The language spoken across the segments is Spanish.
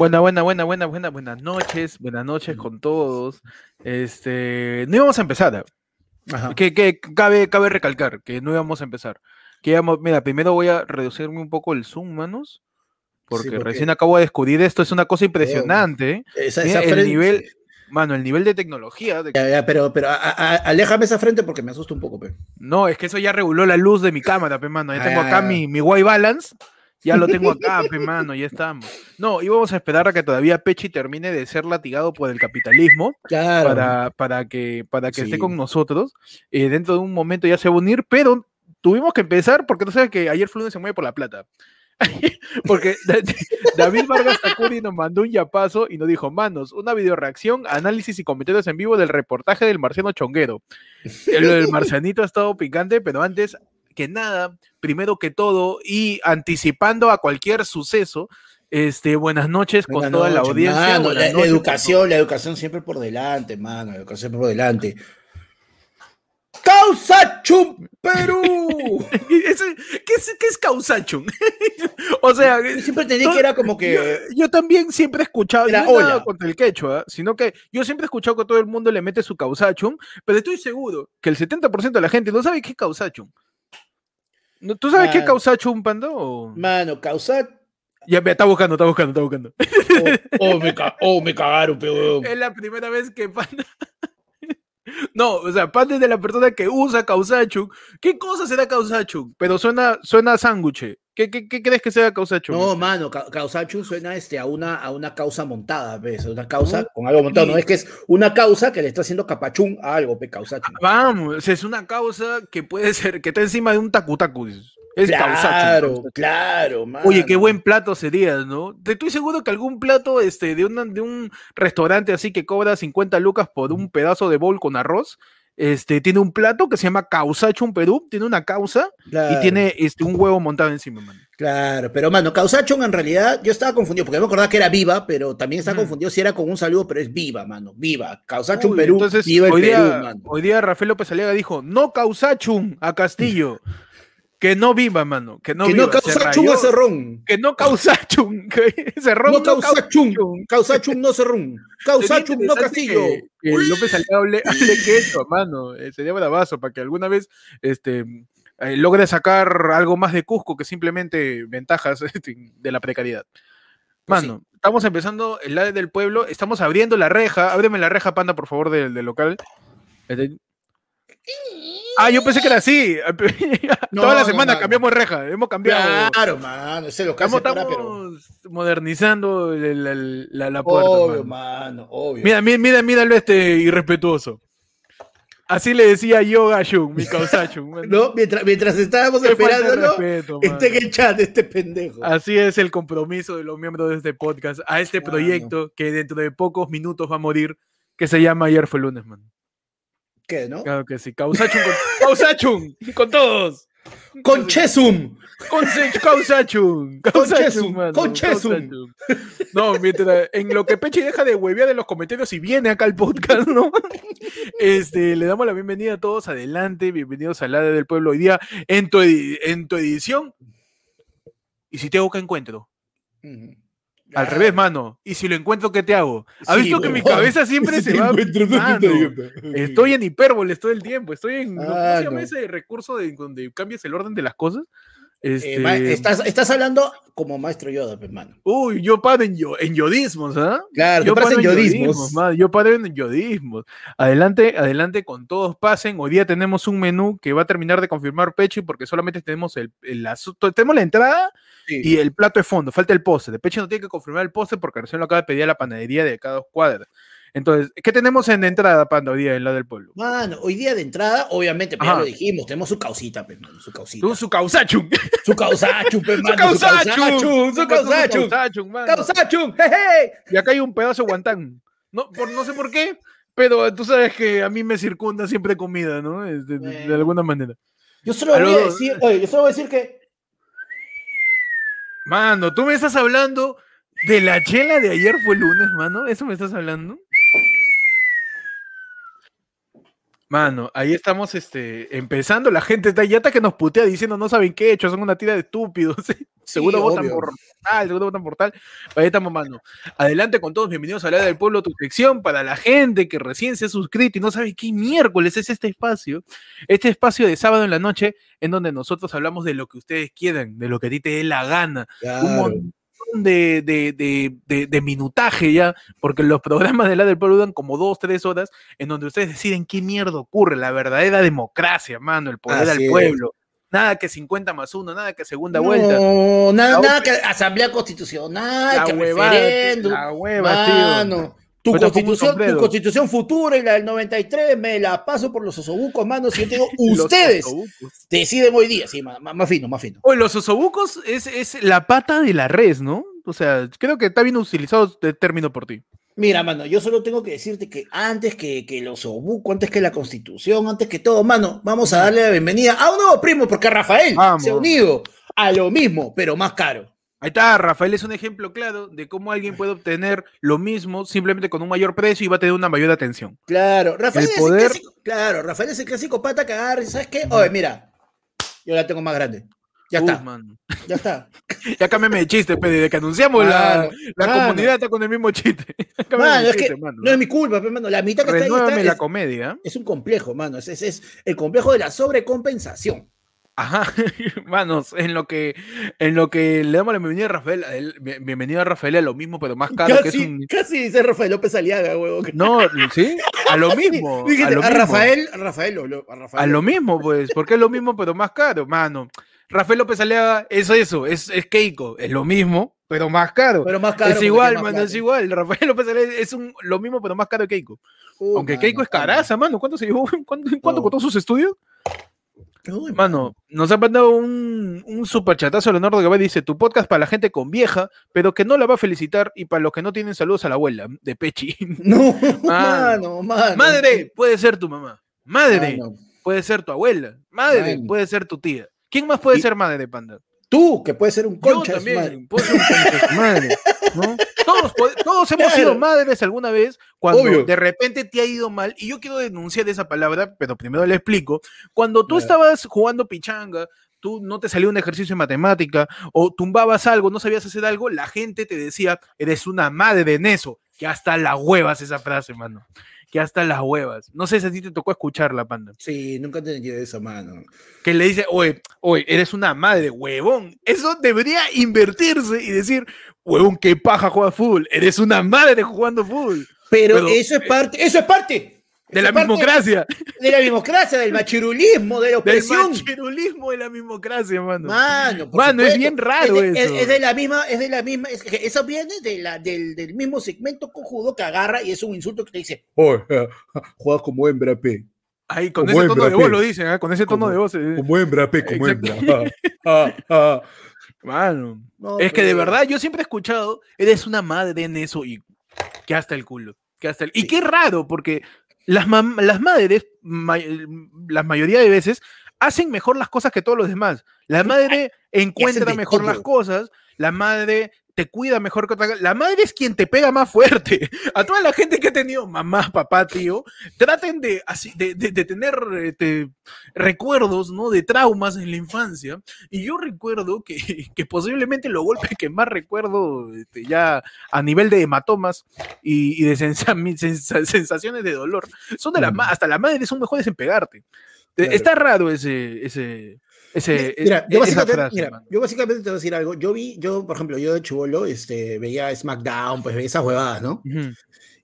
Buena, buena, buena, buena, buena, buenas noches, buenas noches con todos. Este, no íbamos a empezar. Ajá. Que, que cabe, cabe recalcar que no íbamos a empezar. Que íbamos, mira, primero voy a reducirme un poco el zoom, manos. Porque, porque- recién acabo de descubrir esto, es una cosa impresionante. ¿eh? Esa, esa el nivel, mano, el nivel de tecnología. de- Ya, ya, pero, pero a- a- aléjame esa frente porque me asusta un poco, pe. No, es que eso ya reguló la luz de mi cámara, pe, mano. Ya Ah, tengo acá ya. mi, mi white balance. Ya lo tengo acá, pe, mano, ya estamos. No, íbamos a esperar a que todavía Pechi termine de ser latigado por el capitalismo Claro. para, para que, para que esté Sí. con nosotros. Eh, dentro de un momento ya se va a unir, pero tuvimos que empezar porque tú sabes que ayer lunes se mueve por la plata. porque Da- David Vargas Takuri nos mandó un yapazo y nos dijo, manos, una videoreacción, análisis y comentarios en vivo del reportaje del marciano chonguero. El, el marcianito ha estado picante, pero antes que nada, primero que todo y anticipando a cualquier suceso, este, buenas noches con Buenas toda la audiencia. mano, la, educación, la educación siempre por delante, mano. La educación siempre por delante. ¡Causa Chum Perú! ¿Qué es, qué es causachum? o sea, Yo siempre entendí que era como que. yo, yo también siempre he escuchado, Era no nada contra el quechua, sino que yo siempre he escuchado que todo el mundo le mete su causachum, pero estoy seguro que el 70% de la gente no sabe qué es causachum. ¿No- ¿Tú sabes qué es Mano. causachum, Pando? o- Mano, causa. Ya, ve, está buscando, está buscando, está buscando. Oh, oh, me, ca- oh, me cagaron, peón. Es la primera vez que Panda... No, o sea, Panda es de la persona que usa causachum. ¿Qué cosa será causachum? Pero suena, suena a sándwich. ¿Qué, qué, qué crees que sea causachum? No, mano, ca- causachum suena este, a, una, a una causa montada, ¿ves? Una causa con algo montado. No es que es una causa que le está haciendo capachún a algo, pe, causachum. Vamos, es una causa que puede ser, que está encima de un tacutacu. Es Claro, causachum. claro, mano. Oye, qué buen plato sería, ¿no? Te estoy seguro que algún plato este, de, una- de un restaurante así que cobra 50 lucas por un pedazo de bowl con arroz, este, tiene un plato que se llama causachum Perú, tiene una causa Claro, y tiene este, un huevo montado encima, man. Claro, pero mano, causachum en realidad yo estaba confundido porque yo me acordaba que era viva, pero también estaba Mm. confundido si era con un saludo, pero es viva, mano, viva. Causachum Uy, Perú, entonces, viva el hoy, Perú, día, mano. hoy día Rafael López Aliaga dijo, no causachum a Castillo, que no viva, mano, que no que viva. no se causachum rayó, a Cerrón. Que no causachum, que ese ron No no causachum, causachum. causachum no Cerrón. Sería Causachum no Castillo. Que, que López Aliaga hable, hable quechua, mano. eh, sería bravazo para que alguna vez este, eh, logre sacar algo más de Cusco que simplemente ventajas este, de la precariedad. Pues sí. Mano, estamos empezando el lado del pueblo, estamos abriendo la reja. Ábreme la reja, panda, por favor, del, del local. Este- Ah, yo pensé que era así. No, Toda la semana cambiamos reja, hemos cambiado. Claro, mano, ese lo que Estamos, pero. modernizando la, la puerta. Obvio, mano. mano, obvio. Mira, mira, mira, míralo este irrespetuoso. Así le decía yo a Shun, mi causachum. mano. ¿No? Mientras, mientras estábamos respeto, está en el chat este pendejo. Así es el compromiso de los miembros de este podcast a este Mano. proyecto que dentro de pocos minutos va a morir, que se llama Ayer fue lunes, man. ¿Qué, no? Claro que sí. Causachum con, Causachum, con todos. Con Chesum. Con Causachum, mano, con Chesum. No, mientras en lo que Pechi deja de huevear en los comentarios y viene acá al podcast, ¿no? Este, le damos la bienvenida a todos. Adelante, bienvenidos al lado del pueblo hoy día en tu, en tu edición. ¿Y si te hago qué encuentro? Ujú. Al Ah, revés, mano. ¿Y si lo encuentro, qué te hago? ¿Has sí, visto que mi cabeza siempre Si se va? Mano. Estoy en hipérboles todo el tiempo. Estoy en. ¿Cómo se Ah, llama no. ese recurso de donde cambias el orden de las cosas? Eh, Este, ma- estás, estás hablando como maestro Yoda, hermano. Uy, yo paro en, yo, en yodismos, ¿ah? Claro, Yo paro en yodismos. man, yo paro en yodismos. Adelante, adelante con todos pasen. Hoy día tenemos un menú que va a terminar de confirmar Pechi porque solamente tenemos el, el asunto. Tenemos la entrada Sí. y el plato de fondo. Falta el postre. De Pechi no tiene que confirmar el postre porque recién lo acaba de pedir a la panadería de cada dos cuadras. Entonces, ¿qué tenemos en entrada, Panda, hoy día en la del pueblo? Mano, hoy día de entrada, obviamente, pues ya lo dijimos, tenemos su causita, pues, mano, su causita. Tú, su causachum. Su causachum, pues, Su mano, causachum. su causachum. causachum, mano. Causachum, jeje. Y acá hay un pedazo de guantán. No, por, no sé por qué, pero tú sabes que a mí me circunda siempre comida, ¿no? De, de Bueno. alguna manera. Yo solo voy a decir, oye, yo solo voy a decir que Mano, tú me estás hablando de la chela de ayer fue lunes, mano. ¿Eso me estás hablando? Mano, ahí estamos este, empezando. La gente está ya está que nos putea diciendo no saben qué he hecho, son una tira de estúpidos. seguro votan por tal, seguro votan por tal. Ahí estamos, mano. Adelante con todos, bienvenidos a la del pueblo, tu sección para la gente que recién se ha suscrito y no sabe qué miércoles es este espacio. Este espacio de sábado en la noche en donde nosotros hablamos de lo que ustedes quieran, de lo que a ti te dé la gana. Un montón de, de, de, minutaje ya, porque los programas de la del pueblo duran como dos, tres horas, en donde ustedes deciden qué mierda ocurre, la verdadera democracia, mano, el poder al pueblo. Nada que 50 más 1, nada que segunda vuelta. No, nada, nada que asamblea constitucional, que referéndum. La hueva, tío. Tu constitución, tu constitución futura y la del 93 me la paso por los osobucos, mano. Si yo tengo ustedes deciden hoy día, sí, más, fino, más fino. Oye, los osobucos es, es la pata de la res, ¿no? O sea, creo que está bien utilizado el término por ti. Mira, mano, yo solo tengo que decirte que antes que, que los osobucos, antes que la constitución, antes que todo, mano, vamos a darle la bienvenida a un nuevo primo, porque Rafael se ha unido a lo mismo, pero más caro. Ahí está, Rafael es un ejemplo claro de cómo alguien puede obtener lo mismo simplemente con un mayor precio y va a tener una mayor atención. Claro, Rafael, es, el clásico, claro, Rafael es el clásico pata y ¿sabes qué? Oye, mira, yo la tengo más grande. Ya está. Ya está. ya cámbiame de chiste, Pede, de que anunciamos la, la comunidad está con el mismo chiste. mano, es que no es mi culpa, hermano. La mitad que está ahí está la comedia. Es un complejo, mano. Es, es, es el complejo de la sobrecompensación. Ajá, manos, en lo que en lo que le damos la bienvenida a Rafael, bienvenido a Rafael a lo mismo, pero más caro casi, que es un... Casi dice Rafael López Aliaga, huevo. No, sí, a lo mismo. a, lo Rafael, a Rafael, a Rafael. A lo mismo, pues, porque es lo mismo, pero más caro, mano. Rafael López Aliaga es eso, es, es Keiko, es lo mismo, pero más caro. Pero más caro. Es igual, mano, es igual. Rafael López Aliaga es un, lo mismo, pero más caro que Keiko. Uh, Aunque Keiko es caraza, mano. ¿Cuánto se llevó? ¿Cuánto, cuánto costó sus estudios? Mano, nos ha mandado un, un super chatazo Leonardo Gabay dice, tu podcast para la gente con vieja, pero que no la va a felicitar y para los que no tienen saludos a la abuela de Pechi. No, mano, mano. Madre, puede ser tu mamá. Madre, puede ser tu abuela. Madre, puede ser tu tía. ¿Quién más puede ser madre de panda? Tú, que puedes ser un concha Yo también, puedo ser un concha de madre. Todos, todos hemos sido madres alguna vez cuando de repente te ha ido mal, y yo quiero denunciar esa palabra, pero primero le explico. Cuando tú estabas jugando pichanga, tú no te salió un ejercicio de matemática, o tumbabas algo, no sabías hacer algo, la gente te decía, eres una madre en eso, que hasta la huevas esa frase, mano que hasta las huevas. No sé si a ti te tocó escuchar la panda. Sí, nunca te entendido eso, mano. Que le dice, oye, oye, eres una madre, huevón. Eso debería invertirse y decir, huevón, qué paja juega fútbol. Eres una madre jugando fútbol. Pero, eso es parte, eso es parte. De la mismocracia. De la mismocracia, del machirulismo, de la opresión. Del machirulismo de la mismocracia, mano. Mano, mano es bien raro es eso. Es, de la misma, es de la misma, eso viene de la, del, del, mismo segmento cojudo que agarra y es un insulto que te dice, oh, juegas como hembra, pe. Ahí, con ese tono de voz lo dicen, ¿eh? con ese tono de voz. Eh. Como hembra, pe, como hembra. Ah, ah, ah. Mano, es que de verdad yo siempre he escuchado, eres una madre en eso y que hasta el culo. Que hasta el... Y qué raro, porque las, las madres, la mayoría de veces, hacen mejor las cosas que todos los demás. La madre encuentra mejor las cosas, la madre te cuida mejor que otra. La madre es quien te pega más fuerte. A toda la gente que ha tenido mamá, papá, tío, traten de, así, de, de, tener este, recuerdos, ¿no? De traumas en la infancia. Y yo recuerdo que, que posiblemente los golpes que más recuerdo este, ya a nivel de hematomas y, y de sensaciones de dolor son de la hasta la madre son mejores en pegarte. Está raro ese, ese, ese, mira, yo, básicamente, yo, básicamente, te voy a decir algo. Yo vi, yo, por ejemplo, yo de chubolo este, veía SmackDown, pues veía esas huevadas, ¿no?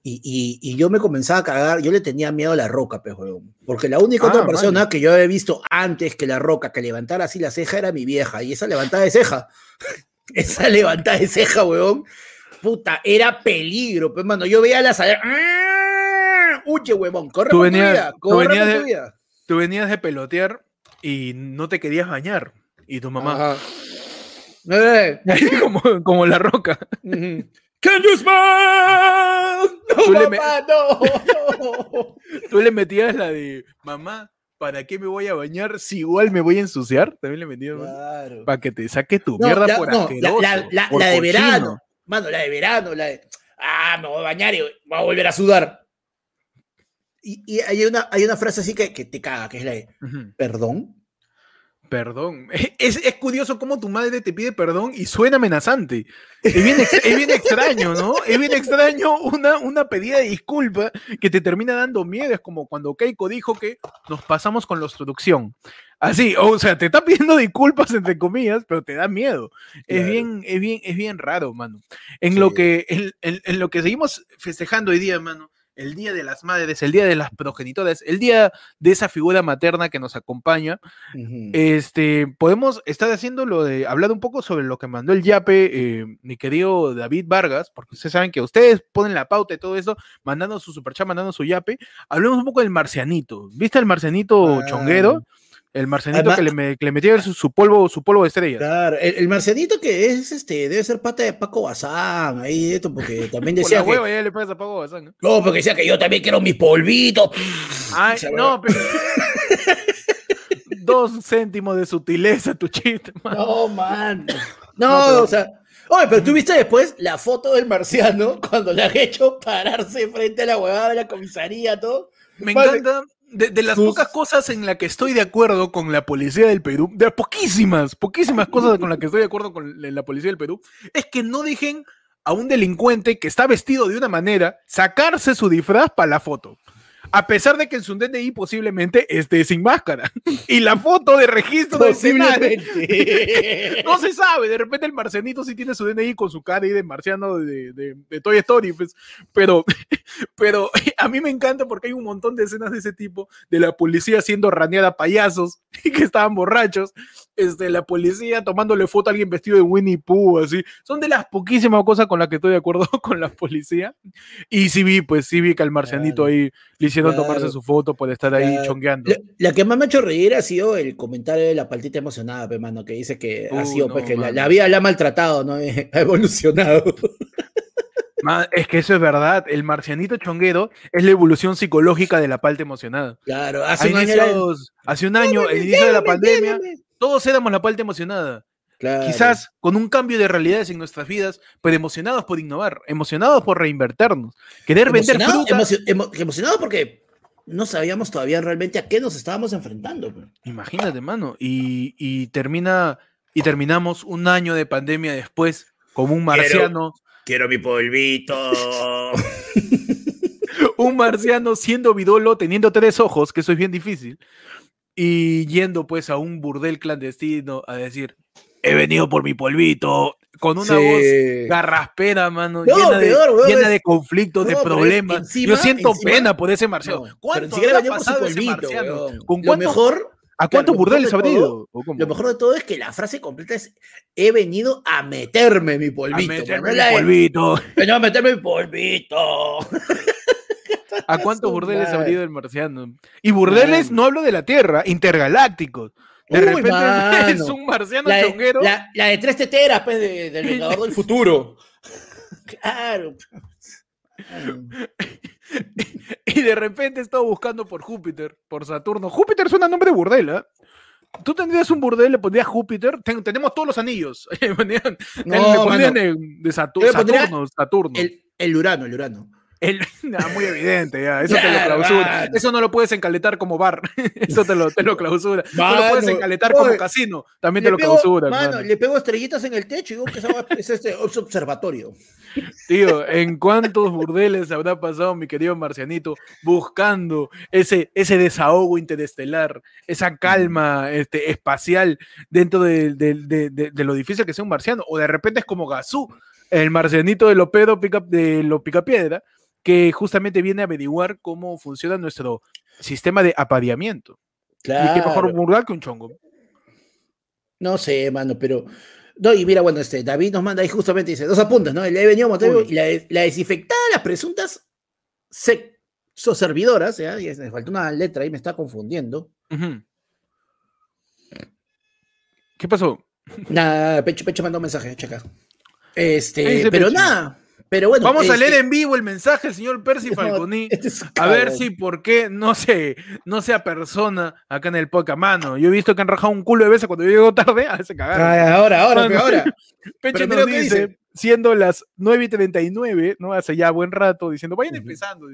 y, y, y, yo me comenzaba a cagar, yo le tenía miedo a la roca, pues, Porque la única otra ah, persona que yo había visto antes que la roca que levantara así la ceja era mi vieja. Y esa levantada de ceja, esa levantada de ceja, weón, puta, era peligro, pues, mano. Yo veía la salida. ¡Ah! Uche, huevón, corre por tu vida, corre tu vida. Tú venías de pelotear y no te querías bañar. Y tu mamá. Eh. como, como, la roca. Can you smile? No, ¿Tú, mamá, no, Tú le metías la de mamá. ¿Para qué me voy a bañar si igual me voy a ensuciar? También le metí claro. para que te saque tu mierda por. La, la, la de verano. Mano, la de verano, la de. Ah, me voy a bañar y voy a volver a sudar. Y, hay, una, hay una frase así que, que te caga, que es la de, perdón. Perdón. Es, es, curioso cómo tu madre te pide perdón y suena amenazante. Es bien, es bien extraño, ¿no? Es bien extraño una, una pedida de disculpa que te termina dando miedo. Es como cuando Keiko dijo que nos pasamos con la obstrucción. Así, o sea, te está pidiendo disculpas entre comillas, pero te da miedo. Es bien, es bien, es bien raro, mano. En lo que, en, en, lo que seguimos festejando hoy día, mano, el Día de las Madres, el Día de las Progenitoras, el Día de esa figura materna que nos acompaña, este, podemos estar haciendo lo de hablar un poco sobre lo que mandó el Yape, eh, mi querido David Vargas, porque ustedes saben que ustedes ponen la pauta y todo eso, mandando su superchat, mandando su Yape. Hablemos un poco del marcianito. ¿Viste el marcianito ah. chonguero? El marcianito que, le, me, metió su, polvo, su polvo de estrella. Claro, el, marcianito que es este, debe ser pata de Paco Bazán, ahí esto, porque también decía. Por la que, ya le a Paco Bazán, ¿no? No, porque decía que yo también quiero mi polvito. Ay, no, pero. Dos céntimos de sutileza, tu chiste, man. No, man. No, o sea. Oye, pero tú viste después la foto del marciano cuando le han hecho pararse frente a la huevada de la comisaría, todo. Me encanta de, las pocas cosas en las que estoy de acuerdo con la policía del Perú, de poquísimas, poquísimas cosas con las que estoy de acuerdo con la policía del Perú, es que no dejen a un delincuente que está vestido de una manera sacarse su disfraz para la foto a pesar de que en su DNI posiblemente esté sin máscara. Y la foto de registro posiblemente. no se sabe, de repente el marcianito sí tiene su DNI con su cara y de marciano de, de, Toy Story, pues. pero, pero a mí me encanta porque hay un montón de escenas de ese tipo, de la policía siendo raneada payasos y que estaban borrachos, este, la policía tomándole foto a alguien vestido de Winnie Pooh, así. Son de las poquísimas cosas con las que estoy de acuerdo con la policía. Y sí vi, pues sí vi que al marcianito ahí le hicieron tomarse su foto por estar ahí chongueando. La, que más me ha hecho reír ha sido el comentario de la paltita emocionada, hermano, que dice que ha sido, pues, que la, vida la ha maltratado, ¿no? ha evolucionado. Es que eso es verdad. El marcianito chonguero es la evolución psicológica de la parte emocionada. Claro, hace un año. Hace un año, el inicio de la pandemia, todos éramos la parte emocionada. Quizás con un cambio de realidades en nuestras vidas, pero emocionados por innovar, emocionados por reinvertirnos, querer vender fruta. emocionados porque no sabíamos todavía realmente a qué nos estábamos enfrentando. Imagínate, mano. Y, termina, y terminamos un año de pandemia después como un marciano. Quiero, mi polvito. un marciano siendo vidolo, teniendo tres ojos, que eso es bien difícil, y yendo pues a un burdel clandestino a decir, he venido por mi polvito, con una voz garraspera, mano, llena, de, llena de conflictos, de problemas. Yo siento pena por ese marciano. ¿Cuánto ha pasado ese marciano? ¿Con lo mejor, ¿A cuántos burdeles ha venido? Lo mejor de todo es que la frase completa es: He venido a meterme mi polvito. A meterme mi polvito. He a meterme mi polvito. ¿A cuántos burdeles ha venido el marciano? Y burdeles no hablo de la Tierra, intergalácticos. De repente es un marciano la chonguero. La, de tres teteras, pues, del Vengador del Futuro. claro. y de repente estaba buscando por Júpiter, por Saturno. Júpiter suena nombre de burdel, Tú tendrías un burdel, le pondrías Júpiter. tenemos todos los anillos. no, le de, Saturno, Saturno. El, el Urano, el Urano. El, muy evidente, ya. Eso te lo clausura. Eso no lo puedes encaletar como bar. Eso te lo, te lo clausura. no lo puedes encaletar como casino. También te lo clausura. Mano, le pego estrellitas en el techo y digo que es este observatorio. Tío, ¿en cuántos burdeles habrá pasado mi querido Marcianito buscando ese, ese desahogo interestelar, esa calma este, espacial dentro de, de, de, lo difícil que sea un marciano? O de repente es como Gazú, el marcianito de lo pedo pica, de lo picapiedra, que justamente viene a averiguar cómo funciona nuestro sistema de apareamiento. Claro. Y qué mejor burlar que un chongo. No sé, mano, pero. No, y mira, bueno, este, David nos manda ahí justamente, dice, dos apuntes, ¿no? Le he venido y la, la, desinfectada las presuntas sexoservidoras, ¿ya? Y me faltó una letra ahí, me está confundiendo. ¿Qué pasó? Nada, Pecho, Pecho mandó un mensaje, checa. Este, pero nada, pero bueno. Vamos a leer en vivo el mensaje del señor Percy Falconi. Este a ver si por qué no se, no sea persona acá en el podcast. Mano, yo he visto que han rajado un culo de veces cuando yo llego tarde. A veces cagar. ahora, ahora, ahora. Pecho nos dice, siendo las 9 y 39, ¿no? Hace ya buen rato, diciendo, vayan empezando.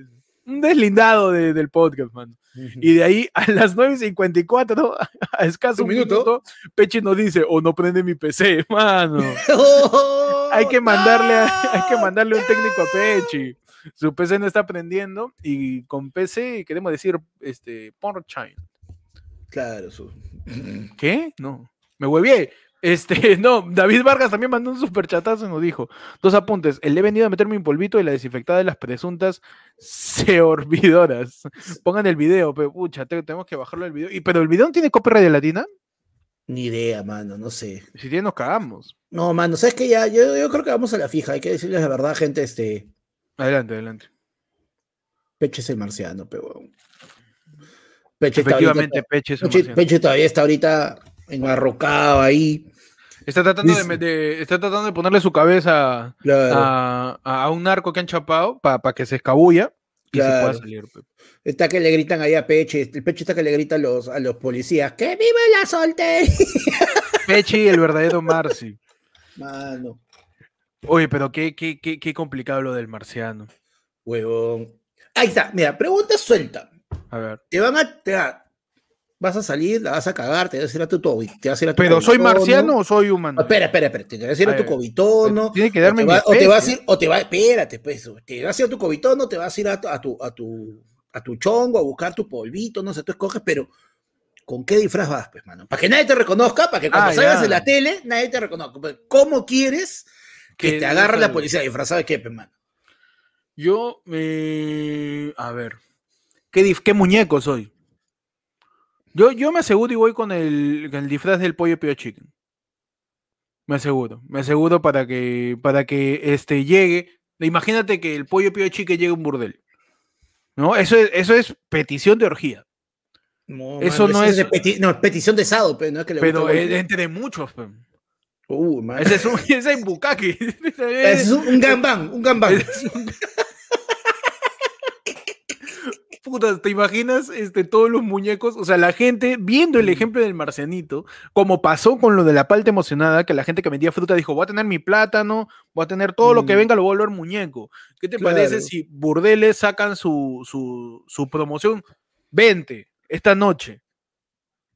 Un deslindado del podcast, mano. Y de ahí a las 9.54, a escaso un minuto, Peche nos dice, o no prende mi PC, mano. hay, que mandarle, hay que mandarle un técnico a Peche. Su PC no está prendiendo y con PC queremos decir, este, Pornchine. Claro, su... ¿Qué? No, me huevié. Este, no, David Vargas también mandó un superchatazo y nos dijo, dos apuntes, el he venido a meterme un polvito y la desinfectada de las presuntas seorbidoras. Pongan el video, pero pucha, tenemos que bajarlo el video. ¿Y, ¿Pero el video no tiene copyright de latina? Ni idea, mano, no sé. Si tiene, nos cagamos. No, mano, sabes que ya, yo, yo, creo que vamos a la fija, hay que decirles la verdad, gente, este. Adelante, adelante. Peche es el marciano, pero. Peche Efectivamente, Peche es el marciano. Peche todavía está ahorita enmarrocado ahí. Está tratando, de, está tratando de ponerle su cabeza a, un narco que han chapado para que se escabulla y se pueda salir. Está que le gritan ahí a Peche, el Peche está que le grita a los, a los policías, ¡que vive la soltería! Peche y el verdadero Marci. Mano. Oye, pero qué, qué, qué, qué complicado lo del marciano. Huevón. Ahí está, mira, pregunta suelta. A ver. Te van a, te, vas a salir, la vas a cagar, te vas a ir a tu, te vas a ir a tu Pero soy marciano o soy humano? espera, espera, espera, te vas a ir a, tu covitono. Tiene que darme o te, vas a ir, o te va, espérate, pues, te vas a ir a tu covitono, te vas a ir a tu, a tu, a tu, a tu chongo a buscar tu polvito, no sé, tú escoges, pero ¿con qué disfraz vas, pues, mano? Para que nadie te reconozca, para que cuando ah, salgas en la tele, nadie te reconozca. Pues, ¿Cómo quieres que, te agarre la policía disfrazado de qué, pues, mano? Yo, eh, a ver, ¿qué, ¿qué muñeco soy? Yo, yo me aseguro y voy con el, el disfraz del pollo pio chicken. Me aseguro, me aseguro para que, para que este llegue. Imagínate que el pollo pio chicken llegue a un burdel. ¿No? Eso es, eso es petición de orgía. eso no es. no, petición de sado, pero no es que le Pero es entre muchos. Uh, ese es un, ese es bucaque. es un, un gambán, un gambán. ¿te imaginas este, todos los muñecos? O sea, la gente viendo el ejemplo del marcianito, como pasó con lo de la palta emocionada, que la gente que vendía fruta dijo, voy a tener mi plátano, voy a tener todo lo que venga, lo voy a volver muñeco. ¿Qué te parece si burdeles sacan su, su, promoción? Vente esta noche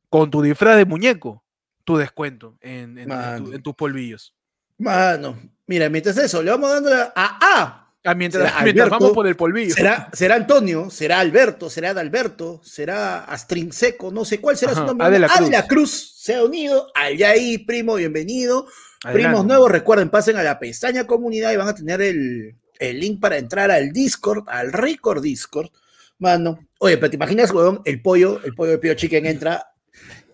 con tu disfraz de muñeco, tu descuento en, en tus polvillos. Mano, mira, mientras eso, le vamos dando a A Ah, mientras, vamos por el polvillo. Será, será Antonio, será Alberto, será Adalberto, será Astrinseco, no sé cuál será su nombre. Adela Cruz. Adela Cruz se ha unido. ahí, primo, bienvenido. Primos nuevos, recuerden, pasen a la pestaña comunidad y van a tener el, link para entrar al Discord, al Record Discord. Mano, oye, pero te imaginas, weón, el pollo, el pollo de Pio Chicken entra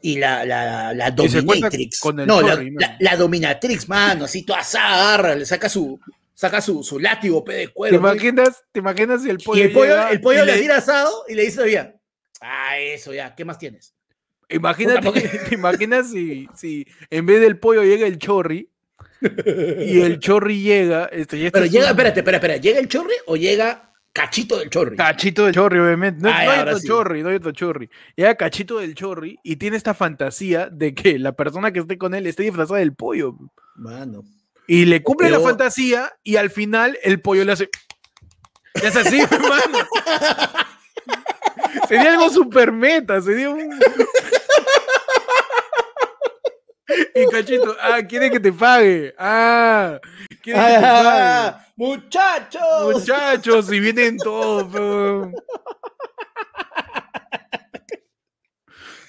y la, la, la Dominatrix. no, la, Dominatrix, mano, así toda agarra, le saca su, saca su, su látigo pe, de cuero. ¿Te imaginas, ¿Te imaginas si el pollo. Y el pollo, el pollo le, tira asado y le dice, oye, ah, eso ya, ¿qué más tienes? Imagínate, ¿te imaginas si, si en vez del pollo llega el chorri? y el chorri llega. Este, Pero llega, espérate, espérate, espérate, ¿llega el chorri o llega Cachito del Chorri. Cachito del Chorri, obviamente. No, hay otro chorri, no hay otro chorri. Llega Cachito del Chorri y tiene esta fantasía de que la persona que esté con él esté disfrazada del pollo. Mano. Y le cumple la fantasía y al final el pollo le hace. Le hace así, hermano. sería algo super meta, sería un. Y cachito, ah, quiere que te pague. Ah, quiere que te pague. Muchachos. Muchachos, y vienen todos.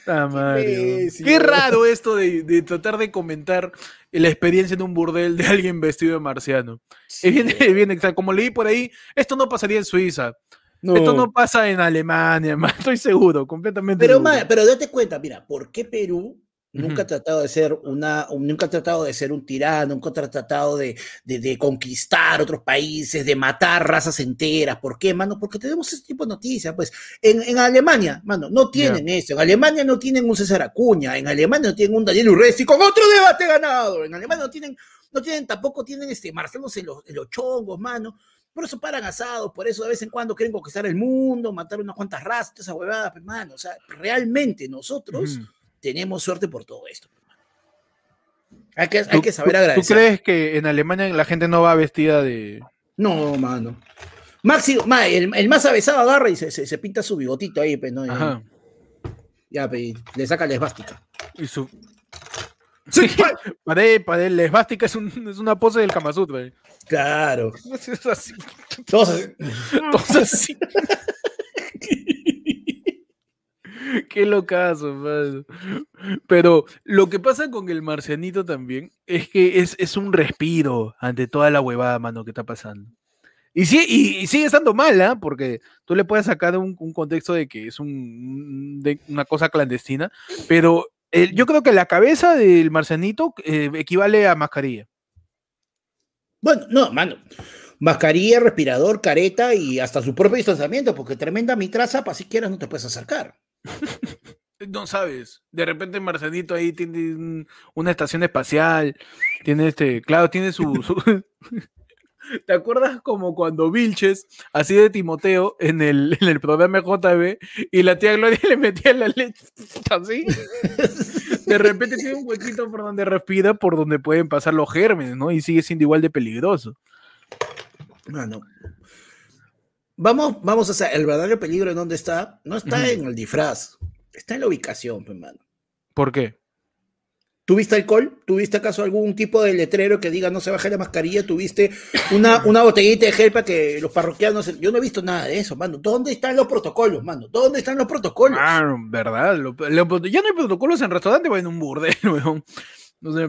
Ah, Qué raro esto de, tratar de comentar la experiencia en un burdel de alguien vestido de marciano. viene, como leí por ahí, esto no pasaría en Suiza. Esto no pasa en Alemania, estoy seguro, completamente. Pero, pero date cuenta, mira, ¿por qué Perú Nunca ha tratado de ser una, nunca ha tratado de ser un tirano, nunca ha tratado de, de, conquistar otros países, de matar razas enteras. ¿Por qué, mano? Porque tenemos ese tipo de noticias. Pues en, en Alemania, mano, no tienen eso. En Alemania no tienen un César Acuña. En Alemania no tienen un Daniel Urresti con otro debate ganado. En Alemania no tienen, no tienen, tampoco tienen este Marcelos en los, en los chongos, mano. Por eso paran asados, por eso de vez en cuando quieren conquistar el mundo, matar unas cuantas razas, esa huevada, hermano. Pues, o sea, realmente nosotros tenemos suerte por todo esto. Hay que, hay que saber agradecer. ¿Tú crees que en Alemania la gente no va vestida de.? No, mano. Máximo, el, más avesado agarra y se, pinta su bigotito ahí, pues, ¿no? Ya, pues, le saca la esvástica. Y su. Sí, para él, para él, la esvástica es, es una pose del Kama Sutra. Claro. Todos así. Todos así. Qué locazo, mano. Pero lo que pasa con el marcianito también es que es, es un respiro ante toda la huevada, mano, que está pasando. Y, sí, y, sigue estando mala, ¿ah? porque tú le puedes sacar un, un contexto de que es un, de una cosa clandestina, pero yo creo que la cabeza del marcianito eh, equivale a mascarilla. Bueno, no, mano. Mascarilla, respirador, careta y hasta su propio distanciamiento, porque tremenda mitraza, para si quieras no te puedes acercar. no sabes. De repente el marcianito ahí tiene una estación espacial, tiene este, claro, tiene su ¿Te acuerdas como cuando Vilches hacía de Timoteo en el, en el programa JB y la tía Gloria le metía la leche así? De repente tiene un huequito por donde respira, por donde pueden pasar los gérmenes, ¿no? Y sigue siendo igual de peligroso. Bueno. Vamos, vamos a hacer el verdadero peligro en dónde está. No está en el disfraz, está en la ubicación, hermano. ¿Por qué? ¿Tuviste alcohol? ¿Tuviste acaso algún tipo de letrero que diga no se baje la mascarilla? ¿Tuviste una, una botellita de gel para que los parroquianos... Yo no he visto nada de eso, mano. ¿Dónde están los protocolos, mano? ¿Dónde están los protocolos? Ah, verdad. ya no hay protocolos en restaurante o en un burdel, weón. No sé.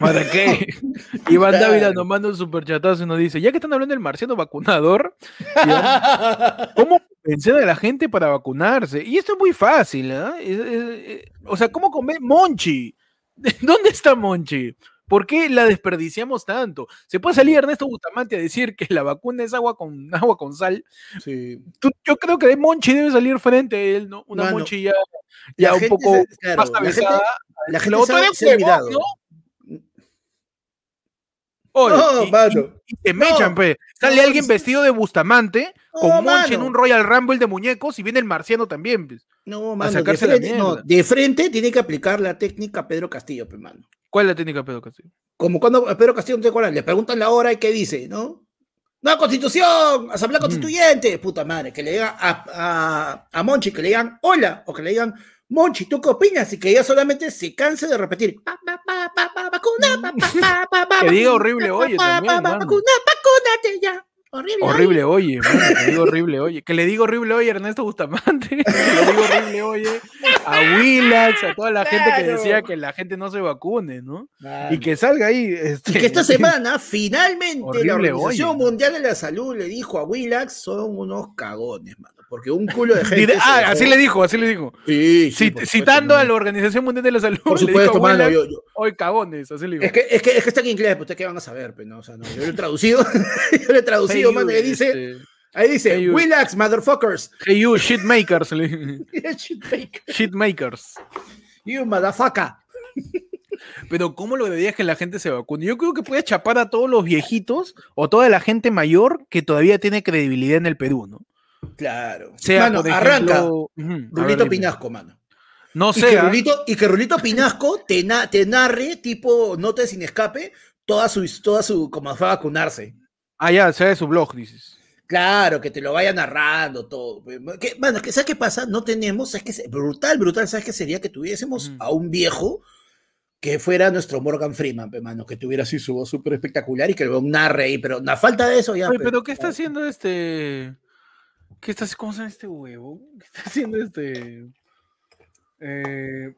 ¿Para qué? Iván Dávila nos manda un superchatazo y nos dice, ya que están hablando del marciano vacunador, ¿cómo convencer a la gente para vacunarse? Y esto es muy fácil, ¿eh? eh o sea, ¿cómo comer Monchi? ¿Dónde está Monchi? ¿Por qué la desperdiciamos tanto? Se puede salir Ernesto Bustamante a decir que la vacuna es agua con agua con sal. Sí. yo creo que de Monchi debe salir frente a él, ¿no? Una Monchi ya, ya un poco más avesada. La gente, la se, ha ¿no? No, y, te mechan, pues. Sale alguien vestido de Bustamante con Monchi en un Royal Rumble de muñecos y viene el marciano también, pues. No, mano, de frente, no, de frente tiene que aplicar la técnica Pedro Castillo, pues, mano. ¿Cuál es la técnica Pedro Castillo? Como cuando Pedro Castillo no te acuerdas, le preguntan la hora y qué dice, ¿no? ¡No, constitución! ¡Asamblea constituyente! Puta madre, que le digan a, a, a Monchi, que le digan hola, o que le digan Monchi, ¿tú qué opinas? Y que ella solamente se canse de repetir. Que diga horrible oye también, vacúnate ya. Horrible, horrible oye, que digo horrible oye. Que le digo horrible oye Ernesto Bustamante. Que le digo horrible oye a Willax, a toda la gente que decía que la gente no se vacune, ¿no? Y que salga ahí. Este... Y que esta semana, finalmente, la Organización Mundial de la Salud le dijo a Willax: son unos cagones, mano porque un culo de gente. ah, así le dijo, así le dijo. Sí, citando a la Organización Mundial de la Salud. Por supuesto, mano. Yo, Hoy cagones, así le dijo. Es que, es que, es que está en inglés, pues ustedes qué van a saber, pues, ¿no? O sea, no, yo lo he traducido, yo lo he traducido, mano, dice. Este, ahí dice, hey Willax, motherfuckers. Hey you, shitmakers. shitmakers. shitmakers. You, motherfucker. Pero ¿cómo lo dirías que la gente se vacune? Yo creo que puede chapar a todos los viejitos o toda la gente mayor que todavía tiene credibilidad en el Perú, ¿no? Claro. mano, arranca. Rulito Pinasco, mano. No sé. Y que Rulito, Pinasco te, te narre, tipo notas sin escape, toda su, toda su, como fue a vacunarse. Ah, ya, sea de su blog, dices. Claro, que te lo vaya narrando todo. Que, bueno, ¿sabes qué pasa? No tenemos, ¿sabes qué? Brutal, brutal, ¿sabes qué sería? Que tuviésemos a un viejo que fuera nuestro Morgan Freeman, mano, que tuviera así su voz súper espectacular y que lo narre ahí, pero la falta de eso ya. pero ¿qué está haciendo este? ¿Qué está, ¿Cómo se llama este huevo? ¿Qué está haciendo este? Eh,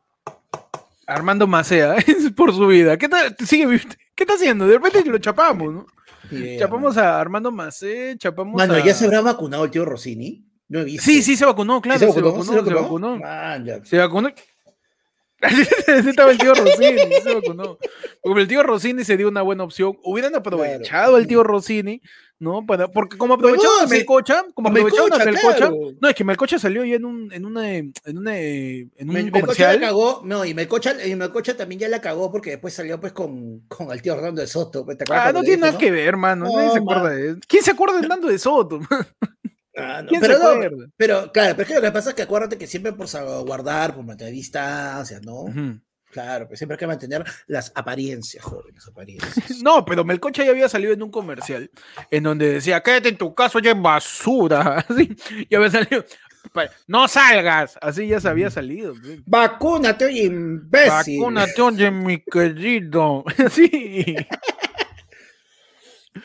Armando Macea por su vida. ¿Qué, sigue, ¿Qué está haciendo? De repente lo chapamos, ¿no? Chapamos a Armando Macea, chapamos Mano, ¿ya se habrá vacunado el tío Rossini? No he visto. Sí, sí, se vacunó, claro. ¿Se vacunó? Se vacunó. Se vacunó. Se vacunó. Ese estaba el tío Rossini, se vacunó. Porque el tío Rossini se dio una buena opción. Hubieran aprovechado al tío Rossini ¿no? porque como aprovecharon a Melcocha, como aprovecharon a Melcocha, no, es que Melcocha salió ya en un, en una, en una, en un comercial. La cagó, no, y Melcocha, y Melcocha también ya la cagó porque después salió pues con, con el tío Hernando de Soto. Ah, no tiene nada que ver, hermano, nadie se acuerda de ¿Quién se acuerda de Hernando de Soto? Ah, no, pero, pero, claro, pero es que lo que pasa es que acuérdate que siempre por salvaguardar, por mantener distancia, ¿no? Claro, pues siempre hay que mantener las apariencias, jóvenes, apariencias. No, pero Melcocha ya había salido en un comercial en donde decía, quédate en tu casa, oye, basura. Así, ya había salido. No salgas, así ya se había salido. Vacúnate, oye, imbécil. Vacúnate, oye, mi querido. Sí.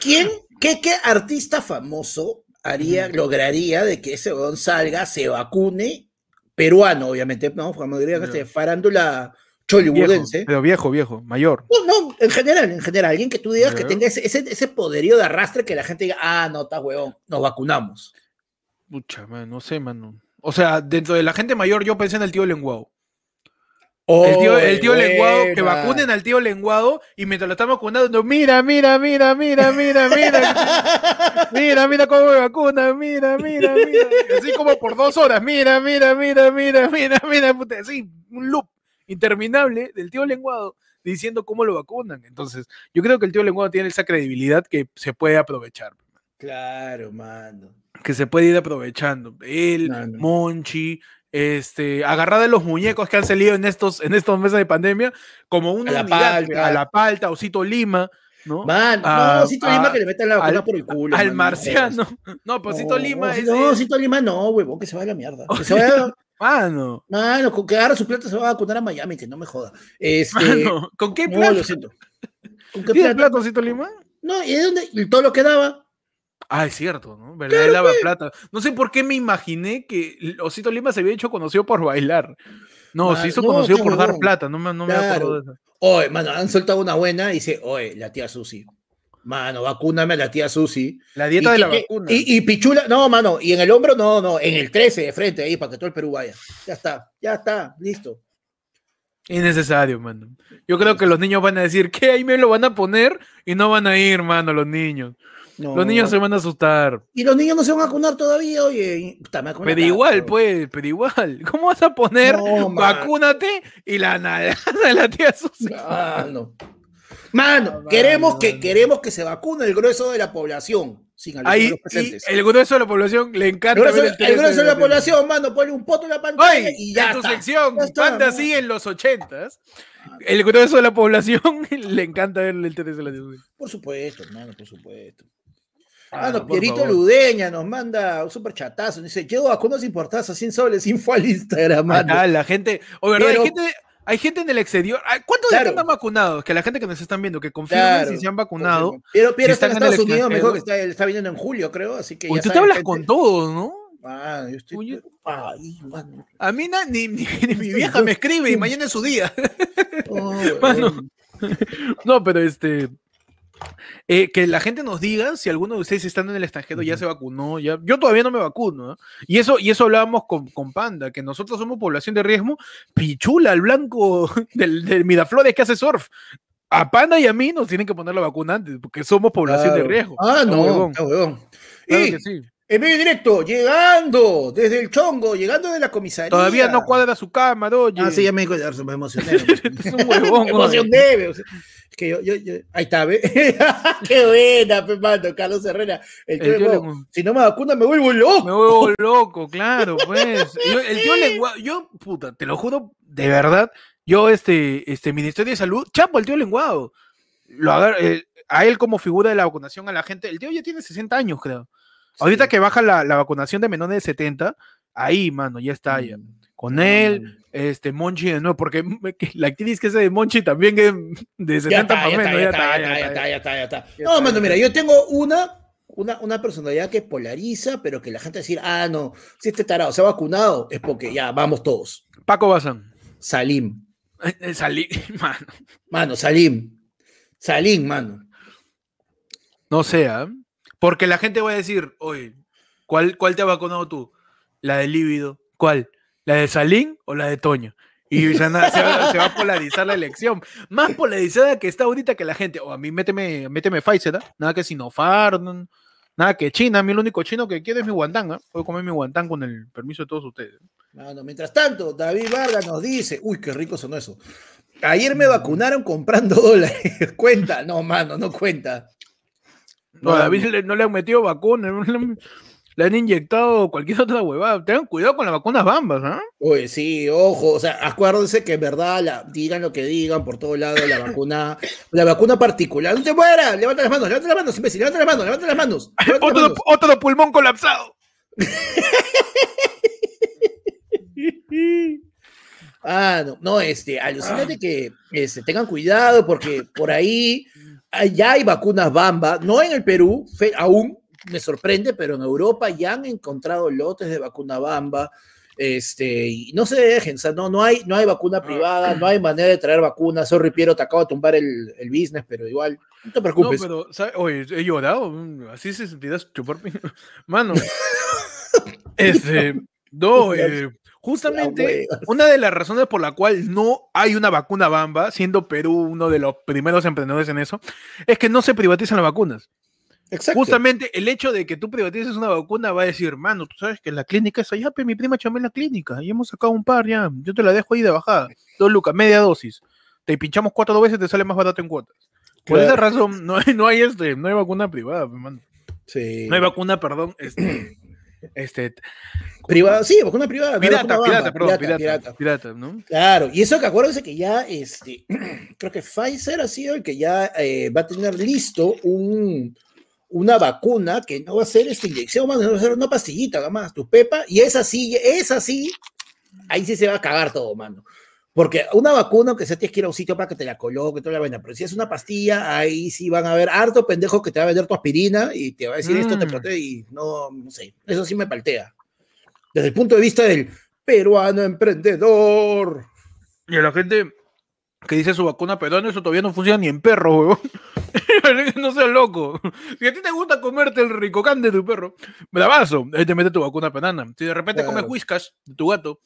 ¿Quién, qué, qué artista famoso haría, lograría de que ese don salga, se vacune, peruano, obviamente, ¿no? Como diría que este, farándula hollywoodense. pero viejo, viejo, mayor. No, no, en general, en general, alguien que tú digas que tenga ese, ese, poderío de arrastre que la gente diga, ah, no, está huevón, nos vacunamos. Pucha, man, no sé, mano. O sea, dentro de la gente mayor, yo pensé en el tío Lenguado. el tío, el tío lenguado, que vacunen al tío lenguado y mientras lo están vacunando, mira, mira, mira, mira, mira, mira, mira, mira cómo me vacuna, mira, mira, mira. Así como por dos horas, mira, mira, mira, mira, mira, mira, puta, así, un loop interminable del tío lenguado diciendo cómo lo vacunan. Entonces, yo creo que el tío lenguado tiene esa credibilidad que se puede aprovechar. Claro, mano. Que se puede ir aprovechando. Él, Monchi, este, agarrada de los muñecos que han salido en estos, en estos meses de pandemia, como una a la palta, a la palta, Osito Lima, ¿no? Man, no, Osito Lima que le meten la vacuna por el culo. Al marciano. No, pues Osito Lima es. No, Osito Lima no, huevón, que se vaya a la mierda. Que se vaya, Mano. Mano, con que agarra su plata se va a vacunar a Miami, que no me joda. Este, Mano, ¿con qué plata? No, lo siento. ¿Con qué plata, Osito Lima? No, ¿y de dónde? ¿Y todo lo que daba? Ah, es cierto, ¿no? ¿Verdad? Él daba plata. No sé por qué me imaginé que Osito Lima se había hecho conocido por bailar. No, se hizo conocido por dar plata, no me, no me acuerdo de eso. Oye, mano, han soltado una buena y dice, oye, la tía Susi. Mano, vacúname a la tía Susi. La dieta de la vacuna. Y, Pichula, no, mano, y en el hombro, no, no, en el 13 de frente ahí para que todo el Perú vaya. Ya está, ya está, listo. Innecesario, mano. Yo creo que los niños van a decir que ahí me lo van a poner y no van a ir, mano, los niños. Los niños se van a asustar. Y los niños no se van a vacunar todavía, oye. pero igual, pues, pero igual. ¿Cómo vas a poner vacúnate y la nada de la tía Susi? Ah, no. Mano, queremos, Que, queremos que se vacune el grueso de la población. Sin Ahí, el grueso de la población le encanta el grueso, el, grueso de la, población, mano, pone un poto en la pantalla y ya. En tu sección, panda así en los ochentas. El grueso de la población le encanta ver el TTC de la Por supuesto, hermano, por supuesto. Ah, no, Pierito Ludeña nos manda un super chatazo. Dice, llego a unos importados 100 soles, info al Instagram, Ah, la gente, o verdad, hay gente, hay gente en el exterior. ¿Cuántos claro. están vacunados? Que la gente que nos están viendo, que confirmen si se han vacunado. Pero, pero está en Estados Unidos, mejor que está, está, viniendo en julio, creo. Así que. Uy, tú te hablas con todos, ¿no? Ah, yo estoy. Ay, A mí ni, ni, mi vieja me escribe y mañana es su día. Oh, no, pero este. Eh, que la gente nos diga si alguno de ustedes estando en el extranjero ya se vacunó. Ya, yo todavía no me vacuno. ¿eh? Y, eso, y eso hablábamos con, con, Panda, que nosotros somos población de riesgo. Pichula, el blanco del, del Miraflores que hace surf. A Panda y a mí nos tienen que poner la vacuna antes, porque somos población de riesgo. Ah, no, Claro que sí. En medio directo, llegando desde el chongo, llegando de la comisaría. Todavía no cuadra su cámara, oye. Ah, sí, ya me, me emocioné. es un huevón. me emocioné. Es que yo, yo, yo, ahí está, ¿ve? Qué buena, Pepando, Carlos Herrera. El tío el tío si no me vacuna, me vuelvo loco. Me vuelvo loco, claro, pues. Yo, el tío lenguado, yo, puta, te lo juro, de verdad, yo, este, este Ministerio de Salud, chapo, el tío lenguado. Lo, a él como figura de la vacunación a la gente, el tío ya tiene 60 años, creo. Ahorita que baja la, vacunación de menores de 70, ahí, mano, ya está. Ya. Mm. Con él, este, Monchi de nuevo, porque la actriz que es de Monchi también de 70 para menos. Ya está, ya está, ya está, ya está. No, mano, mira, yo tengo una, una, una personalidad que polariza, pero que la gente decir, ah, no, si este tarado se ha vacunado, es porque ya, vamos todos. Paco Bazán. Salim. Eh, eh, Salim, mano. Mano, Salim. Salim, mano. No sea. Porque la gente va a decir, oye, ¿cuál, cuál te ha vacunado tú? ¿La de líbido? ¿Cuál? ¿La de Salín o la de Toño? Y se, va, a polarizar la elección. Más polarizada que está ahorita que la gente. O a mí méteme, méteme Pfizer, ¿eh? nada que Sinopharm, nada que China. A mí el único chino que quiero es mi guantán. ¿eh? Puedo comer mi guantán con el permiso de todos ustedes. Bueno, mientras tanto, David Vargas nos dice: Uy, qué rico son eso. Ayer me vacunaron comprando dólares. cuenta, no, mano, no cuenta. No, a David no le han metido vacuna. le han inyectado cualquier otra huevada. Tengan cuidado con las vacunas bambas, ¿ah? Oye, sí, ojo, o sea, acuérdense que en verdad, la, digan lo que digan por todos lados, la vacuna, la vacuna particular, no te mueras, levanta las manos, levanta las manos, imbécil, levanta las manos, levanta las manos. Levanta otro, las manos. otro pulmón colapsado. Ah, no, no, este, alucínate que este, tengan cuidado porque por ahí ah, ya hay vacunas Bamba, no en el Perú, fe- aún me sorprende, pero en Europa ya han encontrado lotes de vacuna Bamba. Este, y no se dejen, o sea, no, no, hay, no hay vacuna privada, no hay manera de traer vacunas. Sorry, Piero, te acabo de tumbar el, el business, pero igual, no te No, preocupes. pero, ¿sabes? Oye, he llorado. Así se sentirá chupar pi- Mano. este. No, eh, justamente una de las razones por la cual no hay una vacuna bamba, siendo Perú uno de los primeros emprendedores en eso, es que no se privatizan las vacunas. Exacto. Justamente el hecho de que tú privatices una vacuna va a decir, mano, tú sabes que la clínica es allá, pe, mi prima chamé en la clínica y hemos sacado un par ya, yo te la dejo ahí de bajada, dos lucas, media dosis, te pinchamos cuatro veces, te sale más barato en cuotas. Por esa razón, no hay, no hay este, no hay vacuna privada, pe, mano. Sí. No hay vacuna, perdón, este, este, Privada, sí, vacuna privada. no pirata, pirata, perdón, pirata, pirata. pirata, ¿no? Claro, y eso que acuérdense que ya, este, creo que Pfizer ha sido el que ya eh, va a tener listo un, una vacuna que no va a ser esta inyección, va a ser una pastillita, nada más, tu pepa, y es así, es así, ahí sí se va a cagar todo, mano. Porque una vacuna, aunque sea tienes que ir a un sitio para que te la coloque, toda la vaina, pero si es una pastilla, ahí sí van a haber harto pendejo que te va a vender tu aspirina y te va a decir esto te Mm. protege y no, no sé, eso sí me paltea. Desde el punto de vista del peruano emprendedor. Y a la gente que dice su vacuna peruana, eso todavía no funciona ni en perro, huevón. no seas loco. Si a ti te gusta comerte el ricocán de tu perro, bravazo, ahí te mete tu vacuna peruana. Si de repente comes Claro. whiskas de tu gato,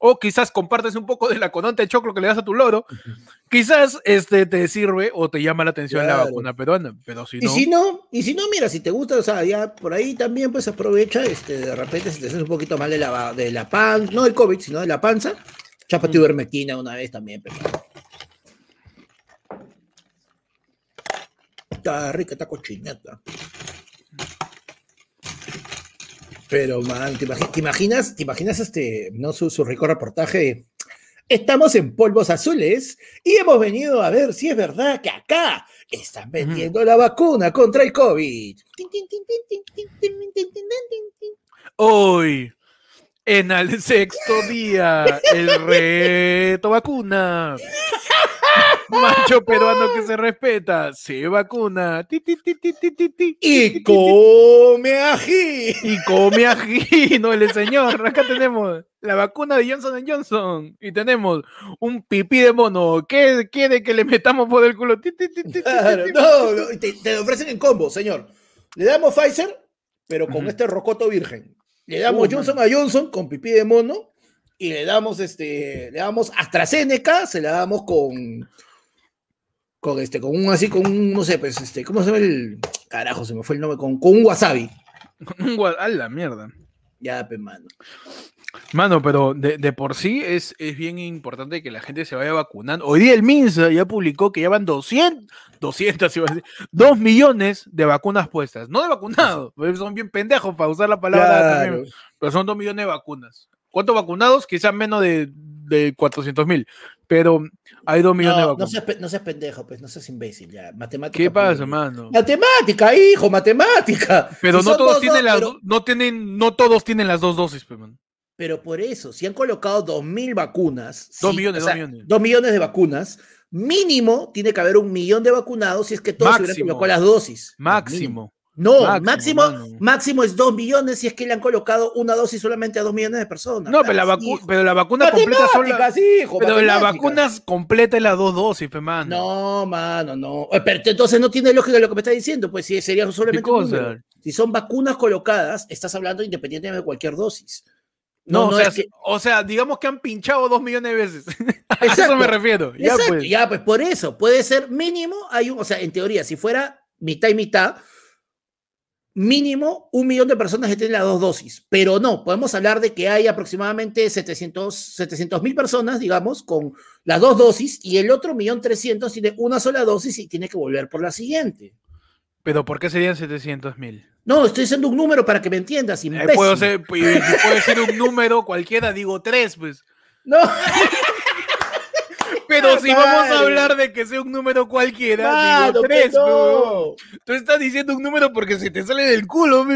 o quizás compartes un poco de la conante de choclo que le das a tu loro, quizás este te sirve o te llama la atención la Claro. vacuna peruana. Pero si Y no, si no, y si no, mira, si te gusta, o sea, ya por ahí también pues aprovecha, este, de repente si te sientes un poquito mal de la, de la pan, no del COVID, sino de la panza, chápate ivermectina una vez también, pero. rica esta cochineta. Pero, man, ¿te, imaginas, te este, no su, su rico reportaje? Estamos en polvos azules y hemos venido a ver si es verdad que acá están vendiendo la vacuna contra el COVID. Hoy en el sexto día, el reto vacuna. Macho peruano que se respeta, se vacuna. Ti, ti, ti, ti, ti, ti, ti. Y come ají. Y come ají, no el señor. Acá tenemos la vacuna de Johnson Johnson. Y tenemos un pipí de mono. ¿Qué quiere que le metamos por el culo? Ti, ti, ti, ti, ti, Claro, no, no, te, te lo ofrecen en combo, señor. Le damos Pfizer, pero con este rocoto virgen. Le damos Uh, Johnson a Johnson con pipí de mono y le damos este, le damos AstraZeneca, se la damos con con este, con un así, con un, no sé, pues este, ¿cómo se llama el carajo? Se me fue el nombre, con, con un wasabi. Un gua- A la mierda. Ya, pe mano. Mano, pero de, de por sí es, es bien importante que la gente se vaya vacunando. Hoy día el MINSA ya publicó que ya van 200, 200, iba a decir, 2 millones de vacunas puestas. No de vacunados, son bien pendejos para usar la palabra, Claro. también, pero son 2 millones de vacunas. ¿Cuántos vacunados? Quizás menos de, de 400 mil, pero hay 2 millones de no vacunas. seas, no seas pendejo, pues, no seas imbécil, ya. Matemática. ¿Qué pasa, mano? Matemática, hijo, matemática. Pero Si no todos dos, tienen dos, las, pero- no tienen, no todos tienen las dos dosis, pe, mano. Pero por eso, si han colocado 2.000 vacunas, Dos sí, millones, o dos millones. dos millones de vacunas, mínimo tiene que haber un millón de vacunados si es que todos se hubieran colocado las dosis. Máximo. No, Máximo, máximo, es 2 millones si es que le han colocado una dosis solamente a 2 millones de personas. No, pero la, vacu- pero la vacuna completa son hijo, Pero la vacuna completa es las dos dosis, pe, mano. No, mano, no. Eh, Pero entonces no tiene lógica lo que me está diciendo, pues si sería solamente un. Si son vacunas colocadas, estás hablando independientemente de cualquier dosis. No, o, sea, es que- o sea, digamos que han pinchado dos millones de veces. a eso me refiero. Ya, pues. ya, pues por eso, puede ser mínimo, hay un, o sea, en teoría, si fuera mitad y mitad, mínimo un millón de personas que tienen las dos dosis, pero no, podemos hablar de que hay aproximadamente 700 mil personas, digamos, con las dos dosis y el otro millón trescientos tiene una sola dosis y tiene que volver por la siguiente. Pero ¿por qué serían 700 mil? No, estoy diciendo un número para que me entiendas, eh, imbécil. puedo, ser, puede ser un número cualquiera, digo tres, pues. No. Pero si vamos a hablar de que sea un número cualquiera, digo tres, no. Tú estás diciendo un número porque se te sale del culo,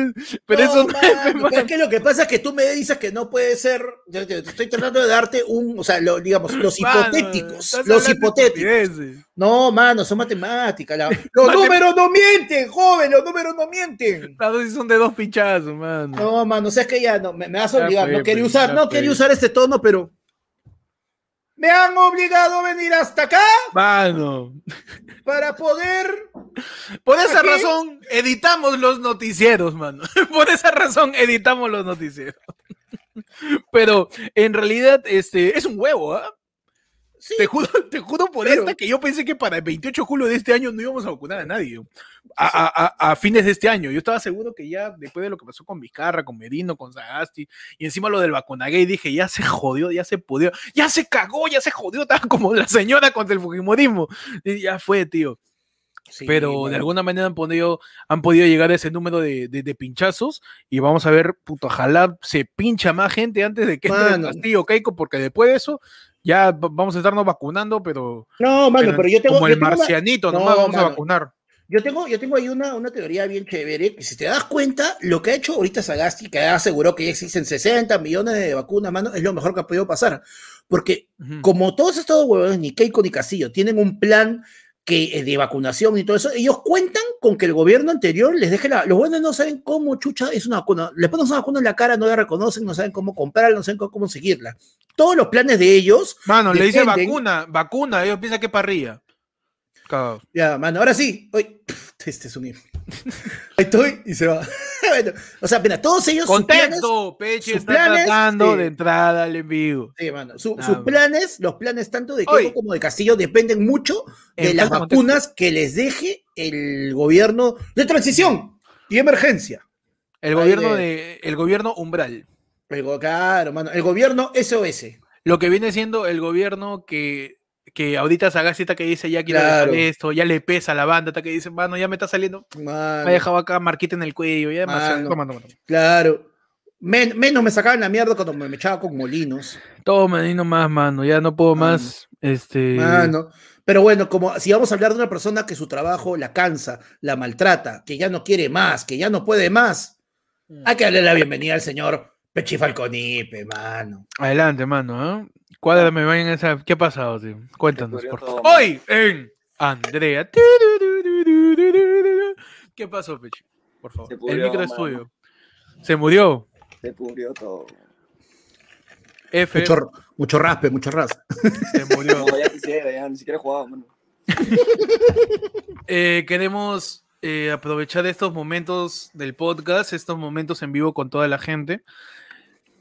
pero eso no es, que lo que pasa es que tú me dices que no puede ser. Yo, estoy tratando de darte un, o sea, digamos, los hipotéticos. Los hipotéticos. No, mano, son matemáticas. Los números no mienten, joven, los números no mienten. Las dosis son de dos pinchazos, mano. No, mano, o sea, es que ya no, me, vas a olvidar. no quería usar, no quería usar este tono, pero me han obligado a venir hasta acá. Mano. Para poder. Por esa razón, editamos los noticieros, mano. Por esa razón, editamos los noticieros. Pero en realidad, este, es un huevo, ¿ah? Te, juro, te juro por esta que yo pensé que para el 28 de julio de este año no íbamos a vacunar a nadie. A, fines de este año. Yo estaba seguro que ya después de lo que pasó con Vizcarra, con Merino, con Sagasti, y encima lo del vacunagay, dije, ya se jodió, ya se pudió, ya se cagó, ya se jodió, estaba como la señora contra el Fujimorismo. Y ya fue, tío. pero de alguna manera han podido, han podido llegar a ese número de, pinchazos y vamos a ver, puto, ojalá se pincha más gente antes de que entre el Castillo Keiko, porque después de eso ya vamos a estarnos vacunando, pero. No, mano, pero, yo tengo. Como el marcianito, no, nomás vamos a vacunar. Yo tengo, yo tengo ahí una, una teoría bien chévere, que si te das cuenta, lo que ha hecho ahorita Sagasti, que aseguró que ya existen 60 millones de vacunas, mano, es lo mejor que ha podido pasar. Porque como todos estos huevos, ni Keiko ni Casillo, tienen un plan que eh, de vacunación y todo eso, ellos cuentan con que el gobierno anterior les deje la... Los buenos no saben cómo chucha es una vacuna. Les ponen una vacuna en la cara, no la reconocen, no saben cómo comprarla, no saben cómo, seguirla. Todos los planes de ellos... Mano, le dice vacuna, vacuna, ellos piensan que parrilla. Ya, mano, ahora sí. Hoy, este es un Ahí estoy y se va. bueno, o sea, mira, todos ellos. Contexto, Peche está tratando de entrada al envío. Sí, mano. sus planes, los planes tanto de Keiko como de Castillo dependen mucho de las vacunas que les deje el gobierno de transición y emergencia. El gobierno de, el gobierno umbral. El, claro, mano. El gobierno SOS. Lo que viene siendo el gobierno que que ahorita Sagasti está que dice ya quiero dejar esto, ya le pesa a la banda, está que dice, mano, ya me está saliendo, me ha dejado acá marquita en el cuello, ya demasiado. Claro. menos me sacaban la mierda cuando me, echaba con molinos. Todo menino más, mano, ya no puedo más. Este. Mano. Pero bueno, como si vamos a hablar de una persona que su trabajo la cansa, la maltrata, que ya no quiere más, que ya no puede más, mm. hay que darle la bienvenida al señor Pechi Falconipe, mano. Adelante, mano. ¿eh? Cuádrame, vayan esa. ¿Qué ha pasado, tío? Cuéntanos, por favor. Hoy en Andrea. ¿Qué pasó, Pechi? Por favor. el micro es tuyo. Se murió. Se pudrió todo. F. Mucho, mucho raspe, mucho raspe. Se murió. No, ya quisiera, ya ni siquiera jugaba, mano. Eh, queremos eh, aprovechar estos momentos del podcast, estos momentos en vivo con toda la gente,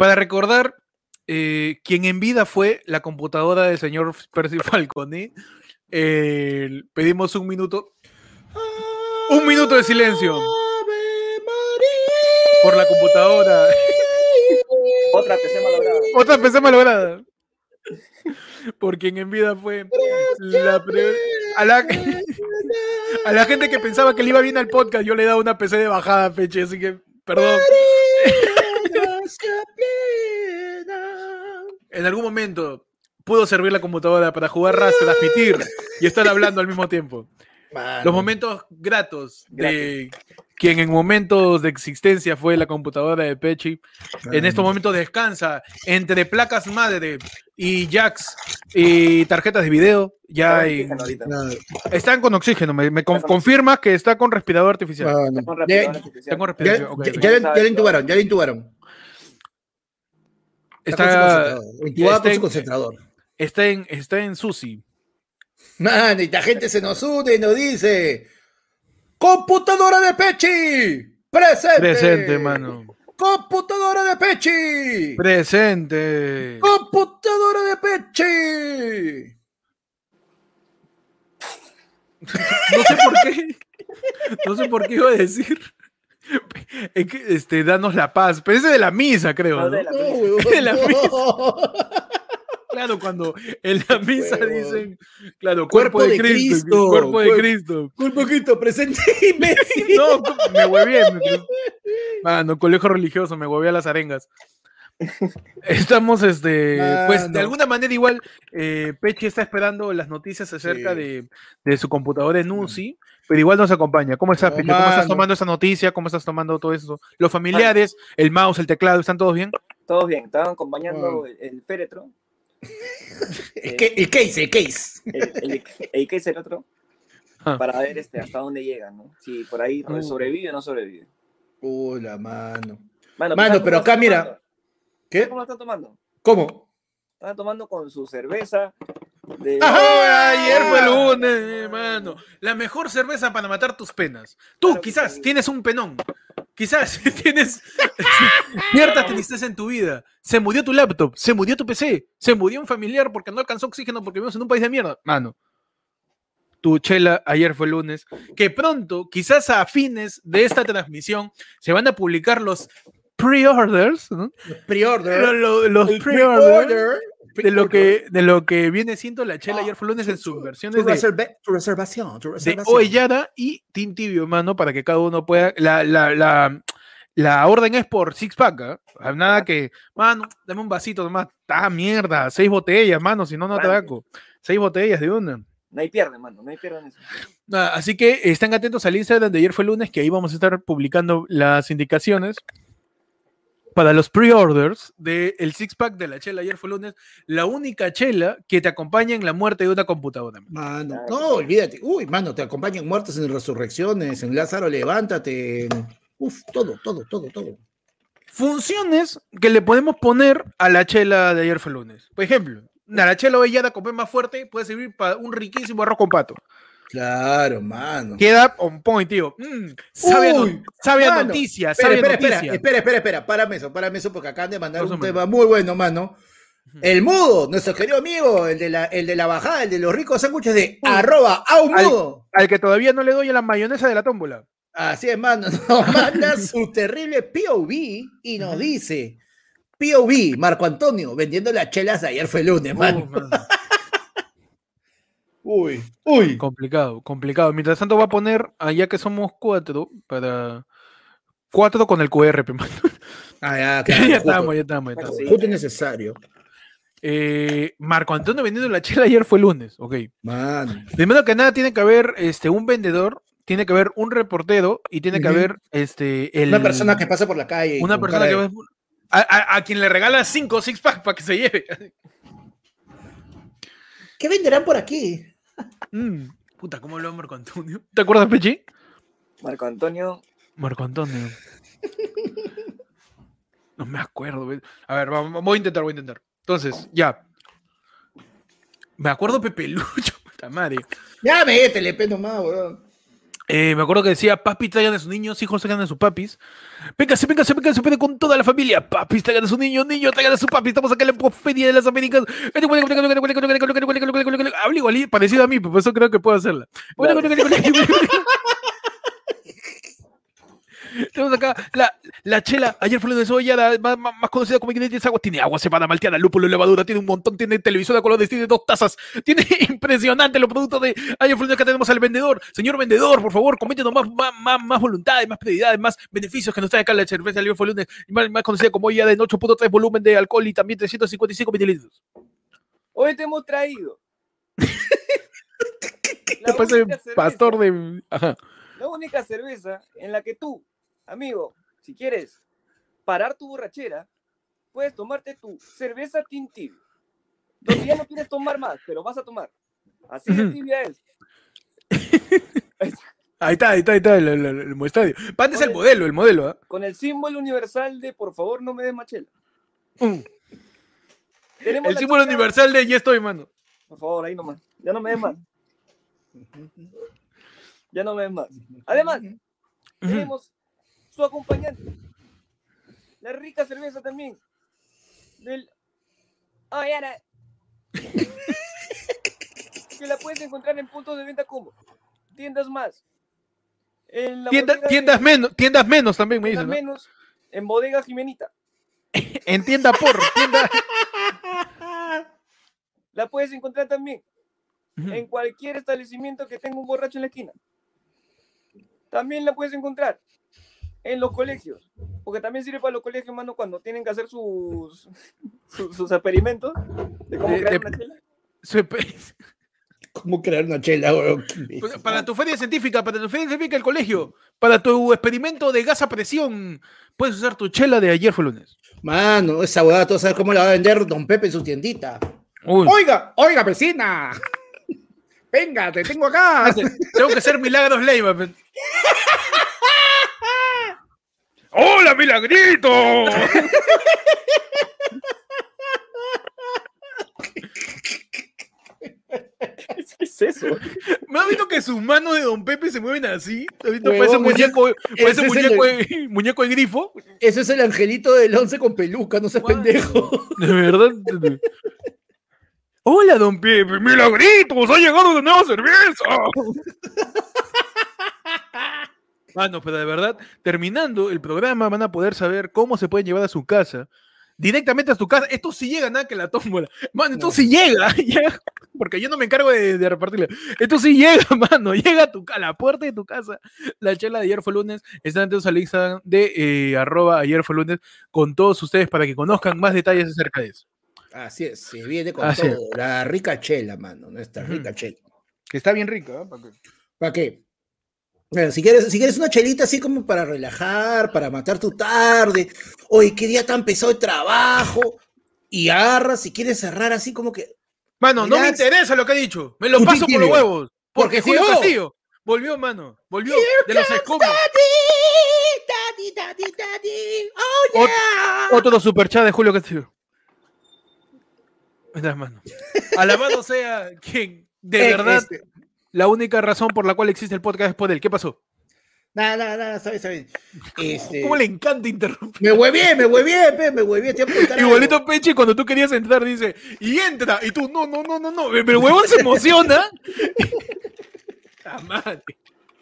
para recordar eh, quien en vida fue la computadora del señor Percy Falcone. pedimos un minuto. Un minuto de silencio. Por la computadora. Otra PC malograda. Otra PC malograda. Por quien en vida fue la a, la... a la gente que pensaba que le iba bien al podcast, yo le he dado una PC de bajada, Peche, así que perdón en algún momento pudo servir la computadora para jugar RAS, transmitir y estar hablando al mismo tiempo. Los momentos gratos de quien en momentos de existencia fue la computadora de Pechi, en estos momentos descansa entre placas madre y jacks y tarjetas de video. Ya están con oxígeno. Me, confirma que está con respirador artificial. Ya, le intubaron, ya le intubaron. Está, está, en, concentrador. Está en, está en Susi. Man, y la gente se nos une y nos dice: ¡Computadora de Pechi! ¡Presente! Presente, mano. ¡Computadora de Pechi! ¡Presente! ¡Computadora de Pechi! no sé por qué. No sé por qué iba a decir. Es que, este, danos la paz. Pero ese de la misa, creo. ¿no? De la, misa. Claro, cuando en la misa dicen, claro, Cuerpo cuerpo, de, de Cristo, Cristo, cuerpo de cuerpo- Cristo. Un poquito presente imbécil. No, me huevé. Mano, colegio religioso, me huevé a las arengas. Estamos, este, pues de alguna manera igual, eh, Pechi está esperando las noticias acerca Sí. de, de su computadora en UCI, pero igual nos acompaña. ¿Cómo estás? ¿Cómo estás tomando esa noticia? ¿Cómo estás tomando todo eso? ¿Los familiares, el mouse, el teclado, están todos bien? Todos bien, estaban acompañando Wow. el, el féretro, El, el case, el case. el, el, es el otro, Ah. para ver este, hasta dónde llegan, ¿no? Si por ahí Uh. sobrevive o no sobrevive. Uy, la mano. Mano, Mano, ¿sabes pero acá mira. tomando? ¿Qué? ¿Sabes ¿Cómo lo están tomando? ¿Cómo? Están tomando con su cerveza de... Ajá. Ayer fue lunes, hermano. La mejor cerveza para matar tus penas. Tú Claro quizás sí. tienes un penón. Quizás tienes cierta tristeza en tu vida. Se murió tu laptop, se murió tu PC, se murió un familiar porque no alcanzó oxígeno porque vivimos en un país de mierda. Mano, tu chela ayer fue lunes. Que pronto, quizás a fines de esta transmisión, se van a publicar los pre-orders, ¿no? Pre-order. Lo- lo- los pre-orders pre-order. De lo que de lo que viene siendo la chela ayer fue lunes en sus versiones de, reserva- tu reservación, tu de reservación. Oellada y Team Tibio, mano, para que cada uno pueda. La, la, la, la orden es por six pack, ¿ah? Ah, Nada que, mano, dame un vasito nomás. ¡Ah, mierda! Seis botellas, mano, si no, no atraco. Seis botellas de una. No hay pierde, mano, no hay pierde en eso. Nada, así que estén atentos al Instagram de ayer fue lunes, que ahí vamos a estar publicando las indicaciones para los pre-orders del six pack de la chela ayer fue lunes. La única chela que te acompaña en la muerte de una computadora. Mano, no, olvídate. Uy, mano, te acompañan muertes en resurrecciones, en Lázaro, levántate. Uf, todo, todo, todo, todo. Funciones que le podemos poner a la chela de ayer fue lunes. Por ejemplo, a la chela ovellada con más fuerte puede servir para un riquísimo arroz con pato. Claro, mano. Queda on point, tío. Mm, no- Uy, mano. noticia, Espera, espera, noticia. espera, espera, espera, espera, párame eso, párame eso, porque acaban de mandar un tema muy bueno, mano. El mudo, nuestro querido amigo, el de la, el de la bajada, el de los ricos sándwiches de arroba a un Al- mudo. Al que todavía no le doy a la mayonesa de la tómbola. Así es, mano, nos manda su terrible POV y nos dice, POV, Marco Antonio, vendiendo las chelas de ayer fue lunes, mano. Uh, mano. Uy, uy. complicado, complicado. Mientras tanto va a poner, allá que somos cuatro, para... Cuatro con el QR, mano. Ah, ya, ya claro, justo, estamos, ya estamos, ya estamos. justo y necesario. Eh, Marco Antonio vendiendo la chela ayer fue lunes, ok. Mano. Primero que nada, tiene que haber este, un vendedor, tiene que haber un reportero y tiene que haber este, el, Una persona que pasa por la calle. una persona que va- a, a- a quien le regala cinco six pack para que se lleve. ¿Qué venderán por aquí? Mm, puta, ¿cómo habló Marco Antonio? ¿Te acuerdas, Pechi? Marco Antonio, Marco Antonio. No me acuerdo. A ver, vamos, voy a intentar, voy a intentar. Entonces, ya. Me acuerdo Pepe Lucho, puta madre. Ya métele, pe nomás, weón. Eh, me acuerdo que decía, papi, traigan a sus niños, hijos, traigan a sus papis. Véngase, véngase, véngase, véngase con toda la familia. Papis, traigan a sus niños, niños, traigan a sus papis. Estamos acá en la feria de las Américas. Hablo igual, parecido a mí, por eso creo que puedo hacerla. Tenemos acá la, la chela, ayer fue de soya, la más, más- conocida como ingredientes agua. Tiene agua cebada malteada, lúpulo, levadura, tiene un montón, tiene televisor de colores, tiene dos tazas. Tiene impresionante los productos de ayer fue que tenemos al vendedor. Señor vendedor, por favor, coméntenos más, más, más, más voluntades, más prioridades, más beneficios que nos trae acá la cerveza ayer fue lunes, más, más conocida como ya de 8.3 volumen de alcohol y también 355 mililitros. hoy te hemos traído. Te la cerveza- pastor de. Ajá. La única cerveza en la que tú, amigo, si quieres parar tu borrachera, puedes tomarte tu cerveza tintil. Donde ya no quieres tomar más, pero vas a tomar. Así de tibia es. Ahí está, ahí está, ahí está el, el, el- el estadio. Pan es el modelo, el modelo, ¿ah? Con el símbolo universal de por favor no me des machela. Mm. El símbolo universal de ya estoy, mano. Por favor, ahí nomás. Ya no me des más. Ya no me des más. Además, tenemos su acompañante. La rica cerveza también. Del. Ay, ahora. que la puedes encontrar en puntos de venta como tiendas más. En la Tienda- bodega de- tiendas menos, tiendas menos también me dicen. ¿no? menos en bodega Jimenita. En tienda por, tienda. la puedes encontrar también en cualquier establecimiento que tenga un borracho en la esquina. También la puedes encontrar en los colegios, porque también sirve para los colegios, mano, cuando tienen que hacer sus, sus, experimentos de cómo crear una chela. ¿Cómo crear una chela, pues, Para tu feria científica, para tu feria científica del colegio, para tu experimento de gas a presión, puedes usar tu chela de ayer fue lunes. Mano, esa huevada, tú sabes cómo la va a vender Don Pepe en su tiendita. Oiga, oiga, vecina. Venga, te tengo acá. Tengo que ser Milagros Leiva. ¡Hola, Milagrito! ¿Qué es eso? ¿Me has visto que sus manos de Don Pepe se mueven así? ¿Has visto? parece muñeco, parece muñeco, el, muñeco de grifo. Ese es el angelito del once con peluca, no seas pendejo. De verdad. Hola, Don Pepe, milagritos, ha llegado de nueva cerveza. Bueno, pero de verdad, terminando el programa van a poder saber cómo se pueden llevar a su casa directamente a tu casa. Esto sí llega, nada que la tómbola. Mano, esto sí llega, porque yo no me encargo de, de repartirla. Esto sí llega, mano, llega a, tu, a la puerta de tu casa. La chela de ayer fue lunes. Están atentos al Instagram de eh, arroba ayer fue lunes con todos ustedes para que conozcan más detalles acerca de eso. Así es, se viene con todo. La rica chela, mano, nuestra rica chela. Que está bien rica, ¿eh? ¿Para qué? ¿Para qué? Si quieres, si quieres una chelita así como para relajar, para matar tu tarde, oye, qué día tan pesado de trabajo, y agarras si quieres cerrar así como que. Mano, no me interesa lo que ha dicho, me lo paso por los huevos, porque, Julio Castillo volvió, mano, volvió de los escombros. Oh, otro superchat de Julio Castillo. Mano. Alabado sea quien de eh, verdad este, la única razón por la cual existe el podcast es por él. ¿Qué pasó? Nada, nada, nada, sabes, sabes. Este... ¿Cómo le encanta interrumpir? Me huevé, me huevé, pe, me huevé. Igualito Peche, cuando tú querías entrar, dice, y entra, y tú, no, no, no, no, no. Pero el huevón se emociona. madre.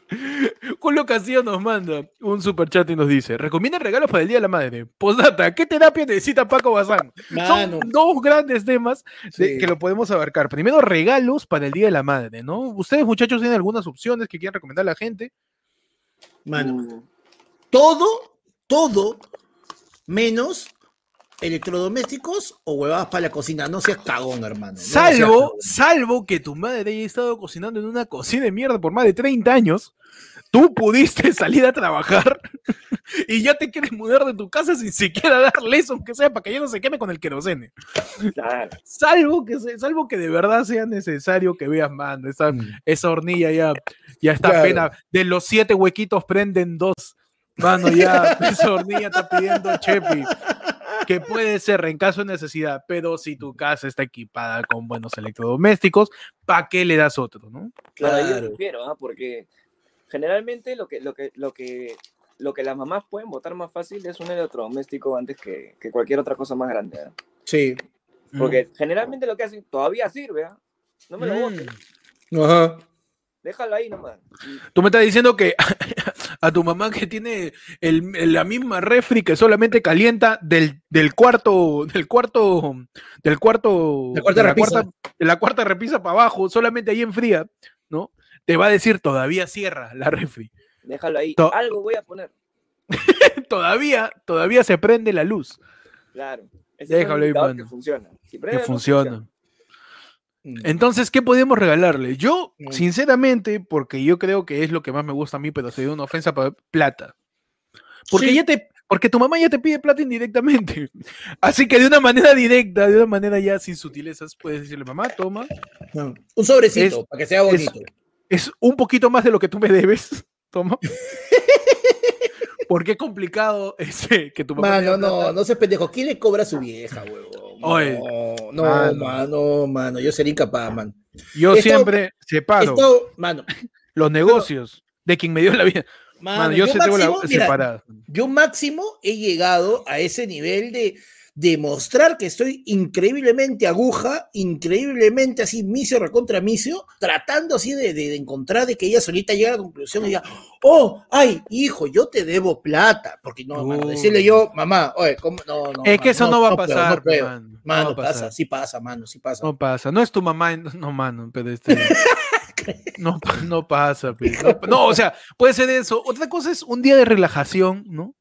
Julio Castillo nos manda un super chat y nos dice: Recomienda regalos para el Día de la Madre. Posdata, ¿qué terapia necesita Paco Bazán? Son dos grandes temas que lo podemos abarcar. Primero, regalos para el Día de la Madre, ¿no? Ustedes, muchachos, tienen algunas opciones que quieran recomendar a la gente. Mano, mm. todo, todo menos electrodomésticos o huevadas para la cocina. No seas cagón, hermano. salvo, salvo que tu madre haya estado cocinando en una cocina de mierda por más de 30 años. Tú pudiste salir a trabajar y ya te quieres mudar de tu casa sin siquiera darle eso, aunque sea para que ya no se queme con el querosene. Salvo, que, salvo que de verdad sea necesario que veas, mano, esa, mm. esa hornilla ya, ya está pena. De los siete huequitos prenden dos. Mano, ya esa hornilla está pidiendo chepi que puede ser en caso de necesidad, pero si tu casa está equipada con buenos electrodomésticos, ¿para qué le das otro, no? Claro, yo prefiero, ¿ah? porque generalmente lo que, lo que, lo que, lo que las mamás pueden votar más fácil es un electrodoméstico antes que, que cualquier otra cosa más grande. ¿ah? Sí. Porque mm. generalmente lo que hacen todavía sirve, ¿ah? No me lo mm. voten. Ajá. Déjalo ahí nomás. Tú me estás diciendo que a tu mamá que tiene la misma refri que solamente calienta del, del cuarto, del cuarto, del cuarto, de, la cuarta, de la cuarta repisa para abajo, solamente ahí enfría, ¿no? Te va a decir todavía cierra la refri. Déjalo ahí. Algo voy a poner. todavía, todavía se prende la luz. Claro. Déjalo ahí, Que funciona. que funciona. Entonces, ¿qué podemos regalarle? Yo, mm. sinceramente, porque yo creo que es lo que más me gusta a mí, pero sería una ofensa para plata. Porque ya te, porque tu mamá ya te pide plata indirectamente. Así que de una manera directa, de una manera ya sin sutilezas, puedes decirle, mamá, toma. Un sobrecito, para que sea bonito. Es, un poquito más de lo que tú me debes. Toma. Porque es complicado ese que tu mamá. no, no, no seas pendejo. ¿Quién le cobra a su vieja, huevo? Oye, no, no, mano. mano, yo sería incapaz, man. Yo siempre separo esto, mano, los negocios de quien me dio la vida. Mano, yo, máximo, la separada. Yo máximo he llegado a ese nivel de, demostrar que estoy increíblemente aguja, increíblemente así, misio recontra misio, tratando así de, encontrar de que ella solita llegue a la conclusión y diga, oh, ay, hijo, yo te debo plata. Porque no, decirle yo, mamá, oye, ¿cómo? No, no. Es que eso no, va a pasar, mano. pasa, sí pasa, mano, sí pasa. No pasa, no es tu mamá, no, mano, pero este. No, no pasa, no, o sea, puede ser eso. Otra cosa es un día de relajación, ¿no?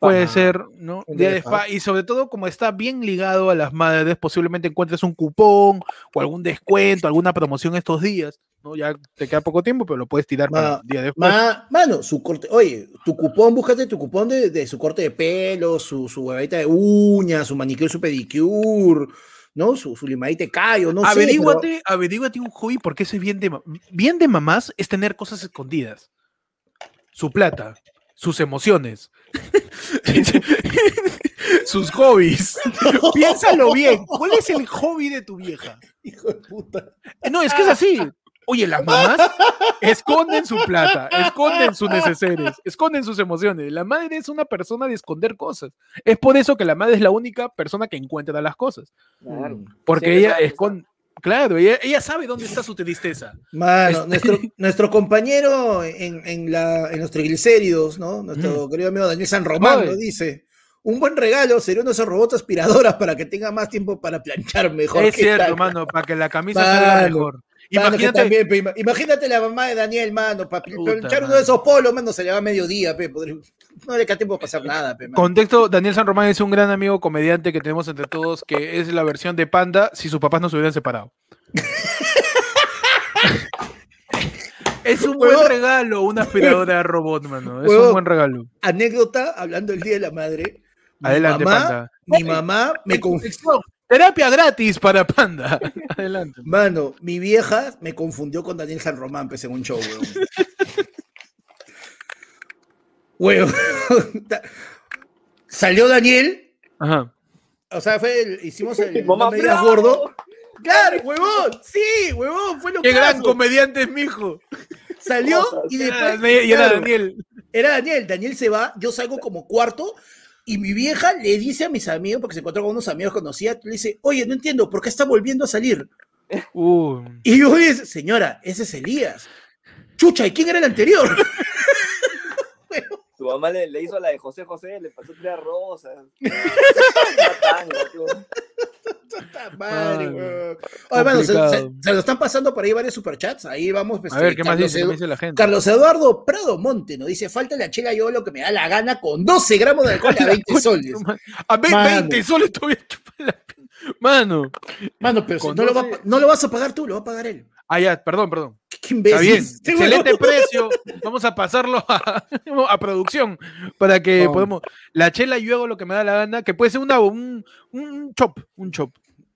Puede ser, ¿no? Día de spa. Y sobre todo, como está bien ligado a las madres, posiblemente encuentres un cupón o algún descuento, alguna promoción estos días, ¿no? Ya te queda poco tiempo, pero lo puedes tirar para el día después. mano, su corte, oye, tu cupón, búscate tu cupón de, su corte de pelo, su, su huevita de uñas, su manicure, su pedicure. ¿no? Su, su limadita de callo, no averíguate, sé. Averíguate un hobby porque ese bien de, bien de mamás es tener cosas escondidas. Su plata, sus emociones, sus hobbies. Piénsalo bien. ¿Cuál es el hobby de tu vieja? Hijo de puta. No, es que es así. Oye, las mamás esconden su plata, esconden sus necesidades, esconden sus emociones. La madre es una persona de esconder cosas. Es por eso que la madre es la única persona que encuentra las cosas. Claro. Porque ella esconde. Claro, ella, sabe dónde está su tristeza. Mano, este nuestro, compañero en, en, la, en los triglicéridos, ¿no? Nuestro querido amigo Daniel San Román lo dice. Un buen regalo sería uno de esos robots aspiradoras para que tenga más tiempo para planchar mejor. Es cierto, hermano, para que la camisa salga mejor. Imagínate, imagínate la mamá de Daniel, mano, para planchar uno de esos polos, mano, se le va a mediodía, pe, no le queda tiempo para pasar nada. Pe, Contexto, Daniel San Román es un gran amigo comediante que tenemos entre todos, que es la versión de Panda si sus papás no se hubieran separado. es un buen regalo, una aspiradora de robot, mano. Es un buen regalo. Anécdota, hablando del Día de la Madre. Adelante, mamá, Panda. Mi mamá me confundió. Terapia gratis para Panda. Adelante. Mano, mi vieja me confundió con Daniel San Román, pues, en un show, weón. weón. Salió Daniel. Ajá. O sea, fue el, hicimos el mamá gordo. Claro, huevón. Sí, huevón, fue lo Qué gran comediante es mi hijo. Salió y después. y era Daniel. Era Daniel. Daniel se va, yo salgo como cuarto y mi vieja le dice a mis amigos, porque se encontró con unos amigos que conocía, le dice, oye, no entiendo, ¿por qué está volviendo a salir? Uh. Y yo dice, señora, ese es Elías. Chucha, ¿y quién era el anterior? Tu mamá le, le, hizo la de José José, le pasó tres rosas. Madre, bueno, se, lo están pasando por ahí varios superchats. Ahí vamos. Pues, a ver, ¿qué más dice, la gente? Carlos Eduardo Prado Monte nos dice: Falta la chela yo lo que me da la gana con 12 gramos de alcohol a 20 soles. A 20 soles todavía Mano. Mano, pero no, lo va, no lo vas a pagar tú, lo va a pagar él. Ah, ya, perdón, perdón. Qué Está bien, excelente precio. Vamos a pasarlo a, a producción para que podamos. La chela yo hago lo que me da la gana, que puede ser una, un, un chop, un chop.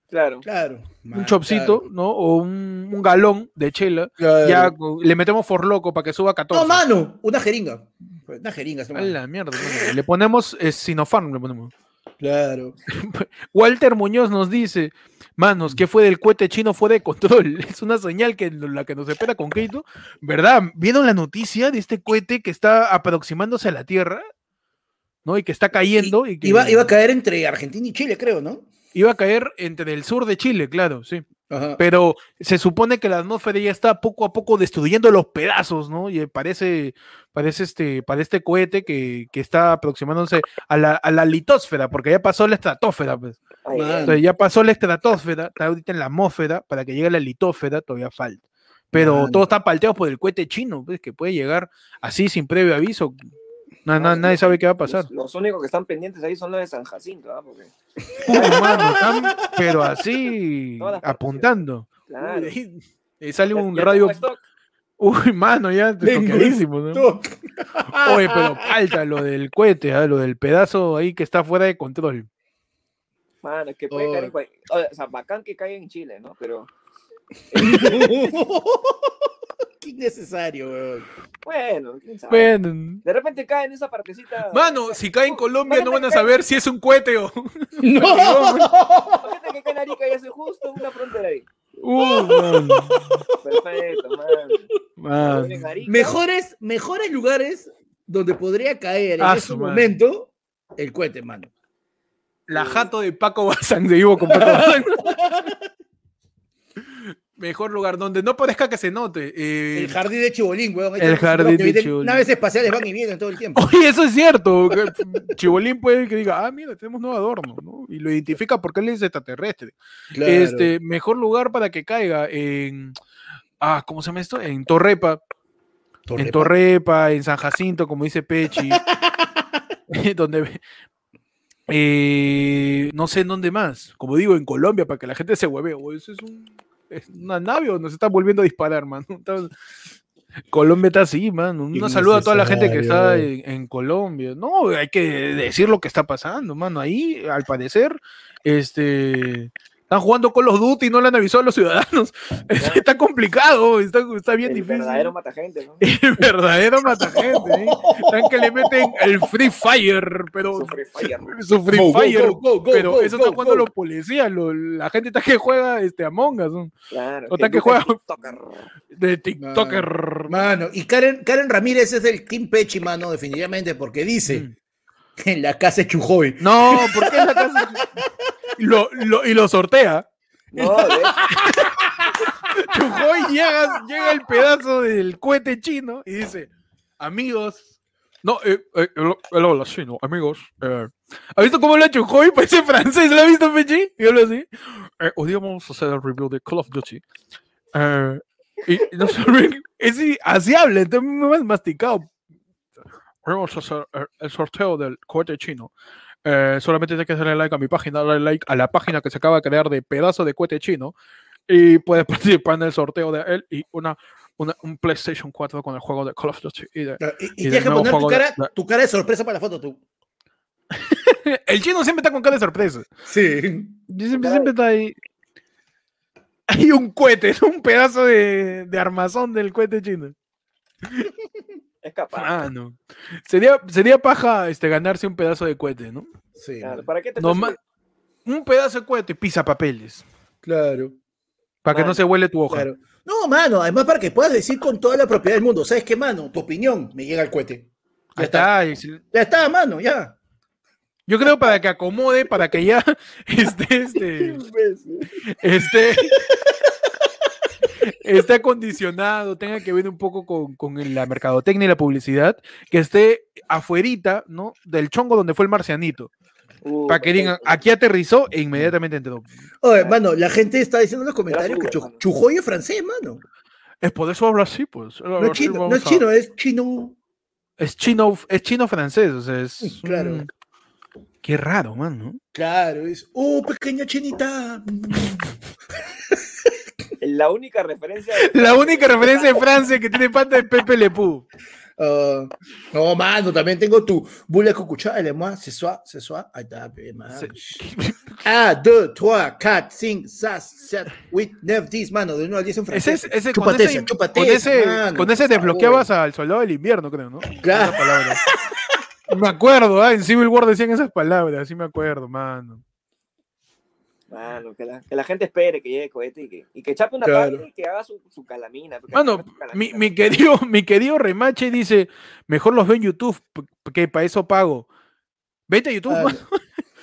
Claro. Claro. un chopcito, ¿no? O un, un, galón de chela. Ya le metemos for loco para que suba 14. No, mano, una jeringa. Una jeringa. A la mierda. Le ponemos eh, Sinopharm, le ponemos. Claro. Walter Muñoz nos dice, manos, ¿qué fue del cohete chino? Fue de control. Es una señal que la que nos espera con Keito. ¿Verdad? ¿Vieron la noticia de este cohete que está aproximándose a la Tierra? ¿No? Y que está cayendo. Y, que... iba, iba a caer entre Argentina y Chile, creo, ¿no? Iba a caer entre el sur de Chile, claro, sí. Pero se supone que la atmósfera ya está poco a poco destruyendo los pedazos, ¿no? Y parece, parece este, para este cohete que, está aproximándose a la, a la, litósfera, porque ya pasó la estratosfera, pues. ya pasó la estratosfera, está ahorita en la atmósfera, para que llegue a la litósfera todavía falta. Pero todo está palteado por el cohete chino, pues, que puede llegar así sin previo aviso. No, nadie sabe qué va a pasar. Los, únicos que están pendientes ahí son los de San Jacinto, ¿ah? Porque... pero así, apuntando. Claro. Y sale un radio. Uy, mano, ya te toquerísimo, ¿no? Oye, pero falta lo del cohete, ¿ah? lo del pedazo ahí que está fuera de control. Mano, que puede caer en O sea, bacán que caiga en Chile, ¿no? Pero. Qué innecesario, weón. Bueno, quién sabe. Bueno. De repente cae en esa partecita. Mano, si cae en Colombia no van a saber si es un cohete o. ¡No! Imagínate que cae en Arica y hace justo una frontera ahí. Uh, Perfecto, man. Mejores, mejores lugares donde podría caer en ese momento el cohete, mano. La jato de Paco Bazán, de Ivo con Paco Bazán. Mejor lugar donde no parezca que se note. eh, El jardín de Chibolín, weón. Ahí El jardín de Chibolín. Naves espaciales van y vienen todo el tiempo. Oye, eso es cierto. Chibolín puede que diga, ah, mira, tenemos nuevo adorno, ¿no? Y lo identifica porque él es extraterrestre. Claro. Este, mejor lugar para que caiga en. Ah, ¿cómo se llama esto? En Torrepa. En Torrepa, en San Jacinto, como dice Pechi. donde eh, no sé en dónde más. Como digo, en Colombia, para que la gente se hueve. O eso es, un, es una nave o nos está volviendo a disparar, mano. Está- Colombia está así, mano. Un saludo a toda la gente que está en, en Colombia. No, hay que decir lo que está pasando, mano. Ahí, al parecer, este. Están jugando con los Duty y no le han avisado a los ciudadanos. Está complicado, está, está bien el difícil. verdadero matagente, ¿no? El verdadero matagente. ¿eh? Están que le meten el Free Fire, pero Su Free Fire. su Free Go, Fire. go, go, go, pero go, eso está jugando go. los policías. lo- la gente está que juega este, Among Us. ¿no? Claro. Otra el que juega- TikToker. De TikToker. Mano, y Karen, Karen Ramírez es del Team Pechi, mano, definitivamente, porque dice Mm. que en la casa de Chujoy. No, ¿por qué la casa? Y lo, lo- y lo sortea. No, de Chujoy llega, llega el pedazo del cohete chino y dice, amigos, no, eh, eh, el, el habla chino, amigos, eh, ¿ha visto cómo habla Chujoy? Parece francés, ¿lo ha visto Pechi? Y habla así, eh, hoy día vamos a hacer el review de Call of Duty, Eh, y no sé, es, así habla, está más masticado. Vamos a hacer eh, el sorteo del cohete chino. Eh, solamente tienes que darle like a mi página, darle like a la página que se acaba de crear de pedazo de cohete chino y puedes participar en el sorteo de él y una, una- un PlayStation 4 con el juego de Call of Duty. y de- Y, y Y tienes que poner tu cara, de- tu cara de sorpresa para la foto, tú. El chino siempre está con cara de sorpresa. Sí. Siempre, siempre está ahí. Hay un cohete, un pedazo de, de armazón del cohete chino. Es capaz. Ah, no. Sería, sería paja este, ganarse un pedazo de cohete, ¿no? Sí. Claro, ¿Para qué te No un pedazo de cohete pisa papeles. Claro. Para que no se huele tu hoja. Claro. No, mano, además para que puedas decir con toda la propiedad del mundo, ¿sabes qué, mano? Tu opinión me llega al cohete. Ya Ahí está. y si- Ya está, mano, ya. Yo creo para que acomode, para que ya esté, este, esté, esté acondicionado, tenga que ver un poco con, con la mercadotecnia y la publicidad, que esté afuerita, ¿no? Del chongo donde fue el marcianito. Uh, Para que digan, perfecto. aquí aterrizó e inmediatamente entró. Oye, mano, la gente está diciendo en los comentarios que es francés, mano. Es por eso habla así, pues. No es chino, no es chino, es chino. Es chino, es chino francés, o sea, es. Claro. un- Qué raro, man, ¿no? Claro, es. Oh, pequeña chinita. La única referencia. de- La única referencia de Francia que tiene pata es Pepe Le Pew. Ah, no, mano, también tengo tu boule cucucha, le moi, ce soir, ce soir. Ahí está. Se- 1, 2, 3, 4, 5, 6, 7, 8, 9, 10, mano, de 1 al 10 en francés. es- ese, con ese, chúpate con ese, mano, con ese por desbloqueabas al soldado del invierno, creo, ¿no? Claro. Me acuerdo, ¿ah? en Civil War decían esas palabras, sí me acuerdo, mano. Mano, que la, que la gente espere que llegue el cohete y que, y que chape una Claro. parte y que haga su, su calamina. Mano, su mi, calamina. mi querido, mi querido Remache dice, mejor los veo en YouTube, que para eso pago. Vete a YouTube, Ah, mano.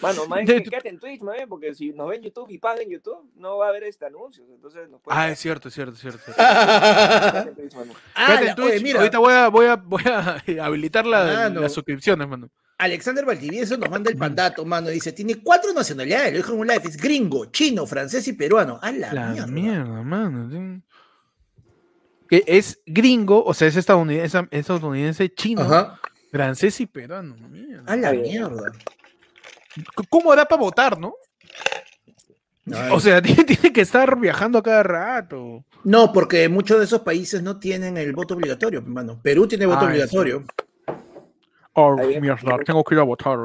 Mano, más de quédate en Twitch, más bien, porque si nos ven YouTube y pagan YouTube, no va a haber este anuncio. Entonces, nos pueden Ah, es cierto, es cierto, es cierto. Quédate en Twitch, mano. Ah, Quédate en Twitch, oye, mira, ahorita voy a, voy a, voy a habilitar la- Mano. las suscripciones, mano. Alexander Valdivieso nos manda el pandato, mano. Dice: Tiene cuatro nacionalidades. Lo dijo en un live: es gringo, chino, francés y peruano. A la, La mierda. mierda, mano. Que es gringo, o sea, es estadounidense, es estadounidense chino, Ajá. francés y peruano. mierda. A la mierda. ¿Cómo hará para votar, no? O sea, tiene, tiene que estar viajando a cada rato. no, porque muchos de esos países no tienen el voto obligatorio, hermano. Perú tiene voto Ah, obligatorio. Oh, mierda, tengo que ir a votar.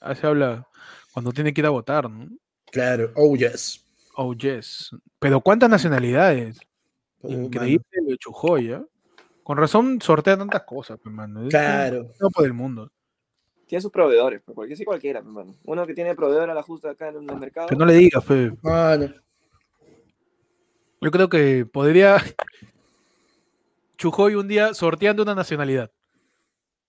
Así habla cuando tiene que ir a votar, ¿no? Claro. Oh, yes. Oh, yes. Pero ¿cuántas nacionalidades? Oh, Increíble de Chujoy, ¿eh? Con razón sortea tantas cosas, pues, mano. mano. Es Claro. un topo del mundo. Tiene sus proveedores, pues, porque sí cualquiera, mi hermano. Uno que tiene proveedor a la justa acá en el mercado. Que no le digas, fe. Mano. Yo creo que podría Chujoy un día sorteando una nacionalidad.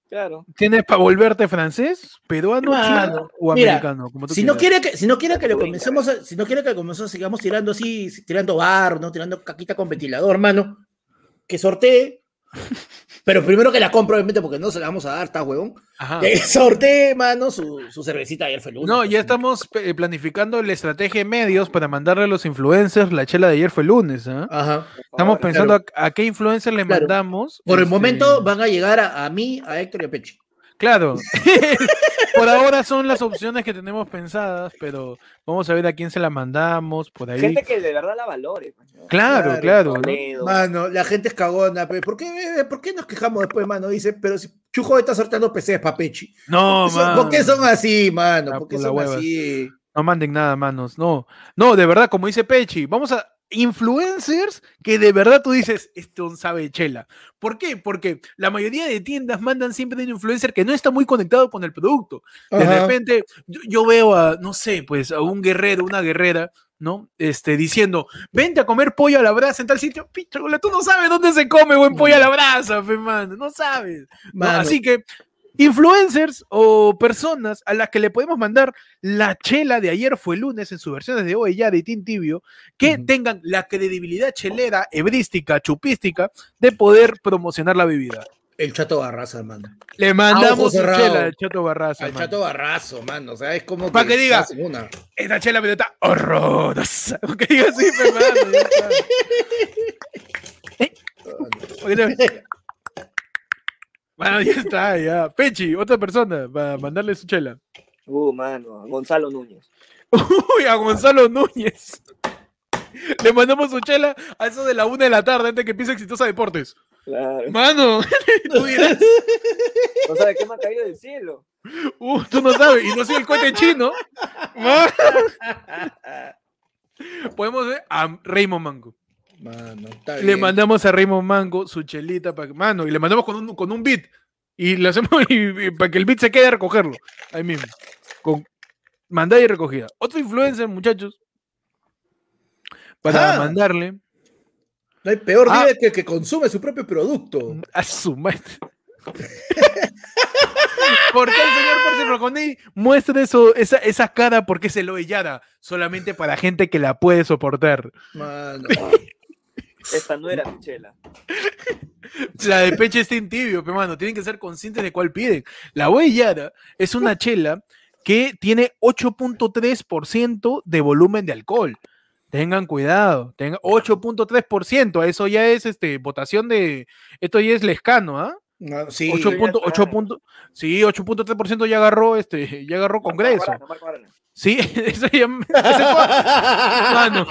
Claro. Tienes para volverte francés, peruano, chino o americano, como tú si no quiere que, si no quiere que lo comencemos, si no quiere que comencemos, sigamos tirando así, tirando bar, no tirando caquita con ventilador, hermano, que sortee pero primero que la compro, obviamente, porque no se la vamos a dar, está huevón. Que sortee, mano, su, su, cervecita ayer fue lunes. No, ya estamos eh, planificando la estrategia de medios para mandarle a los influencers la chela de ayer fue lunes. ¿ah? Ajá. Estamos pensando a, qué influencer le mandamos. Por el este, momento van a llegar a, a mí, a Héctor y a Pechi. Claro. por ahora son las opciones que tenemos pensadas, pero vamos a ver a quién se la mandamos por ahí. Gente que de verdad la valore. Pues, claro, claro. Mano, la gente es cagona. ¿Por qué, ¿Por qué nos quejamos después, mano? Dice, pero si Chujo está sorteando PCs para Pechi. No, mano. ¿Por qué son así, mano? ¿Por qué son así? No manden nada, manos. No, no, de verdad, como dice Pechi, vamos a, influencers que de verdad tú dices, esto sabe chela. ¿Por qué? Porque la mayoría de tiendas mandan siempre un influencer que no está muy conectado con el producto. De repente, yo, veo a, no sé, pues a un guerrero, una guerrera, ¿no? Este, diciendo, vente a comer pollo a la brasa en tal sitio. Picho, tú no sabes dónde se come buen pollo a la brasa, fe, no sabes. Así que Influencers o personas a las que le podemos mandar la chela de ayer fue lunes en sus versiones de hoy ya de Tin Tibio, que tengan la credibilidad chelera, hebrística, chupística de poder promocionar la bebida. El Chato Barraza, hermano. Le mandamos chela al Chato Barraza. Al Chato Barrazo, mano. O sea, es como. Para que, diga, esta chela me está horrorosa. Que diga así, hermano. Bueno, ya está, ya. Pechi, otra persona, para mandarle su chela. Uh, mano, a Gonzalo Núñez. Uy, a Gonzalo Núñez. Le mandamos su chela a eso de la una de la tarde antes que empiece Exitosa Deportes. Claro. Mano, tú dirás. No sabes qué me ha caído del cielo. Uh, tú no sabes, y no soy el cohete chino. Podemos ver a Raymond Mango. Mano, le mandamos a Raymond Mango su chelita para mano y le mandamos con un, con un beat. Y le hacemos para que el beat se quede a recogerlo ahí mismo. Con mandada y recogida. Otro influencer muchachos. Para ah. mandarle. No hay peor ah. que que consume su propio producto. A su madre. ¿Por qué el señor Percy Rocondi muestra eso, esa, esa cara porque se lo hellada solamente para gente que la puede soportar? Mano. Esta no era mi chela. La de peche está en tibio, pero mano, tienen que ser conscientes de cuál piden. La huellada es una chela que tiene 8.3% de volumen de alcohol. Tengan cuidado, tengan 8.3%, eso ya es este votación de esto ya es lescano, ¿ah? sí, 8.3% ya agarró este, ya agarró Congreso. Sí, ese, ese Mano,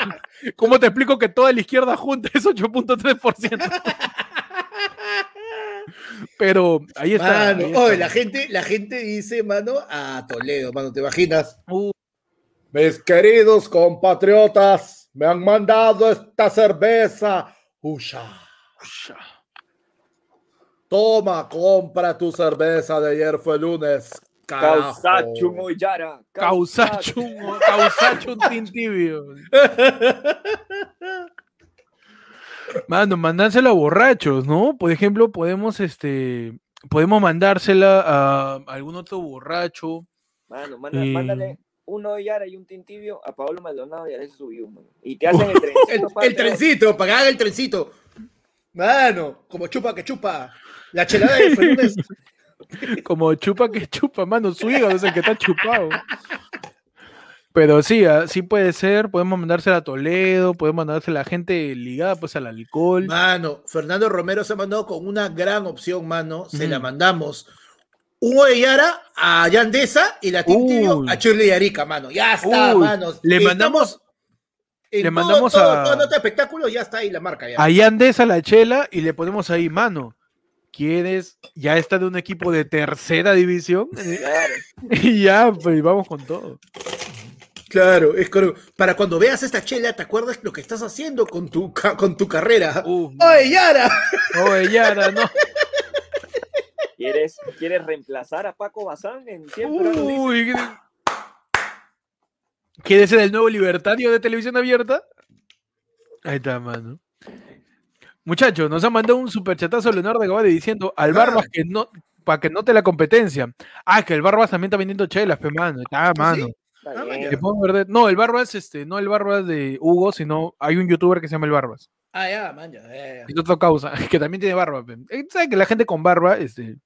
¿cómo te explico que toda la izquierda junta es 8.3%? Pero ahí está. la gente, la gente dice, mano, a Toledo, mano, ¿te imaginas? Uh. Mis queridos compatriotas, me han mandado esta cerveza. Usha. Toma, compra tu cerveza de ayer fue lunes. Causachum Oyara. Causachum, Causachum Tintibio. Mano, mandársela a borrachos, ¿no? Por ejemplo, podemos, este, podemos mandársela a algún otro borracho. Mano, eh, mándale uno Yara y un Tintibio a Pablo Maldonado y a ese subió, mano. Y te hacen el trencito. el, trencito, para que haga el trencito. Mano, como chupa que chupa. La chelada de Como chupa que chupa, mano, su hígado es el que está chupado. Pero sí, ah, sí puede ser, podemos mandársela a Toledo, podemos mandársela a la gente ligada pues al alcohol. Mano, Fernando Romero se ha mandado con una gran opción, mano, se la mandamos. Hugo de Yara a Yandesa y la Tintibio a Chile y Arica, mano. Ya está, mano. Le mandamos... le mandamos a... Todo, todo, espectáculo, ya está ahí la marca. Ya. A Yandesa la chela y le ponemos ahí, mano quieres, ya está de un equipo de tercera división. y ya, pues vamos con todo. Claro, es para cuando veas esta chela, te acuerdas lo que estás haciendo con tu, con tu carrera. ¡Oye, Yara! ¡Oye, Yara, no! ¿Quieres, ¿Quieres reemplazar a Paco Bazán en siempre? Uy, ¿quieres ser el nuevo libertario de televisión abierta? Ahí está, mano. Muchachos, nos ha mandado un superchatazo Leonardo Gabade diciendo al Barbas que no, para que note la competencia. Ah, que el Barbas también está vendiendo chelas, pe, mano. Está, ¿Ah, mano. No, el Barbas, este, no el Barbas de Hugo, sino hay un youtuber que se llama el Barbas. Ah, ya, man, ya, ya, ya. Y otro causa, que también tiene barba. Eh, ¿Sabes que la gente con barba, este.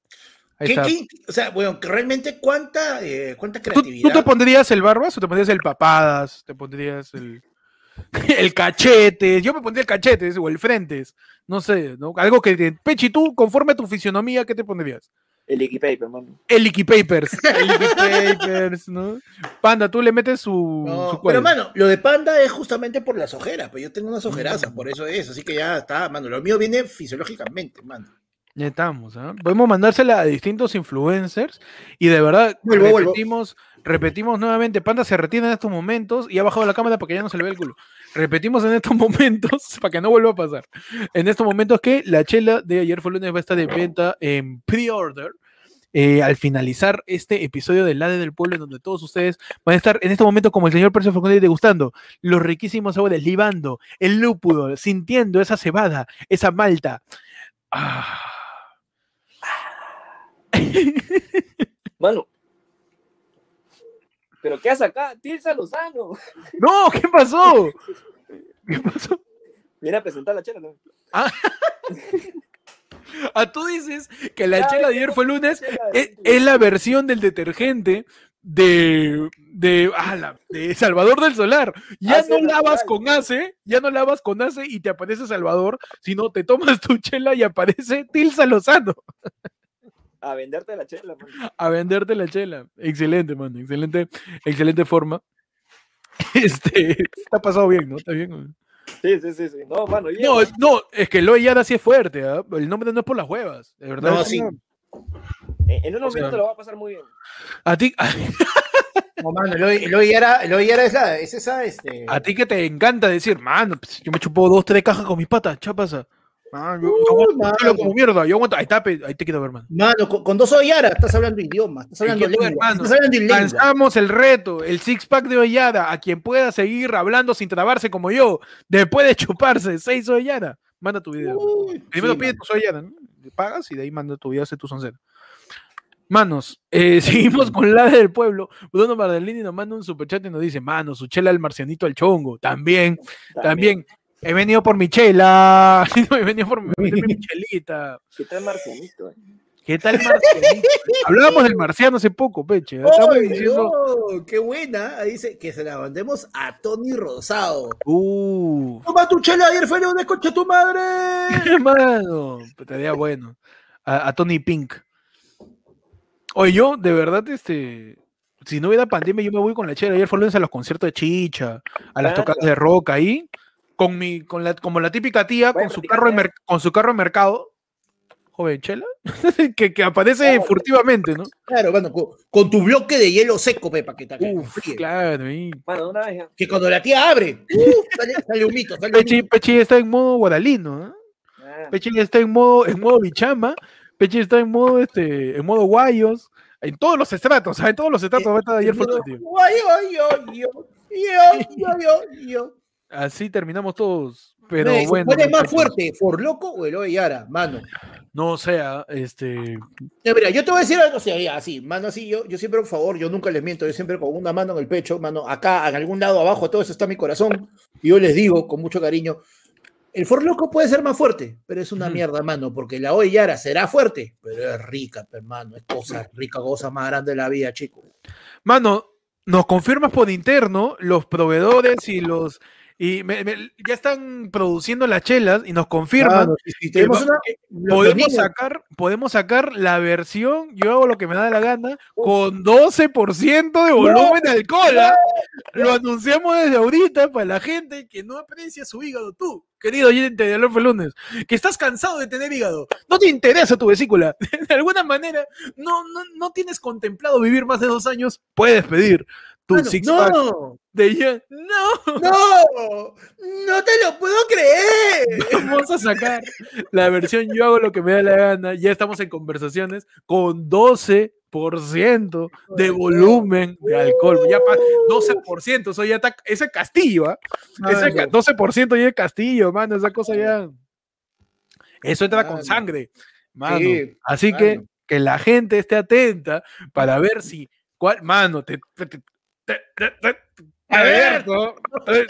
Ahí ¿Qué- está. qué- o sea, bueno, que realmente cuánta, eh, cuánta ¿Tú, creatividad. tú te pondrías el barbas o te pondrías el papadas? ¿Te pondrías el, el cachete? Yo me pondría el cachete o el frentes. No sé, ¿no? Algo que. te- Pechi, tú, conforme a tu fisionomía, ¿qué te pondrías? El Ikipaper, hermano. El Icky Papers. El Icky Papers, ¿no? Panda, tú le metes su. No, su pero mano, lo de panda es justamente por las ojeras, pues yo tengo unas ojerazas, por eso es, así que ya está, mano, lo mío viene fisiológicamente, mano. Ya estamos, ¿ah? Podemos mandársela a distintos influencers y de verdad Vuelvo, vuelvo. Repetimos, nuevamente, Panda se retiene en estos momentos y ha bajado la cámara para que ya no se le vea el culo. Repetimos en estos momentos para que no vuelva a pasar. En estos momentos que la chela de ayer fue lunes va a estar de venta en pre-order. eh, al finalizar este episodio del Lade del Pueblo, en donde todos ustedes van a estar en este momento como el señor Percio Facundo degustando los riquísimos sabores, libando el lúpulo, sintiendo esa cebada, esa malta. Ah. ¿Pero qué haces acá? Tilsa Lozano. No, ¿qué pasó? ¿Qué pasó? Viene a presentar la chela. ¿no? Ah, tú dices que la Ya, chela de ayer fue lunes, chela, es, la versión del detergente de, de, ala, de Salvador del Solar. Ya Ace no lavas natural. con ACE, ya no lavas con ACE y te aparece Salvador, sino te tomas tu chela y aparece Tilsa Lozano A venderte la chela, mano. a venderte la chela. Excelente, mano, excelente, excelente forma. Este, está pasado bien, ¿no? Está bien. ¿no? Sí, sí, sí, sí. No, mano. No, no, es que Loy Yara sí es fuerte, ¿ah? El nombre no es por las huevas, de verdad. No, es sí. En, unos o sea- minutos lo va a pasar muy bien. A ti, No, mano, el hoy, el hoy era, el hoy era esa, es esa, este. a ti que te encanta decir, mano, pues, yo me chupo dos, tres cajas con mis patas, ¿qué pasa? Ah, yo, yo aguanto mano. chelo como mierda, yo aguanto. Ahí está, pe, ahí te mano. Con, con dos Oyara estás hablando idioma, estás hablando lengua, hermano, estás hablando en lengua. Lanzamos el reto, el six pack de Ollada, a quien pueda seguir hablando sin trabarse como yo, después de chuparse seis Ollada, manda tu video. Uy, Primero sí, pide tu. Le pagas y de ahí manda tu video, hace tu soncero. Manos, eh, seguimos con la del pueblo. Bruno Bardellini nos manda un superchat y nos dice, mano, su chela el marcianito al chongo. También, también. He venido por mi chela. He venido por mi, mi chelita. ¿Qué tal Marcianito? eh? ¿Qué tal marcianito? Hablábamos del marciano hace poco, peche. Estamos ¡Ay, diciendo, no! ¡Qué buena! Ahí dice que se la mandemos a Tony Rosado. uh, ¡Toma tu chela ayer fue lunes, concha tu madre! hermano, estaría bueno. A, a Tony Pink. Oye, yo, de verdad, este, si no hubiera pandemia, yo me voy con la chela. Ayer fue lunes a los conciertos de Chicha, a las Claro. tocadas de rock ahí, con mi, con la, como la típica tía, Bueno, con su típica carro de con su carro de mercado. Joven chela, que, que aparece Claro. furtivamente, ¿no? Claro, bueno, con, con tu bloque de hielo seco, pe, para que te que Uf, claro, ahí. Mano, una vez ya. Que cuando la tía abre, ¡uh! sale, sale humito, sale Pechi, humito. Pechi está en modo guadalino, ¿eh? Ah, Pechi está en modo, en modo bichama, Pechi está en modo, este, en modo guayos, en todos los estratos, ¿sabes? En todos los estratos va a estar ayer fue el tío. Guay, yo, yo, yo, yo, yo, yo, yo. Así terminamos todos, pero bueno. ¿Cuál es más fuerte, For Loco o Eloy Yara? Mano. No sea, este, Ya, mira, yo te voy a decir algo así, ya, así, mano, así, yo, yo siempre, por favor, yo nunca les miento, yo siempre con una mano en el pecho, mano, acá, en algún lado abajo, todo eso está mi corazón, y yo les digo con mucho cariño, el For Loco puede ser más fuerte, pero es una mierda, mano, porque la Yara será fuerte, pero es rica, hermano, es cosa rica, cosa más grande de la vida, chico. mano, nos confirmas por interno los proveedores y los, y me- me- ya están produciendo las chelas y nos confirman si- una- los podemos sacar, podemos sacar la versión, yo hago lo que me da la gana, con 12% de volumen de alcohol. ¿ah? Lo anunciamos desde ahorita para la gente que no aprecia su hígado. Tú, querido oyente de Alonso Lunes, que estás cansado de tener hígado, no te interesa tu vesícula, de alguna manera no, no, no tienes contemplado vivir más de dos años, puedes pedir tu Mano, six pack no, de. No, no, no te lo puedo creer. vamos a sacar la versión yo hago lo que me da la gana. Ya estamos en conversaciones con 12% de volumen de alcohol. Ya pa- 12%, eso ya está, ese castillo, ¿ah? Ese ca- 12% ya es castillo, mano, esa cosa ya. Eso entra con sangre, mano. Sí, Así mano. que, que la gente esté atenta para ver si, cuál, mano, te, a ver,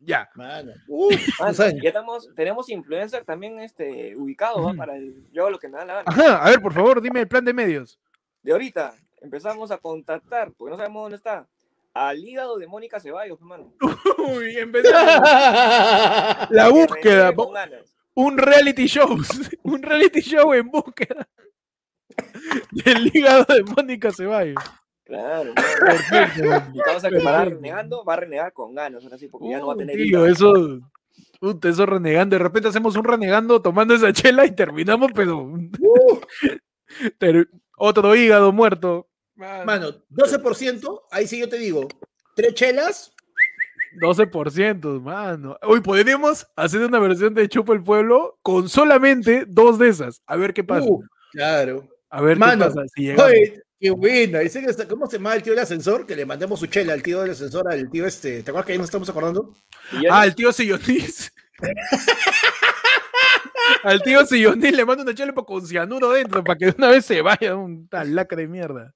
ya. Mano. ya tenemos influencer también este, ubicado para el, yo lo que me da la gana. Ajá, a ver, por favor, dime el plan de medios. De ahorita empezamos a contactar, porque no sabemos dónde está, al hígado de Mónica Ceballos, hermano. Uy, empezamos. la búsqueda. Un reality show. Un reality show en búsqueda del hígado de Mónica Ceballos. Claro, perfecto. Vamos a que va renegando, va a renegar con ganas, ahora sí, porque ya no va a tener. Tío, eso. eso renegando. De repente hacemos un renegando tomando esa chela y terminamos, pero. Uh. Otro hígado muerto. Mano, 12%, ahí sí yo te digo, tres chelas. 12%, mano. Hoy podríamos hacer una versión de Chupa el Pueblo con solamente dos de esas. A ver qué pasa. Uh, claro. A ver qué pasa. Si oye, qué buena. Dice que ¿Cómo se llama el tío del ascensor? Que le mandemos su chela al tío del ascensor, al tío este. ¿Te acuerdas que ahí nos estamos acordando? Ah, el tío Sillonis. Al tío Sillonil le mando una chela con cianuro dentro para que de una vez se vaya un tal lacra de mierda.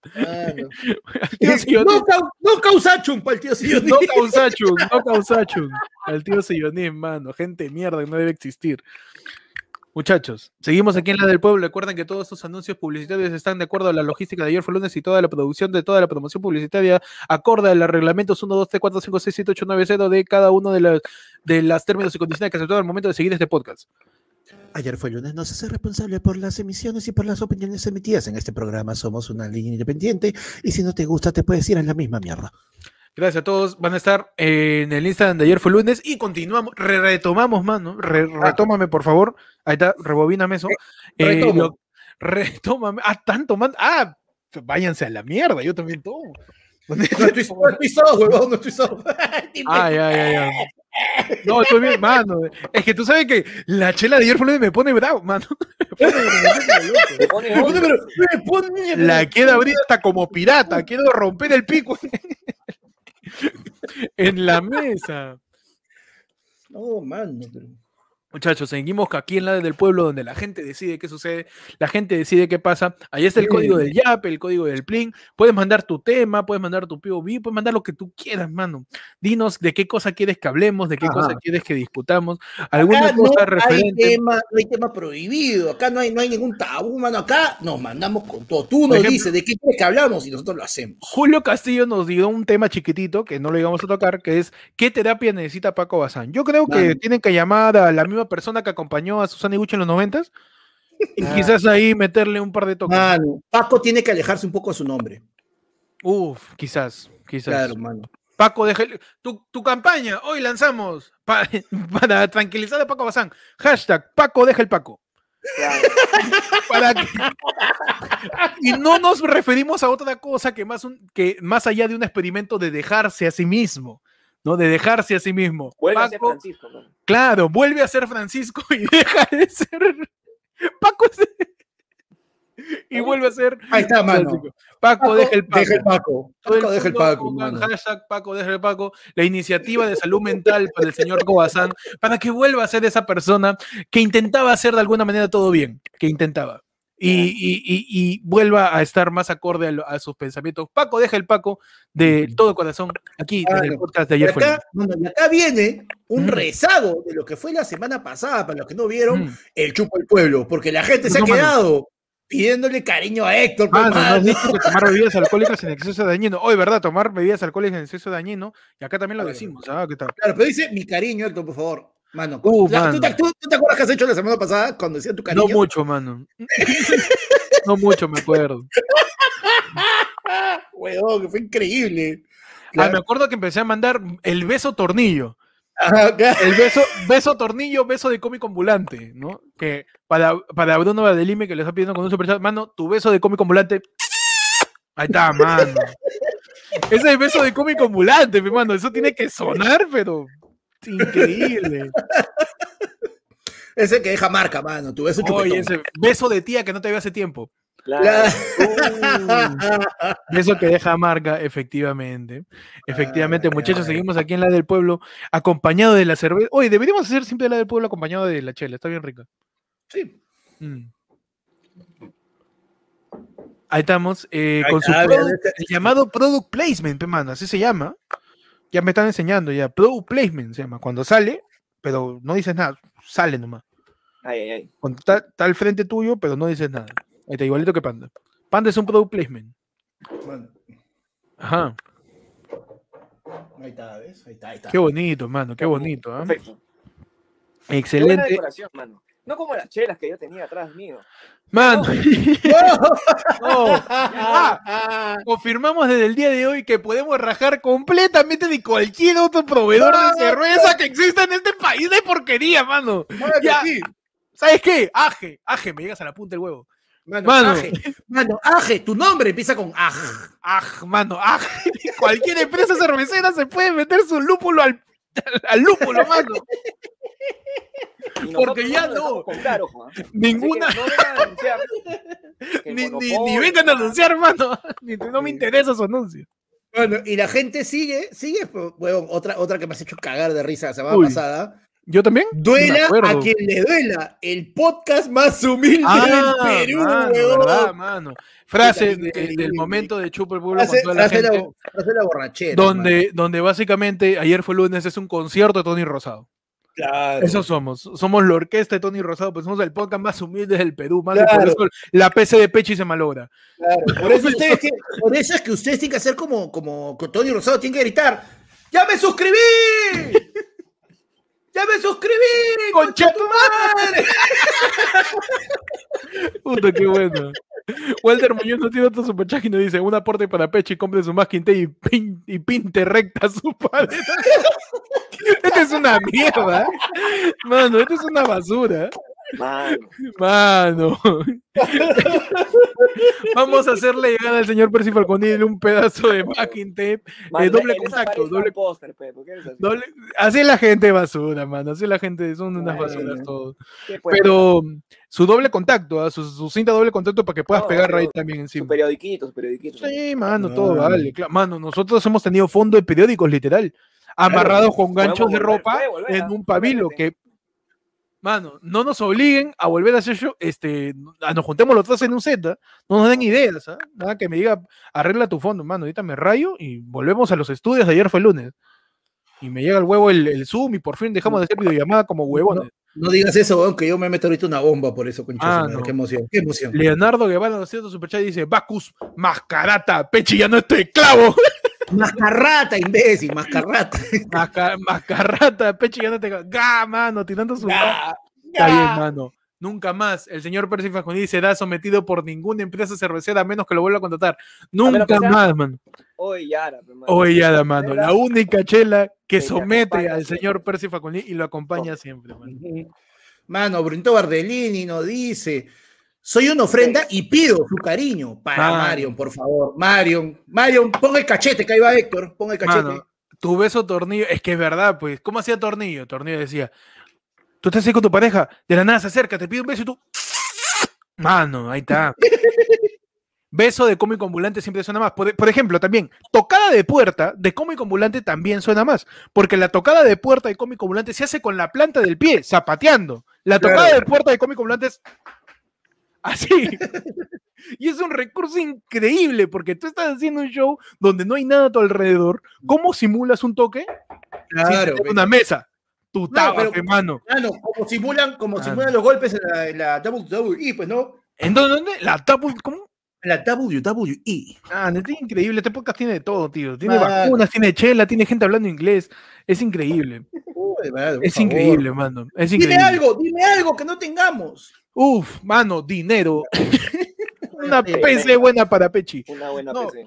no, no causachum para el tío Sillonil. No causachum, no causachum. Al tío Sillonil, mano. Gente de mierda que no debe existir. Muchachos, seguimos aquí en la del pueblo. Recuerden que todos estos anuncios publicitarios están de acuerdo a la logística de ayer fue lunes y toda la producción de toda la promoción publicitaria acorde a los reglamentos 1, 2, 3, 4, 5, 6, 7, 8, 9, 0 de cada uno de, las de las términos y condiciones que aceptó al momento de seguir este podcast. Ayer fue lunes, no se hace responsable por las emisiones y por las opiniones emitidas en este programa. Somos una línea independiente y si no te gusta te puedes ir a la misma mierda. Gracias a todos. Van a estar en el Instagram de ayer fue lunes y continuamos, retomamos, mano. Ah. retómame, por favor. Ahí está, rebobíname eso. Eh, retómame. Ah, tanto, man. Ah, váyanse a la mierda, yo también tomo. No estoy, no huevón, no estoy solo. ah, ya, ya, ya. No, estoy bien, mano. Es que tú sabes que la chela de ayer fue me pone bravo, mano. Me pone, me pone, la queda hasta como pirata. Quiero romper el pico en la mesa. No, mano, pero... Muchachos, seguimos aquí en la del pueblo donde la gente decide qué sucede, la gente decide qué pasa. Ahí está el código del YAP, el código del Plin. Puedes mandar tu tema, puedes mandar tu POV, puedes mandar lo que tú quieras, mano. Dinos de qué cosa quieres que hablemos, de qué cosa quieres que discutamos. Alguna cosa referente. no hay tema prohibido, acá no hay, no hay ningún tabú, mano. Acá nos mandamos con todo. Tú nos dices de qué quieres que hablamos y nosotros lo hacemos. Julio Castillo nos dio un tema chiquitito que no lo íbamos a tocar, que es ¿qué terapia necesita Paco Bazán? Yo creo que tienen que llamar a la misma persona que acompañó a Susana Iguchi en los noventas y ah. quizás ahí meterle un par de toques. Paco tiene que alejarse un poco de su nombre. Uf, quizás, quizás. Paco, deja tu, tu, campaña, hoy lanzamos para tranquilizar a Paco Bazán. Hashtag Paco deja el Paco. y no nos referimos a otra cosa que más, un, que más allá de un experimento de dejarse a sí mismo. ¿No? De dejarse a sí mismo. Vuelve a ser Francisco. Claro, vuelve a ser Francisco y deja de ser Paco. y vuelve a ser. Ahí está, mano. Paco, deja el Paco. Deja el Paco. Paco deja el Paco. Hashtag Paco deja el Paco. La iniciativa de salud mental para el señor Cobazán, para que vuelva a ser esa persona que intentaba hacer de alguna manera todo bien. Que intentaba y, vuelva a estar más acorde a, sus pensamientos. Paco, deja el Paco de todo corazón aquí en el podcast de ayer. acá, acá viene un rezago de lo que fue la semana pasada, para los que no vieron, el chupo del pueblo, porque la gente se ha quedado pidiéndole cariño a Héctor. Ah, no, no, que tomar bebidas alcohólicas en exceso dañino. Hoy, ¿verdad? Tomar bebidas alcohólicas en exceso dañino. Y acá también lo decimos. ¿ah? Claro, pero dice mi cariño, Héctor, por favor. Mano, uh, ¿tú, te, acuerdas que has hecho la semana pasada cuando decía tu cariño? No mucho, mano. no mucho, me acuerdo. Weón, que fue increíble. Ah, me acuerdo que empecé a mandar el beso tornillo. El beso, beso tornillo, beso de cómico ambulante, ¿no? Que para, para Bruno Badelime que le está pidiendo con un super mano, tu beso de cómico ambulante. Ahí está, mano. Ese es el beso de cómico ambulante, mi mano. Eso tiene que sonar, pero increíble. ese que deja marca, mano. Tu beso Oye, ese beso de tía que no te veo hace tiempo. Claro. beso que deja marca, efectivamente. Efectivamente, muchachos, seguimos aquí en la del pueblo, acompañado de la cerveza. Oye, deberíamos hacer siempre la del pueblo acompañado de la chela, está bien rica. Sí. Mm. Ahí estamos, eh, con su product, el llamado product placement, mano, así se llama. Ya me están enseñando ya, product placement se llama, cuando sale, pero no dices nada, sale nomás. Ay, ay, ay. Cuando está, está al frente tuyo, pero no dices nada. Ahí está, igualito que Panda. Panda es un product placement. Bueno, Ajá. ahí está, ¿ves? Ahí está, ahí está. Qué bonito, mano, qué bonito. ¿ah? Perfecto. Qué buena Excelente. decoración, mano. No como las chelas que yo tenía atrás mío. Mano, no. Ah, confirmamos desde el día de hoy que podemos rajar completamente de cualquier otro proveedor de cerveza que exista en este país de porquería, mano. Ya. sí. ¿Sabes qué? Aje, aje, me llegas a la punta del huevo. Mano, Mano. Aje. Mano, Aje, tu nombre empieza con Aj. Aj, mano, aje. Cualquier empresa cervecera se puede meter su lúpulo al, al lúpulo, mano. Porque ya no. que Ninguna, no vengan a anunciar ni, ni, vengan a anunciar, mano. No me interesa su anuncio. Bueno, y la gente sigue, sigue, pues, huevón, otra, otra que me has hecho cagar de risa la semana Uy. pasada. ¿Yo también? Duela a quien le duela. El podcast más humilde Ah, del Perú, mano, verdad, mano. Frase de- del momento de Chupa el Pueblo con Hace, toda la hace la, gente, hace la borrachera. donde, donde básicamente ayer fue lunes, es un concierto de Tony Rosado. Claro. Eso somos. Somos la orquesta de Tony Rosado, pues somos el podcast más humilde del Perú, y Claro. Por eso la PC de Pechi se malogra. Claro, Por eso, ustedes tienen- por eso es que ustedes tienen que hacer como, como Tony Rosado, tienen que gritar: ¡Ya me suscribí! ¡Ya me suscribí! ¡Concha tu madre! Puta, qué bueno. Walter Muñoz no tiene otro superchat y nos dice: un aporte para Pechi, compre su masking y, y pinte recta su pared. Esta es una mierda. Mano, esta es una basura. Mano, Mano. Vamos a hacerle llegar al señor Percy Falconil un pedazo de backing tape. mano, Eh, doble contacto, doble- póster, pe, ¿por qué eres así? doble- Así es la gente basura, mano. Así es la gente, son unas Bueno. basuras todos. ¿Qué puede Pero su doble contacto, ¿ah? su, su cinta doble contacto para que puedas No, pegar pero ahí también Su encima. periodiquito, su periodiquito. Sí, mano, No. todo vale. claro. Mano, nosotros hemos tenido fondo de periódicos, literal. Amarrados con ganchos de ropa volver, en ¿ah? un pabilo que. Mano, no nos obliguen a volver a hacer show, este, a nos juntemos los tres en un set, ¿ah? no nos den ideas, ¿ah? nada que me diga, arregla tu fondo, mano, ahorita me rayo y volvemos a los estudios, ayer fue lunes, y me llega el huevo el, el Zoom y por fin dejamos de hacer videollamada como huevones. No digas eso, weón, que yo me meto ahorita una bomba por eso, concha. Ah, no. Qué emoción, qué emoción. Leonardo Guevara haciendo superchat y dice, Bacus, mascarata, pechi, ya no estoy clavo. Mascarrata, imbécil, mascarrata. Masca- mascarrata, pechi, ya no te Ga, mano, tirando su. Ga, Está bien, mano. Nunca más el señor Percy Facundi será sometido por ninguna empresa cervecera a menos que lo vuelva a contratar. Nunca más, mano. Oye, Yara, mano. Ya, mano. La única chela que Que te somete al señor Percy Facundi y lo acompaña siempre, mano. Mano, Brunito Bardellini nos dice: Soy una ofrenda y pido su cariño para. Marion, por favor. Marion, Marion, pon el cachete, que ahí va Héctor, pon el cachete. Mano, tu beso tornillo, es que es verdad, pues. ¿Cómo hacía tornillo? Tornillo decía, tú estás ahí con tu pareja, de la nada se acerca, te pide un beso y tú. Mano, ahí está. Beso de cómico ambulante siempre suena más. Por, por ejemplo, también, tocada de puerta de cómico ambulante también suena más. Porque la tocada de puerta de cómico ambulante se hace con la planta del pie, zapateando. La Claro. tocada de puerta de cómico ambulante es así. y es un recurso increíble porque tú estás haciendo un show donde no hay nada a tu alrededor. ¿Cómo simulas un toque? Claro, una mesa. Tu Claro, tabaco, pero- hermano. Mano, como simulan, como simulan los golpes en la, en la WWE, pues, ¿no? ¿En dónde? dónde? La tapu, ¿Cómo? La WWE. Ah, es increíble. Este podcast tiene de todo, tío. Tiene vacunas, tiene chela, tiene gente hablando inglés. Es increíble. Uy, Es favor. increíble, mano. Es Dime algo, dime algo que no tengamos. Uf, mano, dinero. Una PC buena para Pechi. Una buena No. PC.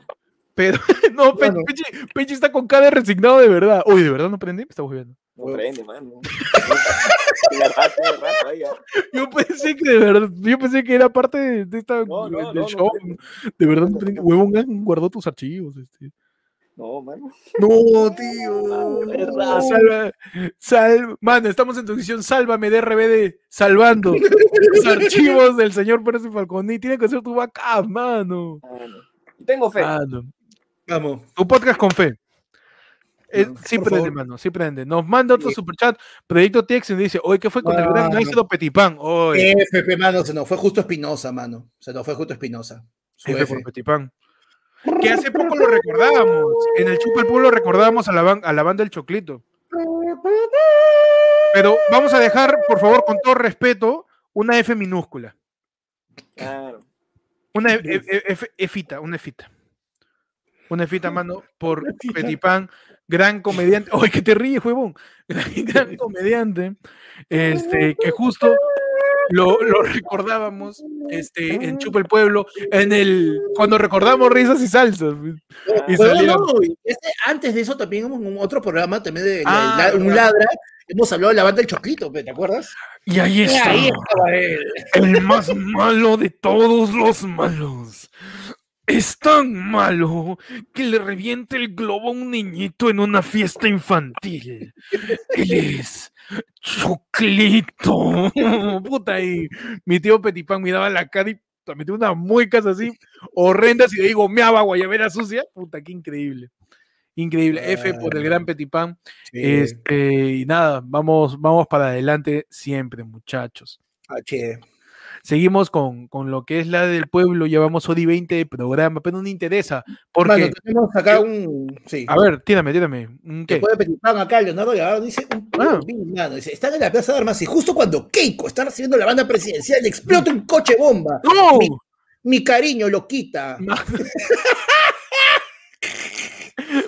Pero, no, Mano. Pechi, Pechi está con cara resignado de verdad. Uy, ¿de verdad no prende? Me estamos viendo. No prende, mano. Ah. Yo pensé que de verdad, yo pensé que era parte de, esta, No, no, del no, show. de verdad, no prende. huevón, guardó tus archivos. Este. No, mano. No, tío. Es verdad. Salva, sal, mano, estamos en tu edición Sálvame de RBD, salvando los archivos del señor Pérez Falconi. Tiene que ser tu backup, mano. Tengo fe. Mano. Vamos. Tu podcast con fe. Eh, sí prende, mano, sí prende. Nos manda otro superchat, Proyecto TX, y dice, oye, ¿qué fue con el gran maestro Petipán? F, mano, se nos fue justo Espinosa, mano. Se nos fue justo Espinosa. F, por Petipán. Que hace poco lo recordábamos. En el Chupa el Pueblo recordábamos a la, a la banda del Choclito. Pero vamos a dejar, por favor, con todo respeto, una F minúscula. Claro. Una e, e, F, Efita, una Efita. Una Efita, mano, por Petipán, gran comediante. ¡Ay, que te ríes, huevón! Gran, comediante. Este, que justo lo, recordábamos este, en Chupa el Pueblo, en el, cuando recordamos risas y salsas. antes de eso también un otro programa también de ah, un ladra, hemos hablado de la banda del Choclito, ¿te acuerdas? Y ahí está. El más malo de todos los malos. Es tan malo que le reviente el globo a un niñito en una fiesta infantil. Él es Choclito. Puta, y mi tío Petipán miraba la cara y metió unas muecas así horrendas y le digo, meaba guayabera sucia. Puta, qué increíble. Increíble. F por el gran Petipán. Este, y nada, vamos, vamos para adelante siempre, muchachos. H. Seguimos con, con, lo que es la del pueblo, llevamos hoy 20 de programa, pero no me interesa. Porque, tenemos acá un. Sí. A ver, tírame, tírame. ¿Qué? Después de acá, Leonardo Guevara dice: un ah. mano, dice, están en la Plaza de Armas y justo cuando Keiko está recibiendo la banda presidencial, explota un coche bomba. ¡No! Mi, mi cariño lo quita.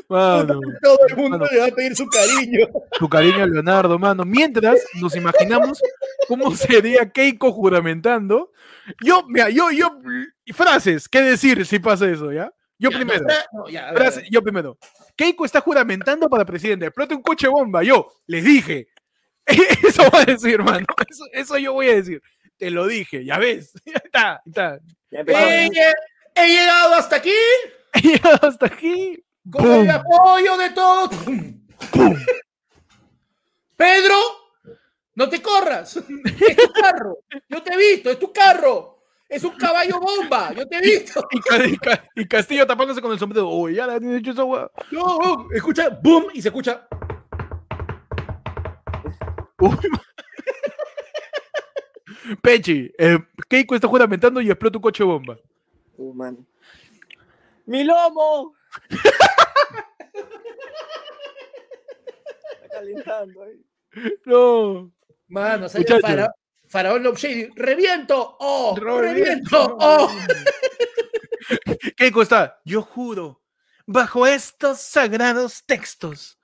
Todo el mundo le va a pedir su cariño. Su cariño a Leonardo, mano. Mientras nos imaginamos cómo sería Keiko juramentando. Yo, mira, yo, yo, frases, ¿qué decir si pasa eso, ya? Yo primero. yo primero. Keiko está juramentando para presidente. Explote un coche bomba. Yo les dije. Eso va a decir, hermano. Eso, yo voy a decir. Te lo dije, ya ves. Ya está, está. he llegado hasta aquí. He llegado hasta aquí. Con el apoyo de todos. Pedro, no te corras. Es tu carro. Yo te he visto, es tu carro. Es un caballo bomba. Yo te he visto. Y, Castillo tapándose con el sombrero. Uy, ya le han hecho esa No, no, escucha, boom, y se escucha. Pechi, eh, Keiko está juramentando y explota un coche bomba. Uh, ¡Mi lomo! Está calentando ahí. No. Mano, salió fara, Faraón Love Shady. ¡Reviento! ¡Oh! ¡Reviento! ¡Oh! ¿Qué está? Yo juro, bajo estos sagrados textos,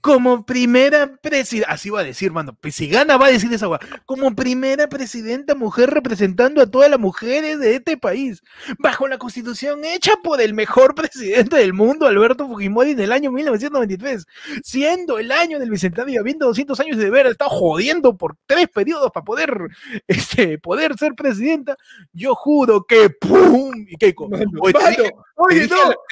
como primera presidenta, así va a decir, mano, pues si gana va a decir esa como primera presidenta mujer representando a todas las mujeres de este país, bajo la constitución hecha por el mejor presidente del mundo, Alberto Fujimori, en el año 1993, siendo el año del bicentenario, habiendo 200 años de haber estado jodiendo por tres periodos para poder, este, poder ser presidenta, yo juro que ¡pum! Y Keiko, oye,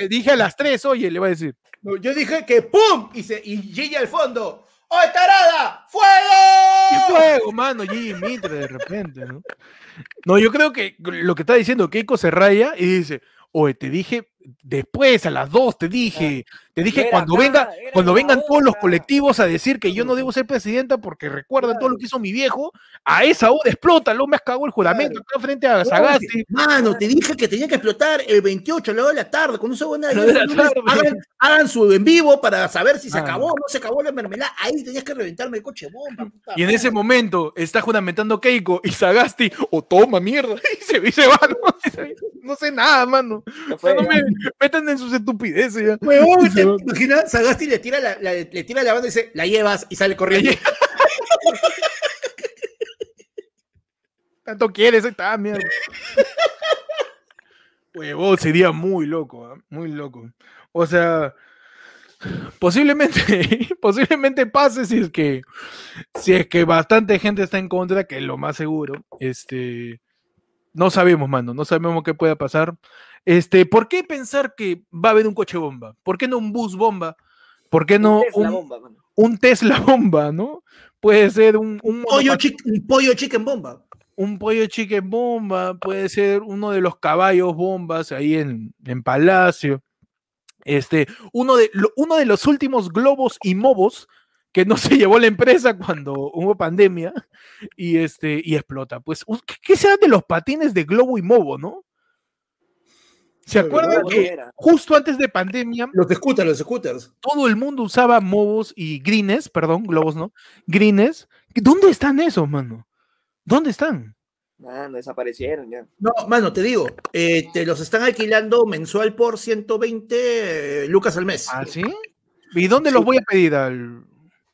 dije, a las tres, oye, le va a decir. Yo dije que ¡pum! Y, se, y Gigi al fondo. ¡Oh, tarada! ¡Fuego! fuego, mano? Gigi Mitre de repente, ¿no? No, yo creo que lo que está diciendo Keiko se raya y dice, oye, te dije después, a las dos, te dije, te dije cuando venga, cuando vengan todos los colectivos a decir que yo no debo ser presidenta porque recuerdan todo lo que hizo mi viejo, a esa hora explota, luego me has cagado el juramento acá frente a Sagasti. Mano, te dije que tenía que explotar el 28 a la hora de la tarde, cuando se van hagan, hagan su en vivo para saber si se acabó o no se acabó la mermelada, ahí tenías que reventarme el coche bomba. y en ese momento está juramentando Keiko y Sagasti, o oh, toma mierda, y se, y se va, no, sé nada, mano. No me, metan en sus estupideces ya. ¿Te imaginas? Sagasti le tira la, le tira la banda y dice, la llevas y sale corriendo. Tanto quieres, está mierda. Huevón, sería muy loco, ¿ah? muy loco. O sea, posiblemente, posiblemente pase si es que, si es que bastante gente está en contra, que es lo más seguro. Este, no sabemos, mano, no sabemos qué pueda pasar. Este, ¿por qué pensar que va a haber un coche bomba? ¿Por qué no un bus bomba? ¿Por qué no un, Tesla bomba, no? Puede ser un, pollo, pollo chicken bomba. Un pollo chicken bomba, puede ser uno de los caballos bombas ahí en, en Palacio. Este, uno de, uno de los últimos globos y mobos que no se llevó la empresa cuando hubo pandemia y, este, y explota. Pues, ¿qué, se de los patines de globo y mobo, no? ¿Se acuerdan que justo antes de pandemia... Los scooters, los scooters. Todo el mundo usaba mobos y greens, perdón, globos, ¿no? Greens. ¿Dónde están esos, mano? ¿Dónde están? Ah, no desaparecieron ya. No, mano, te digo, eh, te los están alquilando mensual por 120 eh, lucas al mes. ¿Ah, sí? ¿Y dónde los voy a pedir al...?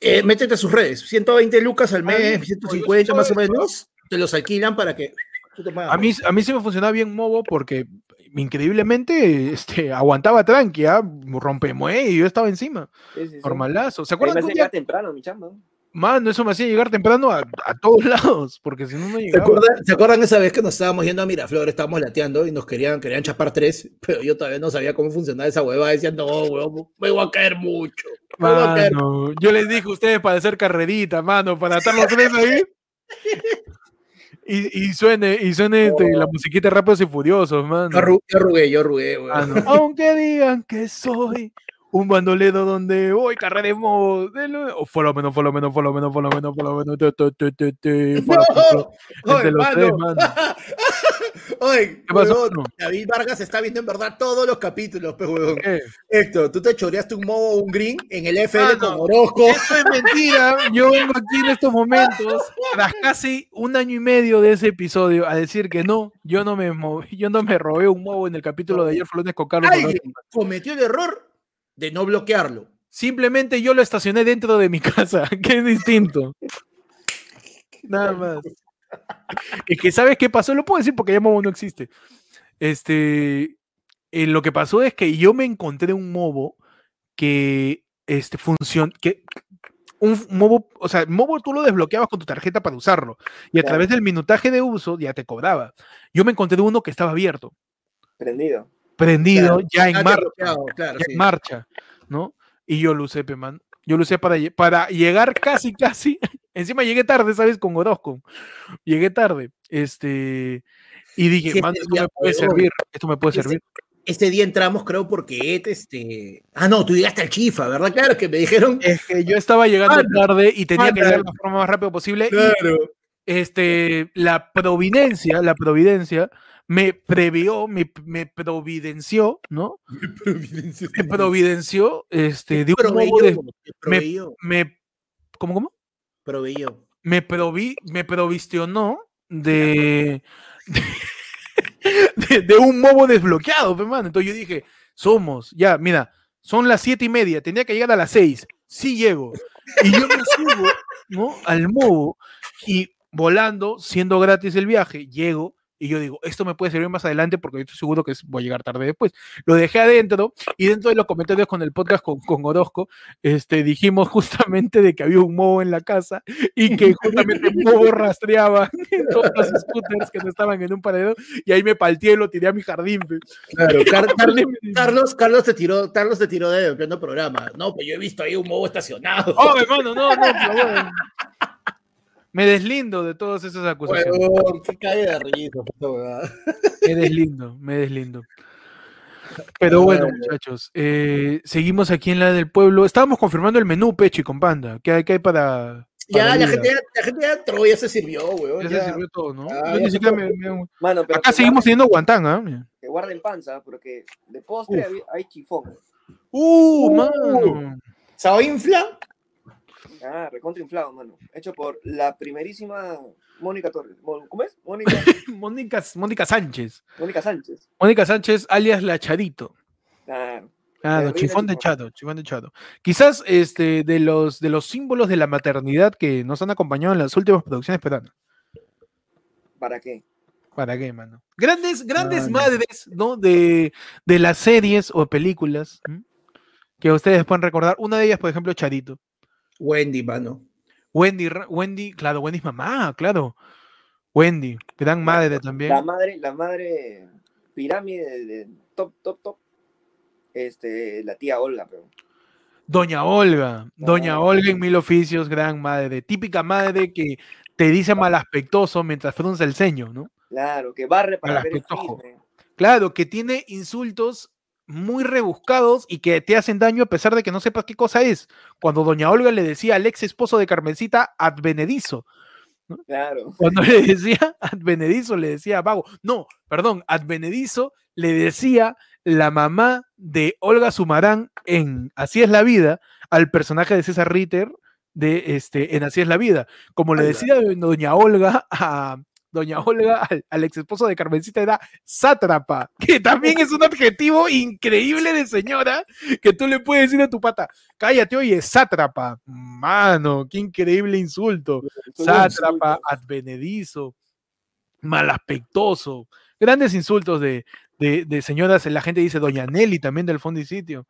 Eh, métete a sus redes, 120 lucas al mes, 150 más o menos, te los alquilan para que... A mí, a mí sí me funcionaba bien Movo porque increíblemente este, aguantaba tranqui, ¿ah? rompemue y yo estaba encima. Normalazo. ¿Se acuerdan? Me día... temprano, mi chamba. Mano, eso me hacía llegar temprano a, todos lados, porque si no, no llegaba. ¿Se acuerdan, esa vez que nos estábamos yendo a Miraflores, estábamos lateando y nos querían, querían chapar tres, pero yo todavía no sabía cómo funcionaba esa hueva, decían, no, huevo, me voy a caer mucho. Mano, yo les dije a ustedes para hacer carrerita, mano, para estar los tres ahí. Y, y, suene, y suene este, la musiquita Rápidos y Furiosos, mano. Yo, arrugué, yo arrugué, Aunque digan que soy un bandoledo donde voy, carreremos. O por lo menos, por lo menos, por lo menos, por lo menos, por lo menos. Oye, ¿Qué pasó? David Vargas está viendo en verdad todos los capítulos, pues, huevón. Héctor, tú te choreaste un modo, un green en el FL con Orozco. Eso es mentira. Yo vengo aquí en estos momentos, tras casi un año y medio de ese episodio, a decir que no, yo no me yo no me robé un modo en el capítulo de ayer Flores con Carlos. cometió el error de no bloquearlo. Simplemente yo lo estacioné dentro de mi casa, que es distinto. Nada más. Es que, ¿sabes qué pasó? Lo puedo decir porque ya Mobo no existe. Este, eh, lo que pasó es que yo me encontré un Mobo que este, funciona, que un Mobo, o sea, Mobo tú lo desbloqueabas con tu tarjeta para usarlo y a través del minutaje de uso ya te cobraba. Yo me encontré uno que estaba abierto. Prendido. Prendido, ya en marcha. en marcha, ¿no? Y yo lo usé, man. Yo lo usé para, para llegar casi, casi Encima llegué tarde, ¿sabes? Con Orozco. Llegué tarde. Este. Y dije, esto me puede servir. Esto me puede servir. Este día entramos, creo, porque este. Ah, no, tú llegaste al Chifa, ¿verdad? Claro, que me dijeron. Es que yo estaba llegando tarde y tenía que llegar de la forma más rápida posible. Claro. este, la providencia, la providencia me previó, me, me providenció, ¿no? Me providenció, este, de un modo de, me, me, ¿cómo, cómo? Proveyó. Me, provi, me provisionó de, de, un mobo desbloqueado, hermano. Entonces yo dije, somos, ya, mira, son las siete y media, tenía que llegar a las seis. Sí llego. Y yo me subo, ¿no? Al mobo y volando, siendo gratis el viaje, llego y yo digo, esto me puede servir más adelante porque yo estoy seguro que voy a llegar tarde después. Lo dejé adentro y dentro de los comentarios con el podcast con, con Orozco, este, dijimos justamente de que había un mobo en la casa y que justamente un mobo rastreaba todos los scooters que no estaban en un paredón y ahí me palteé y lo tiré a mi jardín. Claro, Carlos, Carlos te tiró, Carlos te tiró de pleno programa. No, pues yo he visto ahí un mobo estacionado. Oh, hermano, no, no, pero me deslindo de todas esas acusaciones. cae de risa, me deslindo, me deslindo. Pero bueno, muchachos, eh, seguimos aquí en la del pueblo. Estábamos confirmando el menú, Pechi, con Panda. ¿Qué hay, qué hay para, ya, la gente, la gente ya entró, ya se sirvió, weón. Ya, se sirvió todo, ¿no? Ah, ni siquiera me, Mano, pero Acá seguimos teniendo guantán, ¿ah? Que guarden panza, porque de postre hay, hay, chifón. ¡Uh, uh mano! ¿Sao infla? Ah, recontra inflado, mano. Hecho por la primerísima Mónica Torres. ¿Cómo es? Mónica. Mónica, Mónica Sánchez. Mónica Sánchez. Mónica Sánchez, alias La Charito. Claro. Ah, chifón de chato, chifón de chato. Quizás este, de, los, de los símbolos de la maternidad que nos han acompañado en las últimas producciones peruanas. ¿Para qué? ¿Para qué, mano? Grandes, grandes madres, ¿no? De, de las series o películas que ustedes pueden recordar. Una de ellas, por ejemplo, Charito. Wendy, mano. Wendy, Wendy, claro, Wendy es mamá, claro. Wendy, gran madre también. La madre, la madre pirámide de, top, top, top. Este, la tía Olga, pero. Doña Olga, Doña Olga en mil oficios, gran madre, típica madre que te dice malaspectoso mientras frunce el ceño, ¿no? Claro, que barre para ver el Claro, que tiene insultos muy rebuscados y que te hacen daño a pesar de que no sepas qué cosa es. Cuando doña Olga le decía al ex esposo de Carmencita, advenedizo. Claro. Cuando le decía advenedizo, le decía vago. No, perdón, advenedizo le decía la mamá de Olga Sumarán en Así es la vida al personaje de César Ritter de este, en Así es la vida. Como le decía doña Olga a, doña Olga al, ex esposo de Carmencita era sátrapa, que también es un adjetivo increíble de señora que tú le puedes decir a tu pata, cállate, oye, sátrapa, mano, qué increíble insulto, sátrapa, advenedizo, malaspectoso, grandes insultos de, de, señoras, la gente dice doña Nelly también del fondo y sitio,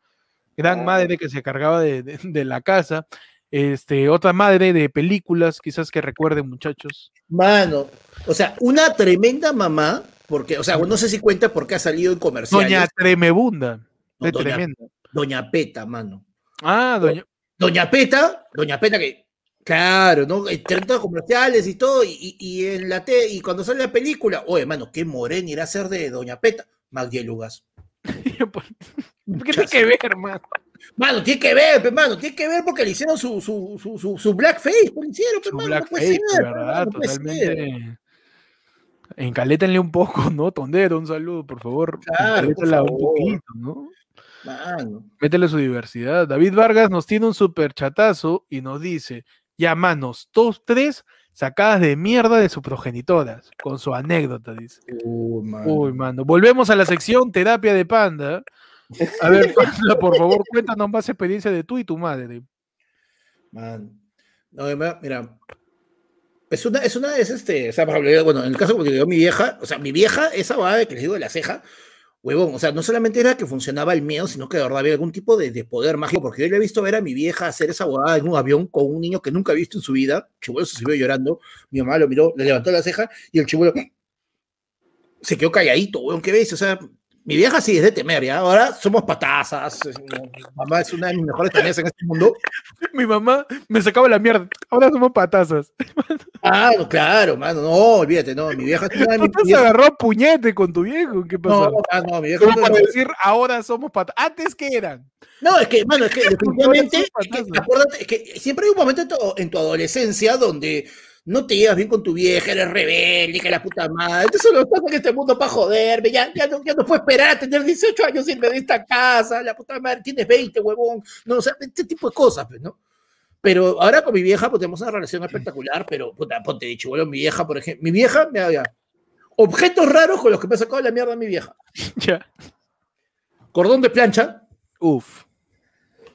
gran madre que se cargaba de, de la casa. Este, otra madre de películas, quizás que recuerden, muchachos. Mano, o sea, una tremenda mamá, porque, o sea, no sé si cuenta porque ha salido en comerciales. Doña Tremebunda. de doña, doña, Peta, mano. Ah, doña. Doña Peta, Doña Peta que, claro, ¿no? En comerciales y todo, y, en la T, y cuando sale la película, oye, mano, qué morena irá a ser de Doña Peta, Magdielugas. ¿Qué tiene que ver, hermano? Mano, tiene que ver, hermano, tiene que ver porque le hicieron su, su, su, su, su blackface, pues, le hicieron, su blackface, ¿verdad? Totalmente. Encalétenle un poco, ¿no? Tondero, un saludo, por favor. Claro, un poquito, ¿no? Métele su diversidad. David Vargas nos tiene un super chatazo y nos dice: Ya, manos, todos tres sacadas de mierda de sus progenitoras, con su anécdota, dice. Uy, mano. Volvemos a la sección terapia de panda. A ver, por favor, cuéntanos más experiencia de tú y tu madre. Man. No, mira, es una, es una, es este, o sea, bueno, en el caso que yo mi vieja, o sea, mi vieja, esa va que les digo de la ceja, huevón, o sea, no solamente era que funcionaba el miedo, sino que de verdad había algún tipo de, poder mágico, porque yo le he visto ver a mi vieja hacer esa boda en un avión con un niño que nunca ha visto en su vida, chivuelo se subió llorando, mi mamá lo miró, le levantó la ceja, y el chivuelo se quedó calladito, huevón, ¿qué ves? O sea, mi vieja sí es de temer, ¿ya? Ahora somos patazas. Mi mamá es una de mis mejores amigas en este mundo. Mi mamá me sacaba la mierda. Ahora somos patazas. Ah, claro, mano. No, olvídate, no. Mi vieja es una de mis. se agarró puñete con tu viejo? ¿Qué pasó? No, ah, no, mi vieja. ¿Cómo para decir ahora somos patazas? ¿Antes qué eran? No, es que, mano, es que definitivamente. es que, acuérdate, es que siempre hay un momento en tu, en tu adolescencia donde no te llevas bien con tu vieja, eres rebelde, que la puta madre. Entonces lo estás en este mundo para joderme. Ya, ya, no, ya no puedo esperar a tener 18 años irme de esta casa. La puta madre, tienes 20, huevón. No, o sea, este tipo de cosas, pues, ¿no? Pero ahora con mi vieja, pues tenemos una relación espectacular, pero, puta, ponte dicho, bueno, mi vieja, por ejemplo, mi vieja me había objetos raros con los que me ha sacado la mierda mi vieja. Ya. Cordón de plancha. Uf.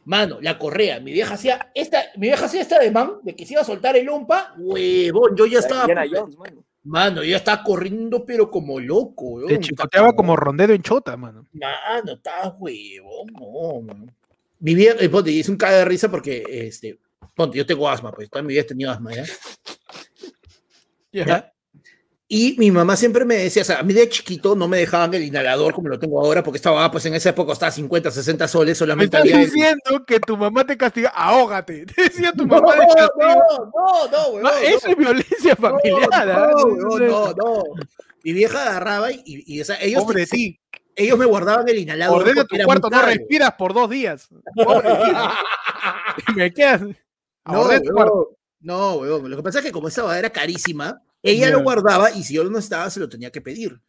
Mano, la correa, mi vieja hacía esta, mi vieja hacía esta de man, de que se iba a soltar el umpa, huevón, yo ya estaba. mano. yo ya estaba corriendo, pero como loco, weón. Te chicoteaba como rondero en chota, mano. Mano, estaba huevón, no, mano. Mi vieja, eh, ponte, hice un caga de risa porque, este, ponte, yo tengo asma, pues, toda mi vida he tenido asma, ¿ya? ¿Ya? Y mi mamá siempre me decía, o sea, a mí de chiquito no me dejaban el inhalador como lo tengo ahora, porque estaba, pues en esa época estaba 50, 60 soles solamente. Me estás diciendo que tu mamá te castiga, ahógate. Te decía tu mamá no, No, no, no, no, Eso es violencia familiar. ¿ah? No, no, no, Mi vieja agarraba y, y, o sea, ellos. Pobre ti. Ellos me guardaban el inhalador. Ordena tu cuarto, no respiras por dos días. Pobre me quedas. No, no, weón. Lo que pasa es que como esa era carísima, ella lo guardaba y si yo no estaba, se lo tenía que pedir.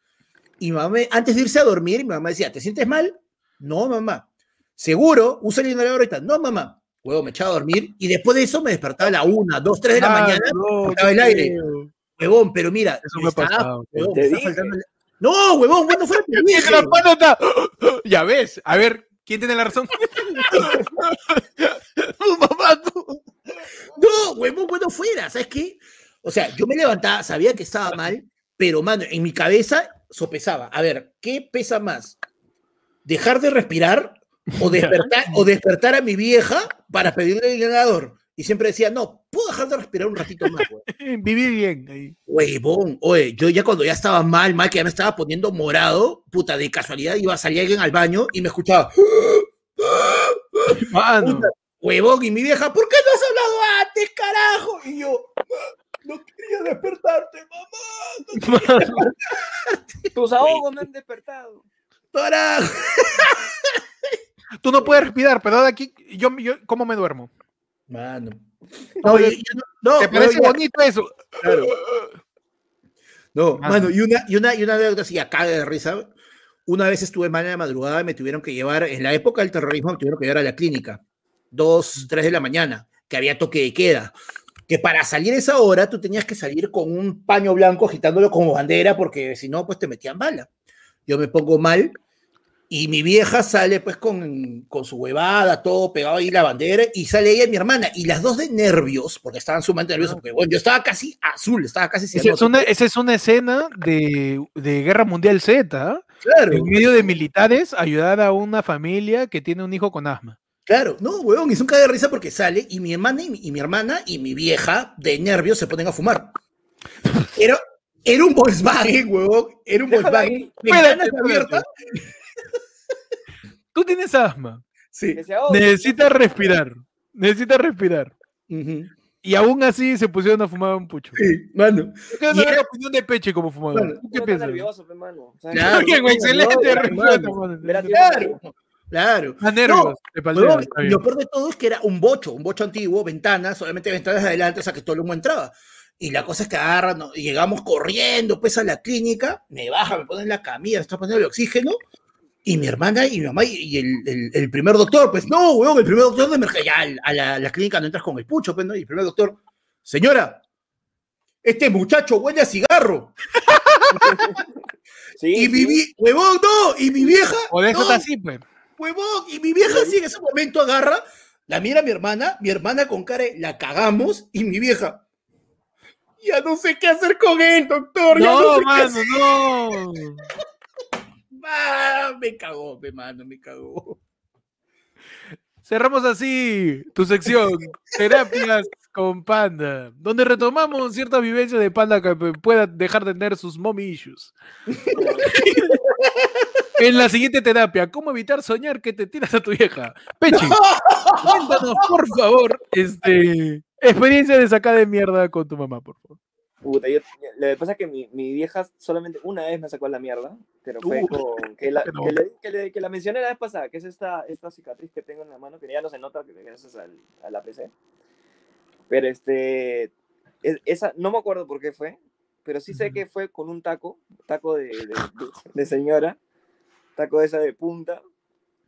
Y mamá, antes de irse a dormir, mi mamá decía, ¿te sientes mal? No, mamá. ¿Seguro? Usa el inhalador ahorita. No, mamá. Huevo, me echaba a dormir y después de eso me despertaba a la una, dos, tres de la mañana, no, el aire. Huevón, pero mira, eso me, ha pasado. No, huevón, bueno fue Ya ves, a ver, ¿quién tiene la razón? mamá, no. No, huevón, bueno fuera, ¿sabes qué? O sea, yo me levantaba, sabía que estaba mal, pero, mano, en mi cabeza sopesaba. A ver, ¿qué pesa más? ¿Dejar de respirar o despertar, o despertar a mi vieja para pedirle el ganador? Y siempre decía, no, puedo dejar de respirar un ratito más, güey. Vivir bien ahí. Huevón, oye, yo ya cuando ya estaba mal, mal, que ya me estaba poniendo morado, puta, de casualidad iba a salir alguien al baño y me escuchaba. Mano. huevón, y mi vieja, ¿por qué no has hablado antes, carajo? Y yo, no quería despertarte, mamá. No quería Tus ahogos me han despertado. ¡Carajo! Tú no puedes respirar, pero de aquí, yo, yo ¿cómo me duermo? Mano. No, yo, no, ¿Te parece bonito eso? Claro. No, mano, y una, y una, y una anécdota así, acá de risa. Una vez estuve mal en la madrugada y me tuvieron que llevar, en la época del terrorismo, me tuvieron que llevar a la clínica. Dos, tres de la mañana, que había toque de queda. Que para salir esa hora tú tenías que salir con un paño blanco agitándolo como bandera, porque si no, pues te metían bala. Yo me pongo mal y mi vieja sale pues con, con, su huevada, todo pegado ahí la bandera, y sale ella y mi hermana, y las dos de nervios, porque estaban sumamente nerviosas, porque bueno, yo estaba casi azul, estaba casi... Esa es, una, esa es una escena de, de Guerra Mundial Z, ¿ah? claro. en medio de militares, ayudar a una familia que tiene un hijo con asma. Claro, no, huevón, y es un de risa porque sale, y mi hermana y mi, y mi hermana y mi vieja de nervios se ponen a fumar. Era, era un Volkswagen, huevón, era un Volkswagen, ventanas abiertas... Tú tienes asma. Sí. Necesitas respirar. Necesitas respirar. Y aún así se pusieron a fumar un pucho. Sí, mano. ¿Qué es la opinión de Peche como fumador? ¿Qué piensas? nervioso, hermano. claro, excelente. claro. Claro. A nervios. No, lo peor de todo es que era un bocho, un bocho antiguo, ventanas, solamente ventanas adelante, o sea que todo el humo entraba. Y la cosa es que agarran, llegamos corriendo pues a la clínica, me baja, me ponen la camilla, me está poniendo el oxígeno, y mi hermana y mi mamá y el, el, primer doctor, pues no, weón, el primer doctor de emergencia, ya a la, la, clínica no entras con el pucho, pues no, y el primer doctor, señora, este muchacho huele a cigarro. y mi huevón, no, y mi vieja. O de eso está así, pues. Huevón, y mi vieja sí en ese momento agarra, la mira mi hermana, mi hermana con cara, la cagamos, y mi vieja. Ya no sé qué hacer con él, doctor. No, no mano, no. Ah, me cagó, me mano, me cagó. Cerramos así tu sección, terapias con Panda, donde retomamos cierta vivencia de Panda que pueda dejar de tener sus mommy issues. en la siguiente terapia, ¿cómo evitar soñar que te tiras a tu vieja? Pechi, cuéntanos, por favor, este, experiencia de sacar de mierda con tu mamá, por favor. Puta, yo, lo que pasa es que mi, mi, vieja solamente una vez me sacó la mierda, pero fue con. Que la, que, le, que, la mencioné la vez pasada, que es esta, esta cicatriz que tengo en la mano, que ya no se nota gracias al, a la PC. Pero este. esa, no me acuerdo por qué fue, pero sí sé que fue con un taco, taco de, de, de señora, taco de esa de punta,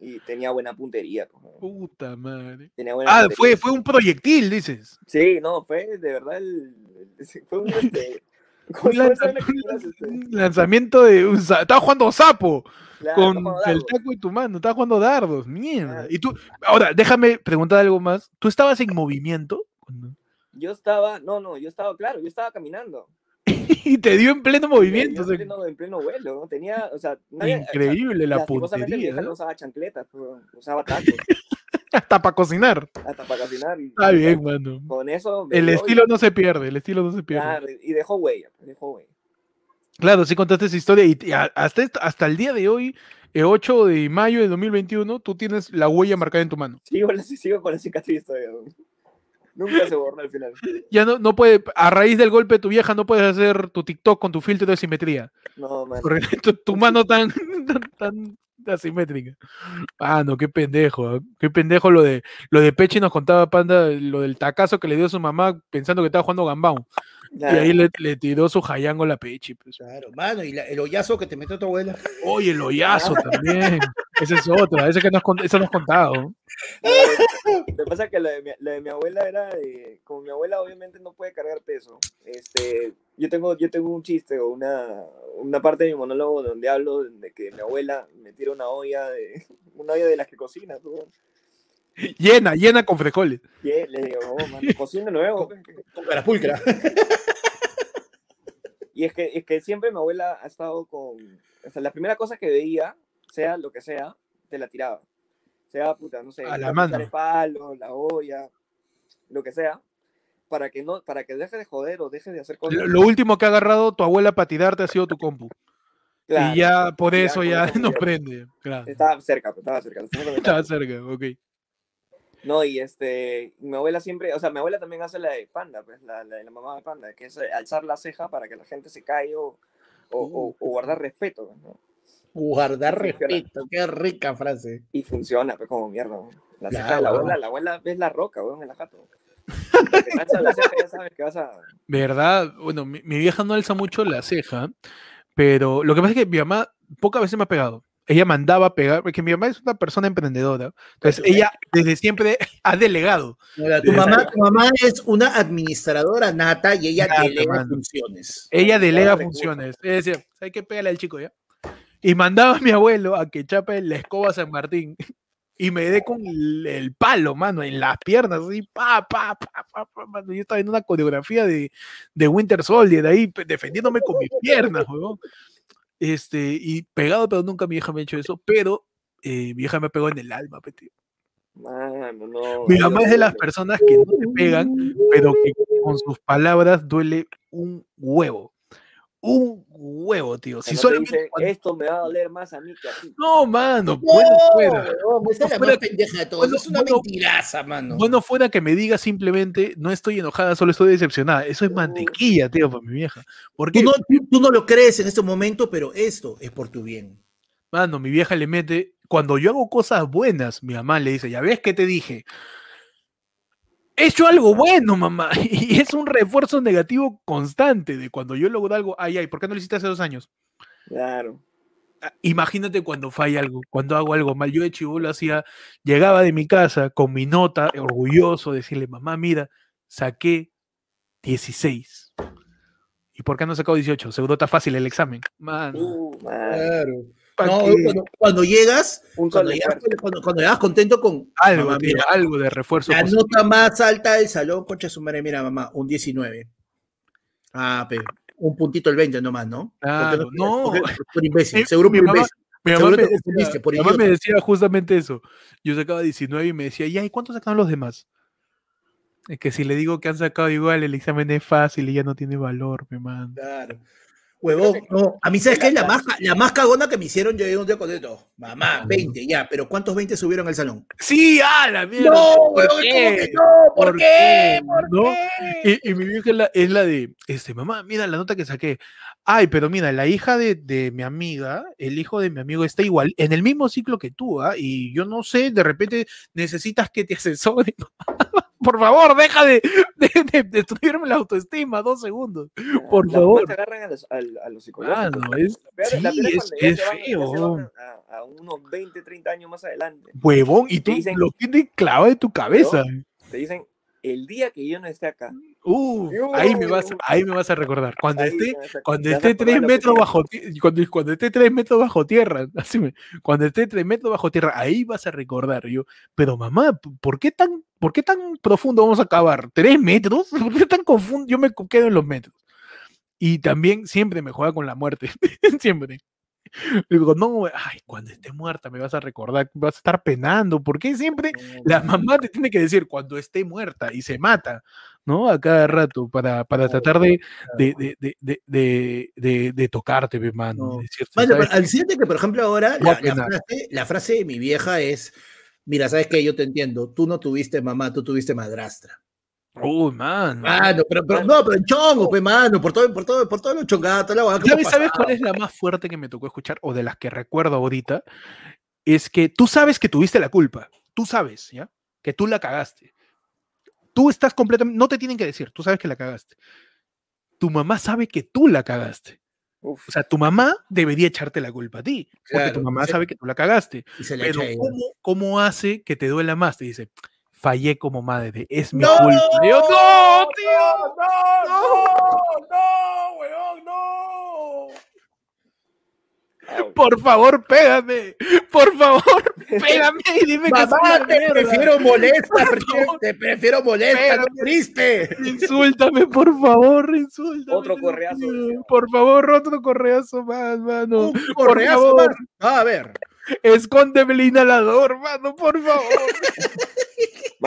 y tenía buena puntería. Puta madre. ah, fue, fue un proyectil, dices. Sí, no, fue de verdad el, fue un, este, un, lanzamiento de un, estaba jugando sapo con el taco y tu mano, estaba jugando dardos, mierda. Y tú, ahora, déjame preguntar algo más. ¿Tú estabas en movimiento? Yo estaba, no, no, yo estaba, claro, yo estaba caminando. y te dio en pleno movimiento. En pleno, en pleno vuelo, ¿no? Tenía, o sea, increíble la puntería. No usaba chancletas, usaba tacos. Hasta para cocinar. Hasta para cocinar. Está bien, mano. Con eso. El estilo no se pierde, el estilo no se pierde. Claro, y dejó huella, dejó huella. Claro, sí contaste esa historia y hasta, hasta el día de hoy, el 8 de mayo de 2021, tú tienes la huella marcada en tu mano. Sigo, sigo con la cicatriz todavía. Nunca se borra al final. Ya no, no puede, a raíz del golpe de tu vieja, no puedes hacer tu TikTok con tu filtro de simetría. No, man. Porque tu, mano tan, tan, asimétrica. Ah, no, qué pendejo. ¿ah? Qué pendejo lo de lo de Pechi nos contaba Panda, lo del tacazo que le dio a su mamá pensando que estaba jugando gambao. Y ahí le, le, tiró su jayango a la Pechi. Pues. Claro, mano, y el hoyazo que te metió tu abuela. Oye, el hoyazo también. Esa es otra, esa que nos, eso nos has contado. Lo que pasa es que la de, mi, de mi abuela era de, como mi abuela obviamente no puede cargar peso, este, yo tengo, yo tengo un chiste o una, una parte de mi monólogo donde hablo de que mi abuela me tira una olla de, una olla de las que cocina, Llena, llena con frijoles. le digo, oh, man, cocina nuevo. Con, con pulcra. Y es que, es que siempre mi abuela ha estado con. O sea, la primera cosa que veía, sea lo que sea, te la tiraba. Sea, puta, no sé, a la mano. el palo, la olla, lo que sea, para que no, para que deje de joder o deje de hacer cosas. Lo, último que ha agarrado tu abuela para tirarte ha sido tu compu. y ya por eso ya, no prende. Claro. Estaba cerca, pues, estaba cerca. Estaba cerca, ok. No, y este, mi abuela siempre, o sea, mi abuela también hace la de panda, pues, la, de la mamá de panda, que es alzar la ceja para que la gente se caiga o, o, o, guardar respeto, pues, ¿no? Guardar respeto, qué rica frase. Y funciona, pues como mierda. La ceja de la abuela, la abuela ves la roca, weón, en la jato. ¿Verdad? Bueno, mi, vieja no alza mucho la ceja, pero lo que pasa es que mi mamá pocas veces me ha pegado. Ella mandaba pegar, porque mi mamá es una persona emprendedora. Entonces, ella desde siempre ha delegado. tu, mamá, tu mamá es una administradora nata y ella delega funciones. Ella delega funciones. Es decir, hay que pegarle al chico ya? Y mandaba a mi abuelo a que chape la escoba San Martín y me dé con el, palo, mano, en las piernas, así, pa, pa, pa, pa, pa mano. Yo estaba en una coreografía de, de Winter Soldier, ahí defendiéndome con mis piernas, weón. Este, y pegado, pero nunca mi hija me ha hecho eso, pero eh, mi hija me pegó en el alma, tío. Mano, no, mi mamá es de las personas que no te pegan, pero que con sus palabras duele un huevo un huevo, tío. Si solo esto me va a doler más a mí que a ti. No, mano, bueno fuera. No, esa es la más pendeja de todo. es una mentiraza, mano. Bueno fuera que me diga simplemente, no estoy enojada, solo estoy decepcionada. Eso es mantequilla, tío, para mi vieja. Porque tú no, tú no lo crees en este momento, pero esto es por tu bien. Mano, mi vieja le mete, cuando yo hago cosas buenas, mi mamá le dice, ya ves que te dije, he hecho algo bueno, mamá. Y es un refuerzo negativo constante de cuando yo logro algo, ay, ay, ¿por qué no lo hiciste hace dos años? Claro. Ah, imagínate cuando falla algo, cuando hago algo mal. Yo de lo hacía, llegaba de mi casa con mi nota, orgulloso, decirle, mamá, mira, saqué 16. ¿Y por qué no sacado 18? Seguro está fácil el examen. Man. Uh, claro. No, cuando, llegas, cuando llegas, contento con algo, algo de refuerzo. La nota más alta del salón, concha su madre, mira, mamá, un 19. Ah, pero un puntito el 20 nomás, ¿no? Claro, no. Por, imbécil, seguro mi mamá, Mi mamá, me decía, mi mamá me decía justamente eso. Yo sacaba 19 y me decía, ¿y cuánto sacaron los demás? Es que si le digo que han sacado igual, el examen es fácil y ya no tiene valor, me manda. Claro. Huevón, no. A mí, ¿sabes qué? La más, la más cagona que me hicieron, yo llegué un día con esto. Mamá, 20, ya, pero ¿cuántos 20 subieron al salón? Sí, ah, la mierda. No, ¿Por qué? no? ¿Por, qué? ¿Por qué? Y, mi vieja es la, es la, de, este, mamá, mira la nota que saqué. Ay, pero mira, la hija de, de, mi amiga, el hijo de mi amigo está igual, en el mismo ciclo que tú, ¿ah? Y yo no sé, de repente necesitas que te asesore. por favor, deja de, destruirme la autoestima, dos segundos. Por favor. Se agarran a los, a, los psicólogos. Ah, no, es, sí, es, feo. A, unos 20, 30 años más adelante. Huevón, y tú lo tienes clavado en tu cabeza. Te dicen, el día que yo no esté acá. Uh, ahí me vas, ahí me vas a recordar. Cuando esté, cuando esté tres metros bajo cuando, cuando esté tres metros bajo tierra, así me, cuando esté tres metros bajo tierra, ahí vas a recordar. Yo, pero mamá, ¿por qué tan, por qué tan profundo vamos a acabar? ¿Tres metros? ¿Por qué tan confundo? Yo me quedo en los metros. Y también siempre me juega con la muerte. siempre. digo, no, ay, cuando esté muerta me vas a recordar, vas a estar penando. porque siempre la mamá te tiene que decir cuando esté muerta y se mata, ¿no? A cada rato para, para tratar de, de, de, de, de tocarte, hermano. Bueno, al siguiente que, por ejemplo, ahora la, frase, la frase de mi vieja es, mira, ¿sabes qué? Yo te entiendo, tú no tuviste mamá, tú tuviste madrastra. Uy, mano. Mano, pero, pero, no, pero en chongo, pe, mano, por todo, por todo, por todo los chongados, la ¿Sabes, ¿Sabes cuál es la más fuerte que me tocó escuchar, o de las que recuerdo ahorita? Es que tú sabes que tuviste la culpa. Tú sabes, ¿ya? Que tú la cagaste. Tú estás completamente, no te tienen que decir, tú sabes que la cagaste. Tu mamá sabe que tú la cagaste. O sea, tu mamá debería echarte la culpa a ti, porque tu mamá sabe que tú la cagaste. pero ¿cómo, ¿cómo hace que te duela más? Te dice, fallé como madre, es mi culpa. no, tío, no, no, no, weón, no. Por favor, pégame. Por favor, pégame y dime que Mamá, te prefiero molesta, te prefiero molesta, no triste. Insúltame, por favor, insúltame. Otro correazo. Por favor, otro correazo más, mano. Un correazo más. a ver. Escóndeme el inhalador, mano, por favor.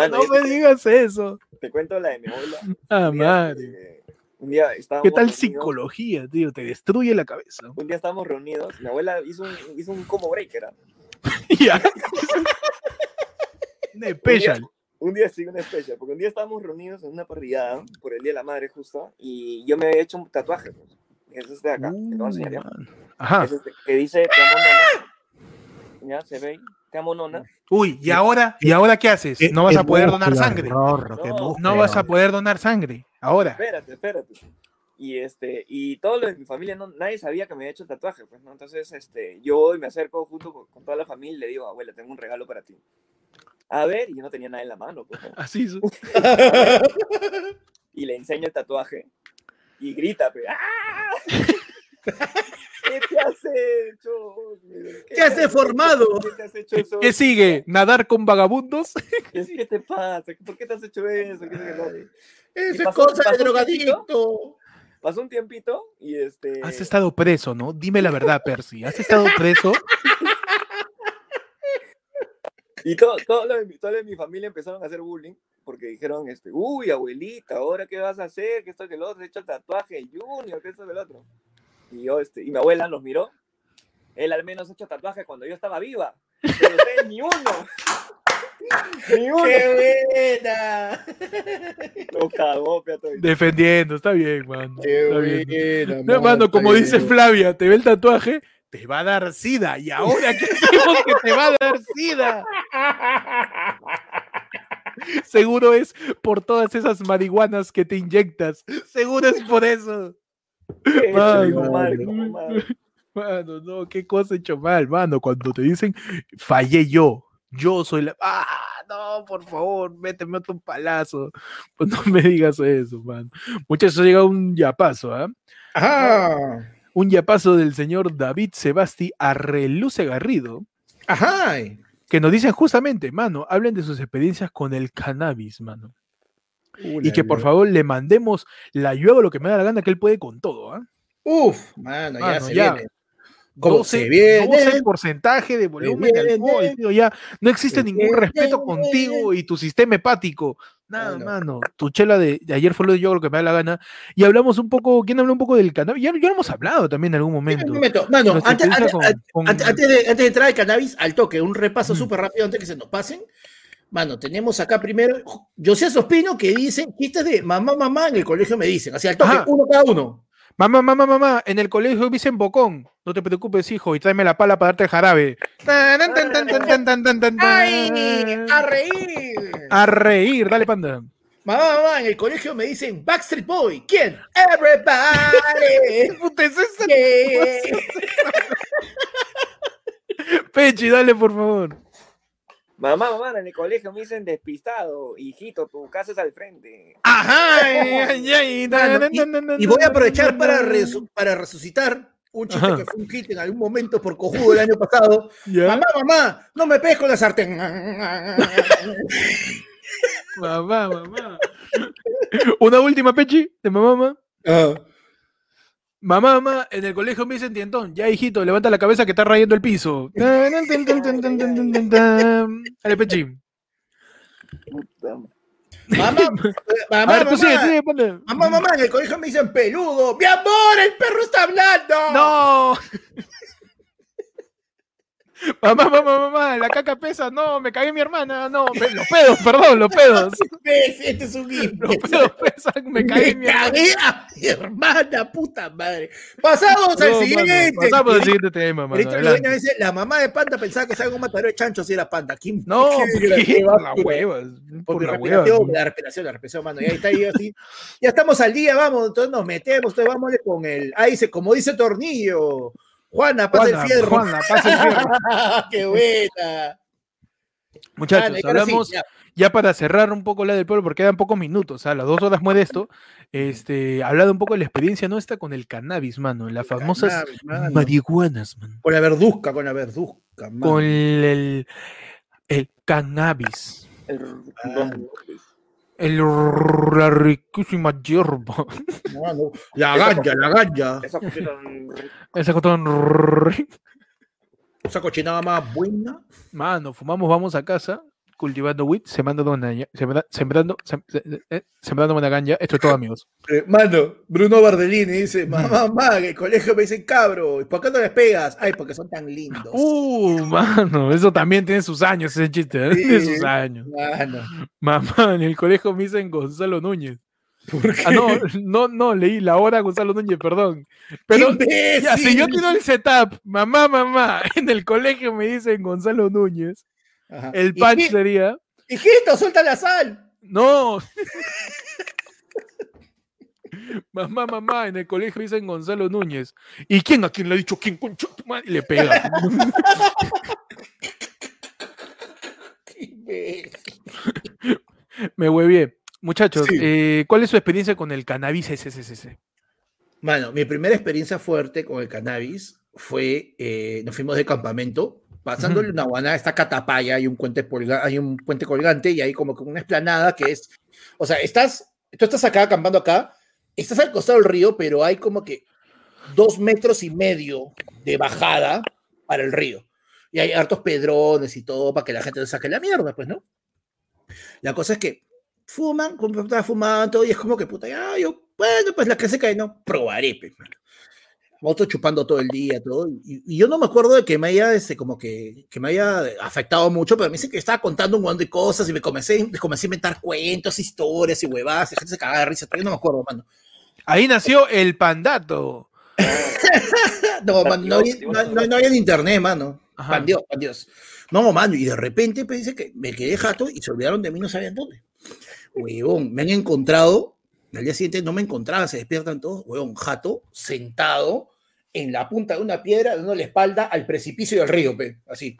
no me digas eso. Te cuento la de mi abuela. Ah, madre. Un día ¿Qué tal psicología, tío? Te destruye la cabeza. Un día estábamos reunidos, mi abuela hizo un, hizo un combo breaker. Ya. un especial. Un día, sí, un especial, porque un día estábamos reunidos en una parrillada por el Día de la Madre justo, y yo me había hecho un tatuaje. Pues. es este de acá. Uh, Ajá. Es este, que dice, te amo. Ya, se ve ahí, te amo, nona. Uy, ¿y ahora? ¿Y ahora qué haces? No vas a poder donar sangre. No, vas a poder donar sangre. Ahora. Espérate, espérate. Y este, y todo lo de mi familia, no, nadie sabía que me había hecho el tatuaje, pues, ¿no? Entonces, este, yo voy, me acerco junto con, con toda la familia y le digo, abuela, tengo un regalo para ti. A ver, y yo no tenía nada en la mano, pues, ¿no? Así. su- y le enseño el tatuaje y grita, pues, ¡ah! ¿Qué te has hecho? ¿Qué has deformado? ¿Qué te has hecho eso? ¿Qué sigue? ¿Nadar con vagabundos? ¿Qué te pasa? ¿Por qué te has hecho eso? Eso es cosa de drogadicto. Pasó un tiempito y este... Has estado preso, ¿no? Dime la verdad, Percy. ¿Has estado preso? Y todo, todo, lo de mi, de mi familia empezaron a hacer bullying porque dijeron, este, uy, abuelita, ¿ahora qué vas a hacer? Que esto que lo otro, he hecho el tatuaje Junior, que esto que el otro. Y yo, este, y mi abuela nos miró. Él al menos ha hecho tatuaje cuando yo estaba viva. Pero ustedes ni uno. ni uno. ¡Qué buena! Lo cagó, peato. Defendiendo, está bien, mano. ¡Qué Está bien. buena! No, mano, como dice bien. Flavia, te ve el tatuaje, te va a dar sida. ¿Y ahora qué hacemos que te va a dar sida? Seguro es por todas esas marihuanas que te inyectas. Seguro es por eso. ¿Qué he hecho, Mano, mano. Mano, no, qué cosa he hecho mal, mano. Cuando te dicen, fallé yo, yo soy la. ¡Ah! No, por favor, méteme otro palazo. Pues no me digas eso, mano. Muchachos, llega un yapazo, ¿ah? Ajá. Un yapazo del señor David Sebasti Arreluce Garrido, Ajá. que nos dicen justamente, mano, hablen de sus experiencias con el cannabis, mano. Y que por favor le mandemos la hago lo que me da la gana, que él puede con todo, ¿ah? Uf, mano, ya Mano, se ya. viene. ¿Cómo 12, se viene? 12 porcentaje de volumen de alcohol, tío, ya no existe Se ningún respeto contigo y tu sistema hepático. Nada, Mano. Tu chela de, de ayer fue lo de yo lo que me da la gana. Y hablamos un poco, ¿quién habló un poco del cannabis? Ya, ya lo hemos hablado también en algún momento. momento. Mano, antes, antes, experiencia con- con- antes- antes de, antes de entrar al cannabis, al toque, un repaso Mm. súper rápido antes que se nos pasen. Mano, tenemos acá primero José Sospino que dice chistes de mamá, mamá en el colegio me dicen, así al toque, Ajá. uno cada uno. Mamá, mamá, mamá, en el colegio dicen bocón. No te preocupes, hijo, y tráeme la pala para darte el jarabe. ¡Ay! ¡A reír! A reír, dale, panda. Mamá, mamá, en el colegio me dicen Backstreet Boy. ¿Quién? Everybody. Puta, es esa-. Pechi, dale, por favor. Mamá, mamá, en el colegio me dicen despistado. Hijito, tu casa es al frente. Ajá, na, na, Y voy a aprovechar para, na. resu- para resucitar un chiste Ajá. que fue un hit en algún momento por cojudo el año pasado. Ya. Mamá, mamá, no me pegues con la sartén. Mamá, mamá. Una última, Pechi, de mamá, mamá. Ah, Mamá, mamá, en el colegio me dicen tientón. Ya, hijito, levanta la cabeza que está rayando el piso. Dale, pechín. Mamá, eh, mamá, mamá, mamá, en el colegio me dicen peludo. Mi amor, el perro está hablando. No. Mamá, mamá, mamá, la caca pesa, no, me cagué mi hermana, no, me- los pedos, perdón, los pedos, Este es un himno. los pedos pesan, me cagué mi Me hermana. cagué a mi hermana, puta madre. Pasamos al No, mano, siguiente. Pasamos al siguiente tema, dice, la mamá de Panda pensaba que era un matadero de chancho si era Panda. ¿Quién- No, qué la hueva, Por la hueva. la respiración, la respiración, mano. Ya está ahí así. Ya estamos al día, vamos, entonces nos metemos, entonces vámonos con el. Ahí dice, como dice Tornillo. Juana, pasa Juana, el fierro. Juana, pasa el fierro. ¡Qué buena! Muchachos, sí, hablamos ya. ya para cerrar un poco la del pueblo, porque quedan pocos minutos, a las dos horas muere esto, este, hablando un poco de la experiencia nuestra con el cannabis, mano, las famosas Cannabis, mano. marihuanas, mano, Con la verduzca, con la verduzca, mano. con el, el cannabis, El- Ah. El, la riquísima hierba, Mano. La ganja, la ganja. Esa cosita, esa tan Esa cochinada más buena. Mano, fumamos, vamos a casa, cultivando weed, sembrando una, sembra- sembrando, sem- se- eh, sembrando una ganja. Esto es todo, amigos. Eh, mano, Bruno Bardellini dice, mamá, mamá, en el colegio me dicen cabro, ¿y por qué no les pegas? Ay, porque son tan lindos. Uh, mano, eso también tiene sus años, ese chiste, ¿eh? Sí. tiene sus años. Mano. Mamá, en el colegio me dicen Gonzalo Núñez. Ah, no, no, no, leí la hora Gonzalo Núñez, perdón. Pero ya, si yo tiro el setup, mamá, mamá, en el colegio me dicen Gonzalo Núñez, el punch sería. Hijito, suelta la sal. No. mamá, mamá, en el colegio dicen Gonzalo Núñez. ¿Y quién a quién le ha dicho quién? Concho, y le pega. Me bien. Muchachos, eh, ¿cuál es su experiencia con el cannabis SSCC? Bueno, mi primera experiencia fuerte con el cannabis fue, eh, nos fuimos de campamento, pasándole una guana, esta catapaya, hay un, puente hay un puente colgante y hay como una esplanada que es, o sea, estás, tú estás acá acampando acá, estás al costado del río, pero hay como que dos metros y medio de bajada para el río. Y hay hartos pedrones y todo para que la gente se saque la mierda, pues, ¿no? La cosa es que fuman, como estaba fumando, y es como que puta, ya, yo, bueno, pues la que se cae, no, probaré, pues, Otro chupando todo el día, todo. Y, yo no me acuerdo de que me haya, este, como que, que me haya afectado mucho, pero me dice que estaba contando un montón de cosas y me comencé, comencé a inventar cuentos, historias y huevadas, y gente se cagaba de risa, yo no me acuerdo, mano. Ahí nació el pandato. no, no, no, no, había internet, mano. Pan Dios, pan Dios. No, mano, y de repente pensé que me quedé jato y se olvidaron de mí, no sabían dónde. Huevón, me han encontrado, al día siguiente no me encontraba, se despiertan todos, huevón, jato, sentado en la punta de una piedra, dando la espalda al precipicio del río, pe, así.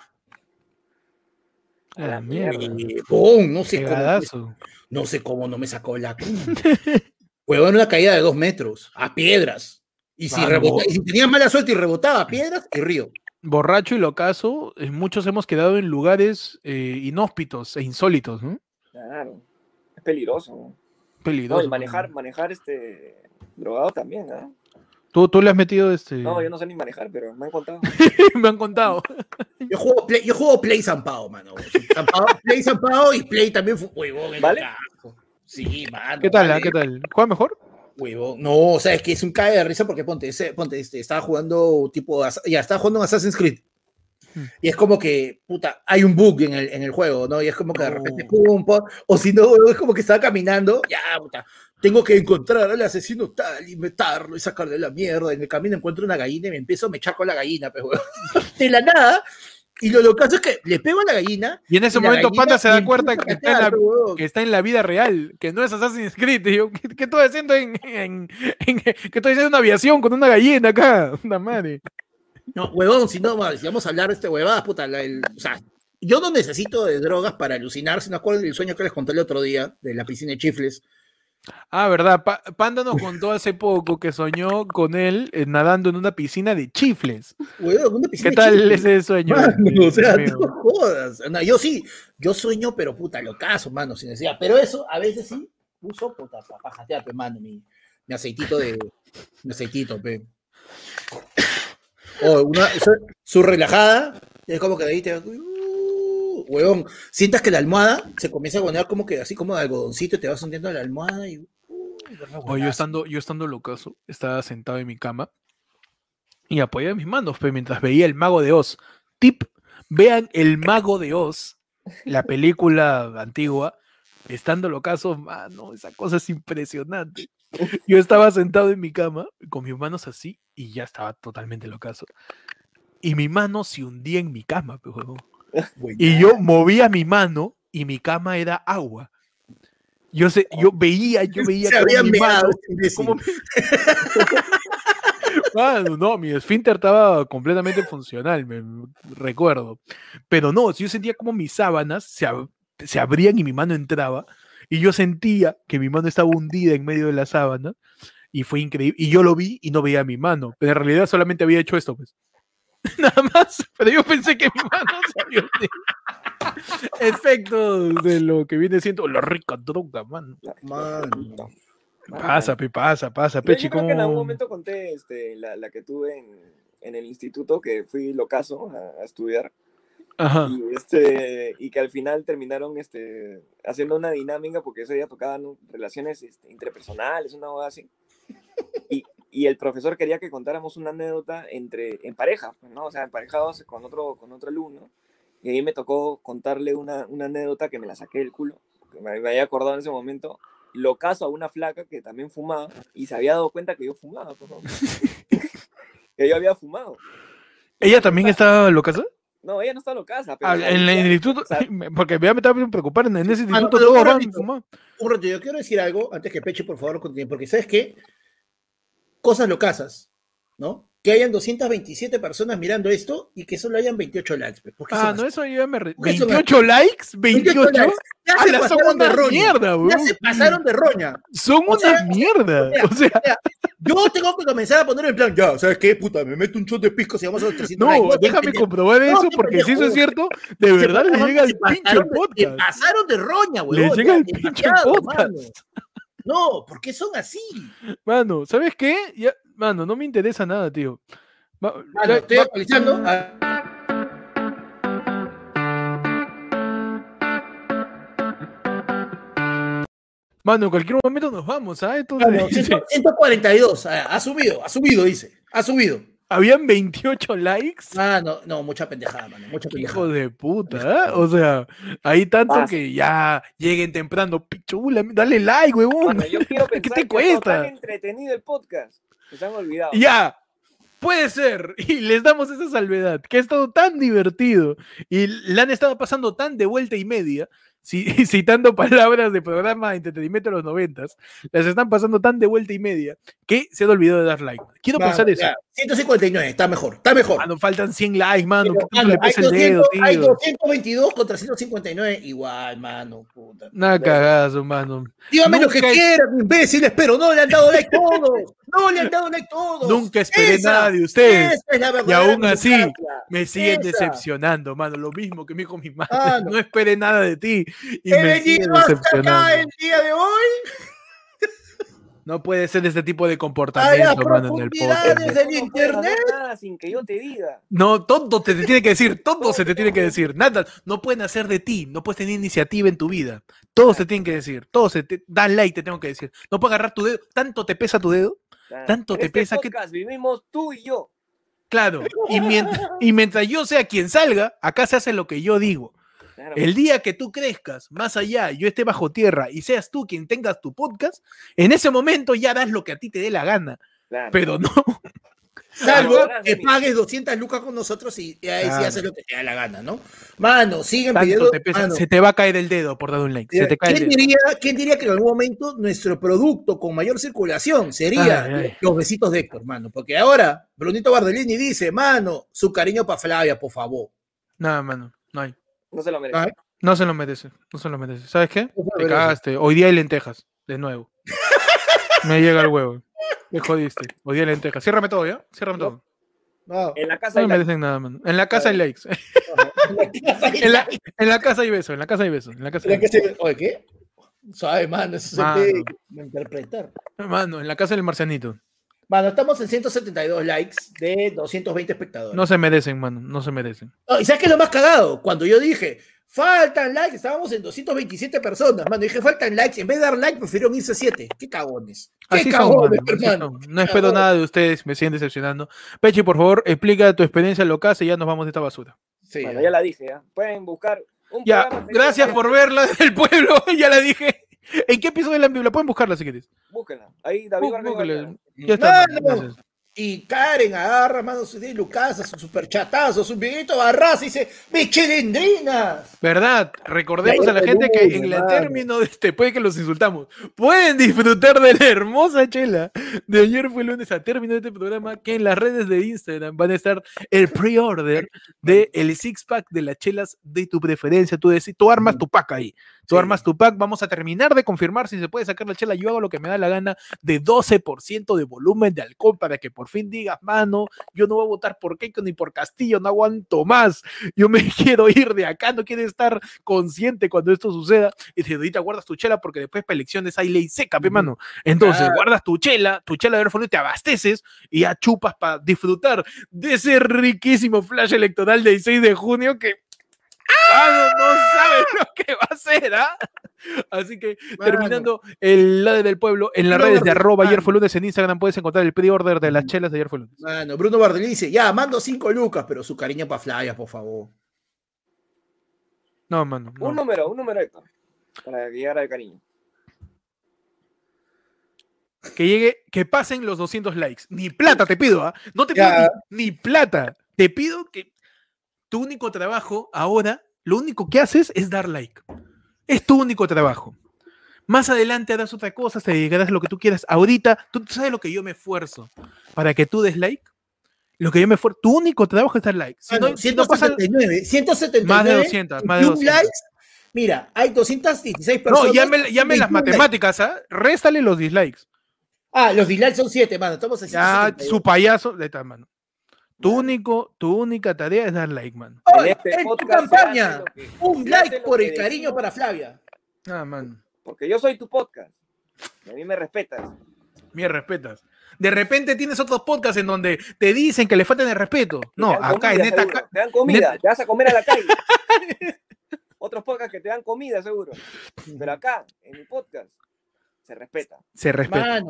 A la mierda. no sé cómo. No sé cómo no me sacó la Huevón, una caída de dos metros, a piedras. Y si, y si tenía mala suerte y rebotaba a piedras, y río borracho y locazo, eh, muchos hemos quedado en lugares eh, inhóspitos e insólitos, ¿no? Claro, es peligroso. Peligroso. y manejar, manejar este drogado también, ¿ah? ¿Tú, ¿Tú le has metido este.? No, yo no sé ni manejar, pero me han contado. me han contado. Yo juego Play, yo juego Play Zampao, mano. play Zampao y Play también fue huevón. ¿Vale? Sí, mano. ¿Qué tal? Ah? ¿Qué tal? ¿Juega mejor? Huevo. No, o sea, es que es un cae de risa porque ponte, ese, ponte, este, estaba jugando tipo, ya, estaba jugando en Assassin's Creed. Hmm. Y es como que, puta, hay un bug en el, en el juego, ¿no? Y es como que de repente, pum, pum, o si no, es como que estaba caminando, ya, puta, tengo que encontrar al asesino tal y meterlo y sacarle la mierda. En el camino encuentro una gallina y me empiezo a mechar con la gallina, pero de la nada, y lo locazo es que le pego a la gallina. Y en ese momento Panda se da cuenta que está, en la, que está, en la, vida real, que no es Assassin's Creed. yo, ¿qué, estoy haciendo en, en, ¿qué estoy haciendo en aviación con una gallina acá? Una madre. No, huevón, si no, si vamos a hablar de este huevada, puta, el, o sea, yo no necesito de drogas para alucinar, si no acuerdan del sueño que les conté el otro día, de la piscina de chifles, Ah, ¿verdad? Panda nos contó hace poco que soñó con él eh, nadando en una piscina de chifles. ¿Qué tal ese sueño? o sea, no jodas. yo sí, yo sueño, pero puta, lo caso, mano, sin decía. Pero eso, a veces sí, uso puta, para jatear, mano, mi, mi, aceitito de. Mi aceitito, pe. O una, su relajada, es como que de ahí te huevón, sientas que la almohada se comienza a poner como que así como de algodoncito y te vas hundiendo la almohada y... Uh, yo estando, yo estando locazo, estaba sentado en mi cama y apoyaba mis manos pues, mientras veía El Mago de Oz. Tip, vean El Mago de Oz, la película antigua, estando locazo, mano, esa cosa es impresionante. Yo estaba sentado en mi cama con mis manos así y ya estaba totalmente locazo. Y mi mano se hundía en mi cama, pues, y yo movía mi mano y mi cama era agua. Yo sé, yo veía, yo veía Se había mi mano, no, mi esfínter estaba completamente funcional, me recuerdo. Pero no, yo sentía como mis sábanas se, se abrían y mi mano entraba. Y yo sentía que mi mano estaba hundida en medio de la sábana. Y fue increíble. Y yo lo vi y no veía mi mano. Pero en realidad solamente había hecho esto, pues. Nada más, pero yo pensé que mi mano salió de efecto de lo que viene siendo la rica droga, man. Pasa, pe, pasa, pasa, Pechi. Yo creo que en algún momento conté este, la, la que tuve en, en, el instituto, que fui locazo a, a estudiar. Ajá. Y, este, y que al final terminaron este, haciendo una dinámica porque ese día tocaban relaciones este, interpersonales, una cosa así. Y, y el profesor quería que contáramos una anécdota entre, en pareja, pues, ¿no? O sea, emparejados con otro, con otro alumno. Y ahí me tocó contarle una, una anécdota que me la saqué del culo, que me, había acordado en ese momento. lo caso a una flaca que también fumaba y se había dado cuenta que yo fumaba. que yo había fumado. ¿Ella también estaba locasa? No, ella no está locasa. Pero ah, en el instituto, porque me estaba preocupando, en ese ah, instituto todos van Un rato, yo quiero decir algo antes que Peche, por favor, continúe, porque ¿sabes qué? Cosas locasas, ¿no? Que hayan 227 personas mirando esto y que solo hayan 28 likes. Pues, ah, no, eso ya me... ¿28 likes? ¿28? Ya se pasaron de roña. Mierda, ya se pasaron de roña. Son una mierda. O sea, yo tengo que comenzar a poner en plan, ya, ¿sabes qué? Puta, me meto un shot de pisco si vamos a los 300 No, déjame comprobar eso, porque si eso es cierto, de verdad le llega el pinche podcast. Pasaron de roña, güey. Le llega el pinche podcast. No, ¿por qué son así? Mano, ¿sabes qué? Ya, mano, no me interesa nada, tío. mano, estoy actualizando. Mano, en cualquier momento nos vamos, ¿sabes? Entonces, 142, ha subido, ha subido, dice, ha subido. Habían 28 likes. Ah, no, no, mucha pendejada, mano. Mucha pendejada. Hijo de puta, ¿eh? O sea, hay tanto que ya lleguen temprano. Pichula, dale like, huevón. yo quiero pensar ¿Qué te cuesta? Que entretenido el podcast. Se han olvidado. Ya, puede ser. Y les damos esa salvedad. Que ha estado tan divertido. Y le han estado pasando tan de vuelta y media citando palabras de programa de entretenimiento de los noventas, las están pasando tan de vuelta y media que se han olvidado de dar like. Quiero pensar eso. 159, está mejor, está mejor. Nos faltan 100 likes, mano. hay, 222 contra 159, igual, mano. Puta. Nada cagazo, mano. Dígame lo que quieran, imbéciles, pero no le han dado like todos. No le han dado like todos. Nunca esperé nada de ustedes. y aún así me siguen decepcionando, mano. Lo mismo que me dijo mi madre. no esperé nada de ti. Y He venido hasta acá el día de hoy. No puede ser este tipo de comportamiento, mano, en el podcast. del internet. Nada sin que yo te diga. No, todo te, tiene que decir, todo se te tiene que decir. Nada, no pueden hacer de ti, no puedes tener iniciativa en tu vida. Todos te tienen que decir, todos se te dan like, te tengo que decir. No puedes agarrar tu dedo, tanto te pesa tu dedo, tanto te este pesa que vivimos tú y yo. Claro, y mientras, y mientras yo sea quien salga, acá se hace lo que yo digo. El día que tú crezcas más allá, yo esté bajo tierra y seas tú quien tengas tu podcast, en ese momento ya das lo que a ti te dé la gana. Pero no. Salvo que pagues 200 lucas con nosotros y, ahí sí haces lo que te da la gana, ¿no? Mano, siguen pidiendo. Se te va a caer el dedo por dar un like. ¿Quién, Diría, ¿Quién, Diría, que en algún momento nuestro producto con mayor circulación sería los besitos de Héctor, mano? Porque ahora Brunito Bardellini dice, mano, su cariño para Flavia, por favor. Nada, mano, no hay. No se lo merece. No se lo merece, no se lo merece. ¿Sabes qué? Te cagaste. Hoy día hay lentejas, de nuevo. Me llega el huevo. Me jodiste. Hoy día hay lentejas. Ciérrame todo, ¿ya? Ciérrame todo. No. En la casa no hay merecen nada, man. En la casa hay likes. en, la, en, la, casa hay besos, en la casa hay besos. En la casa hay besos. Oye, ¿qué? Sabe, mano, eso se puede interpretar. Mano, en la casa del marcianito. Mano, estamos en 172 likes de 220 espectadores. No se merecen, mano, no se merecen. ¿Y sabes qué es lo más cagado? Cuando yo dije, faltan likes, estábamos en 227 personas, mano, dije, faltan likes, en vez de dar like, prefirieron irse 7. Qué cagones. Qué así cagones, hermano. No espero nada de ustedes, me siguen decepcionando. Pechi, por favor, explica tu experiencia local y ya nos vamos de esta basura. Sí, bueno, ya la dije, ¿ya? Pueden buscar un Ya, gracias por verla del pueblo, ya la dije. ¿En qué episodio de la Biblia? Pueden buscarla si quieres. Búsquenla. Ahí David Vargas. Ya está. Y Karen agarra, mano, su de Lucas, su superchatazo, su videito barras y dice, ¡Michelindrinas! ¿Verdad? Recordemos a la gente que en el término de este, puede que los insultamos, pueden disfrutar de la hermosa chela de ayer fue lunes a término de este programa, que en las redes de Instagram van a estar el pre-order del el six pack de las chelas de tu preferencia. Tú, decís, tú armas tu pack ahí. Tú armas tu pack, vamos a terminar de confirmar si se puede sacar la chela. Yo hago lo que me da la gana de 12% de volumen de alcohol para que por fin digas, mano, yo no voy a votar por Keiko ni por Castillo, no aguanto más. Yo me quiero ir de acá, no quiero estar consciente cuando esto suceda. Y te ahorita guardas tu chela porque después para elecciones hay ley seca, pe, mano. Entonces, guardas tu chela, tu chela de y te abasteces y ya chupas para disfrutar de ese riquísimo flash electoral del 6 de junio que Ah, no, sabe lo que va a hacer, ¿ah? Así que terminando el lado del pueblo, en las redes de arroba ayer fue lunes en Instagram puedes encontrar el pre-order de las chelas de ayer fue lunes. Bueno, Bruno Bardelí dice, ya, mando cinco lucas, pero su cariño para Flaya, por favor. No, mano. Un número, un número, para llegar al cariño. que llegue, que pasen los 200 likes. Ni plata te pido, ¿ah? No te pido ni, ni, plata. Te pido que tu único trabajo ahora, lo único que haces es dar like. Es tu único trabajo. Más adelante harás otra cosa, te dedicarás a lo que tú quieras. Ahorita, tú sabes lo que yo me esfuerzo para que tú des like. Lo que yo me esfuerzo, tu único trabajo es dar like. Si no, 179, 179, más de 200, más de 200. likes Mira, hay 216 personas. No, llame, llame las matemáticas, ¿ah? Réstale los dislikes. Ah, los dislikes son 7, mano. Estamos en Ya, su payaso, de tal mano. Tu, único, tu única tarea es dar like, man. Oh, en, este tu campaña, un like por el cariño para Flavia. Ah, man. Porque yo soy tu podcast. Y a mí me respetas. Me respetas. De repente tienes otros podcasts en donde te dicen que le faltan el respeto. No, acá en esta. Te dan comida, te vas a comer a la calle. otros podcasts que te dan comida, seguro. Pero acá, en mi podcast, se respeta. Se respeta.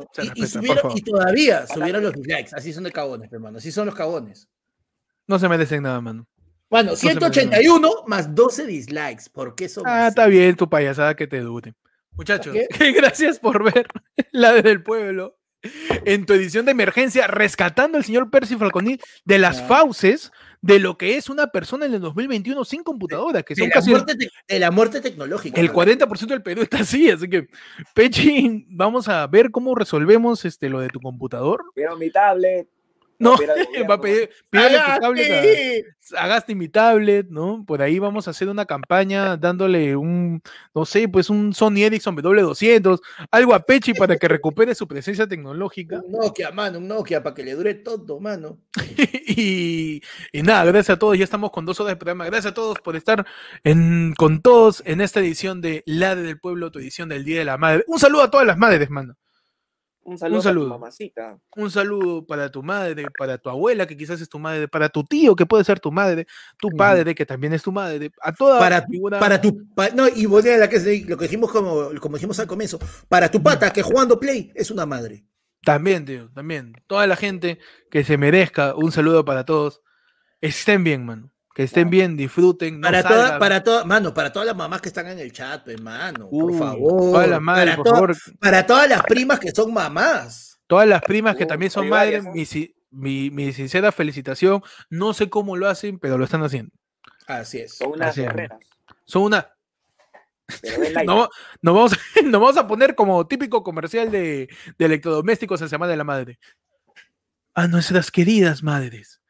y, todavía subieron los dislikes. Así son de cagones, hermano. Así son los cagones. No se merecen nada, mano. Bueno, 181 más 12 dislikes. ¿Por qué son Ah, está bien tu payasada que te dure. Muchachos, gracias por ver la del pueblo en tu edición de emergencia, rescatando al señor Percy Falconi de las fauces de lo que es una persona en el 2021 sin computadora, que son casi... de la muerte tecnológica. El 40% del Perú está así, así que, Pechi, vamos a ver cómo resolvemos este, lo de tu computador. Pero mi tablet, no, va a pedir, tu tablet a, mi tablet, ¿no? Por ahí vamos a hacer una campaña dándole un, no sé, pues un Sony Ericsson W200, algo a Pechi para que recupere su presencia tecnológica. Un Nokia, mano, un Nokia para que le dure todo, mano. y, nada, gracias a todos, ya estamos con dos horas de programa. Gracias a todos por estar en, con todos en esta edición de La del Pueblo, tu edición del Día de la Madre. Un saludo a todas las madres, mano. Un saludo, Para tu mamacita. Un saludo para tu madre, para tu abuela, que quizás es tu madre, para tu tío, que puede ser tu madre, tu padre, que también es tu madre, a toda para, para tu no, y la que lo que dijimos como, como dijimos al comienzo, para tu pata que jugando play es una madre. También, tío, también. Toda la gente que se merezca, un saludo para todos. Estén bien, mano. Que estén bien, disfruten. para todas, para todas, mano, para todas las mamás que están en el chat, hermano, por favor. Todas para, por favor. para todas las primas que son mamás. Todas las primas que también son madres, mi, mi, sincera felicitación. No sé cómo lo hacen, pero lo están haciendo. Así es. Son unas guerreras. Son una. no, no, vamos, no vamos a poner como típico comercial de, de electrodomésticos en Semana de la Madre. A nuestras queridas madres,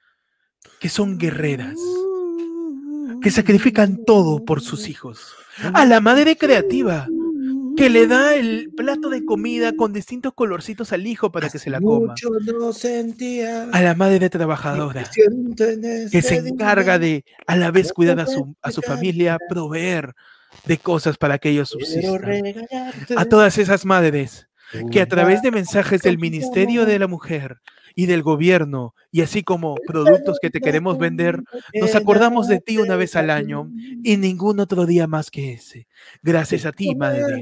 que son guerreras que sacrifican todo por sus hijos. A la madre creativa, que le da el plato de comida con distintos colorcitos al hijo para que se la coma. A la madre trabajadora, que se encarga de a la vez cuidar a su, a su familia, proveer de cosas para que ellos subsistan. A todas esas madres que a través de mensajes del Ministerio de la Mujer y del gobierno, y así como productos que te queremos vender, nos acordamos de ti una vez al año y ningún otro día más que ese. Gracias a ti, Madre.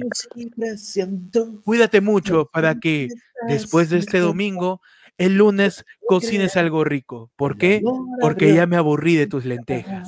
Cuídate mucho para que después de este domingo, el lunes cocines algo rico. ¿Por qué? Porque ya me aburrí de tus lentejas.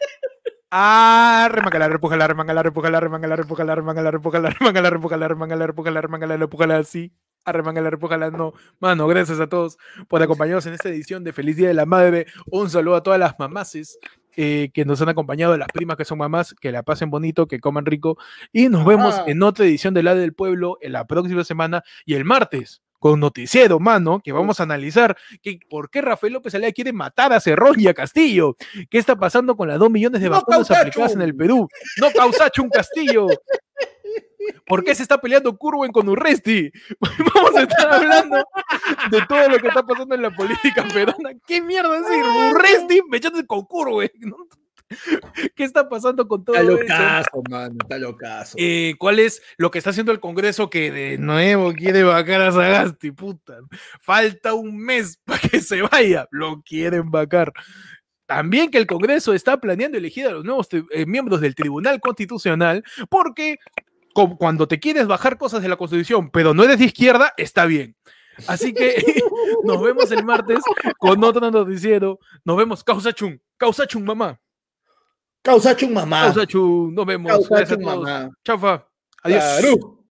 Ah, remangala, repújala, remangala, repújala, remangala, repújala, remangala, repújala, remangala, repújala, remangala, repújala, remangala, repújala, así. Arremangala, repújala, no. Mano, gracias a todos por acompañarnos en esta edición de Feliz Día de la Madre. Un saludo a todas las mamases que nos han acompañado, las primas que son mamás, que la pasen bonito, que coman rico. Y nos vemos en otra edición de La del Pueblo en la próxima semana y el martes con noticiero, mano, que vamos a analizar que, por qué Rafael López Alea quiere matar a Cerrón y a Castillo. ¿Qué está pasando con las dos millones de vacunas aplicadas en el Perú? No causacho un Castillo. ¿Por qué se está peleando Curwen con Urresti? Vamos a estar hablando de todo lo que está pasando en la política peruana. ¿Qué mierda es decir? Urresti me con Curwen. ¿Qué está pasando con todo está eso? locazo, mano, está locazo. Eh, ¿Cuál es lo que está haciendo el Congreso que de nuevo quiere vacar a Sagasti? Puta, falta un mes para que se vaya. Lo quieren vacar. También que el Congreso está planeando elegir a los nuevos eh, miembros del Tribunal Constitucional porque cuando te quieres bajar cosas de la Constitución, pero no eres de izquierda, está bien. Así que nos vemos el martes con otro noticiero. Nos vemos, Causa Chung. Causa Chung, mamá. Causa Chung, mamá. Causa Chung, nos vemos. Causa Chung, mamá. Chaufa. Adiós.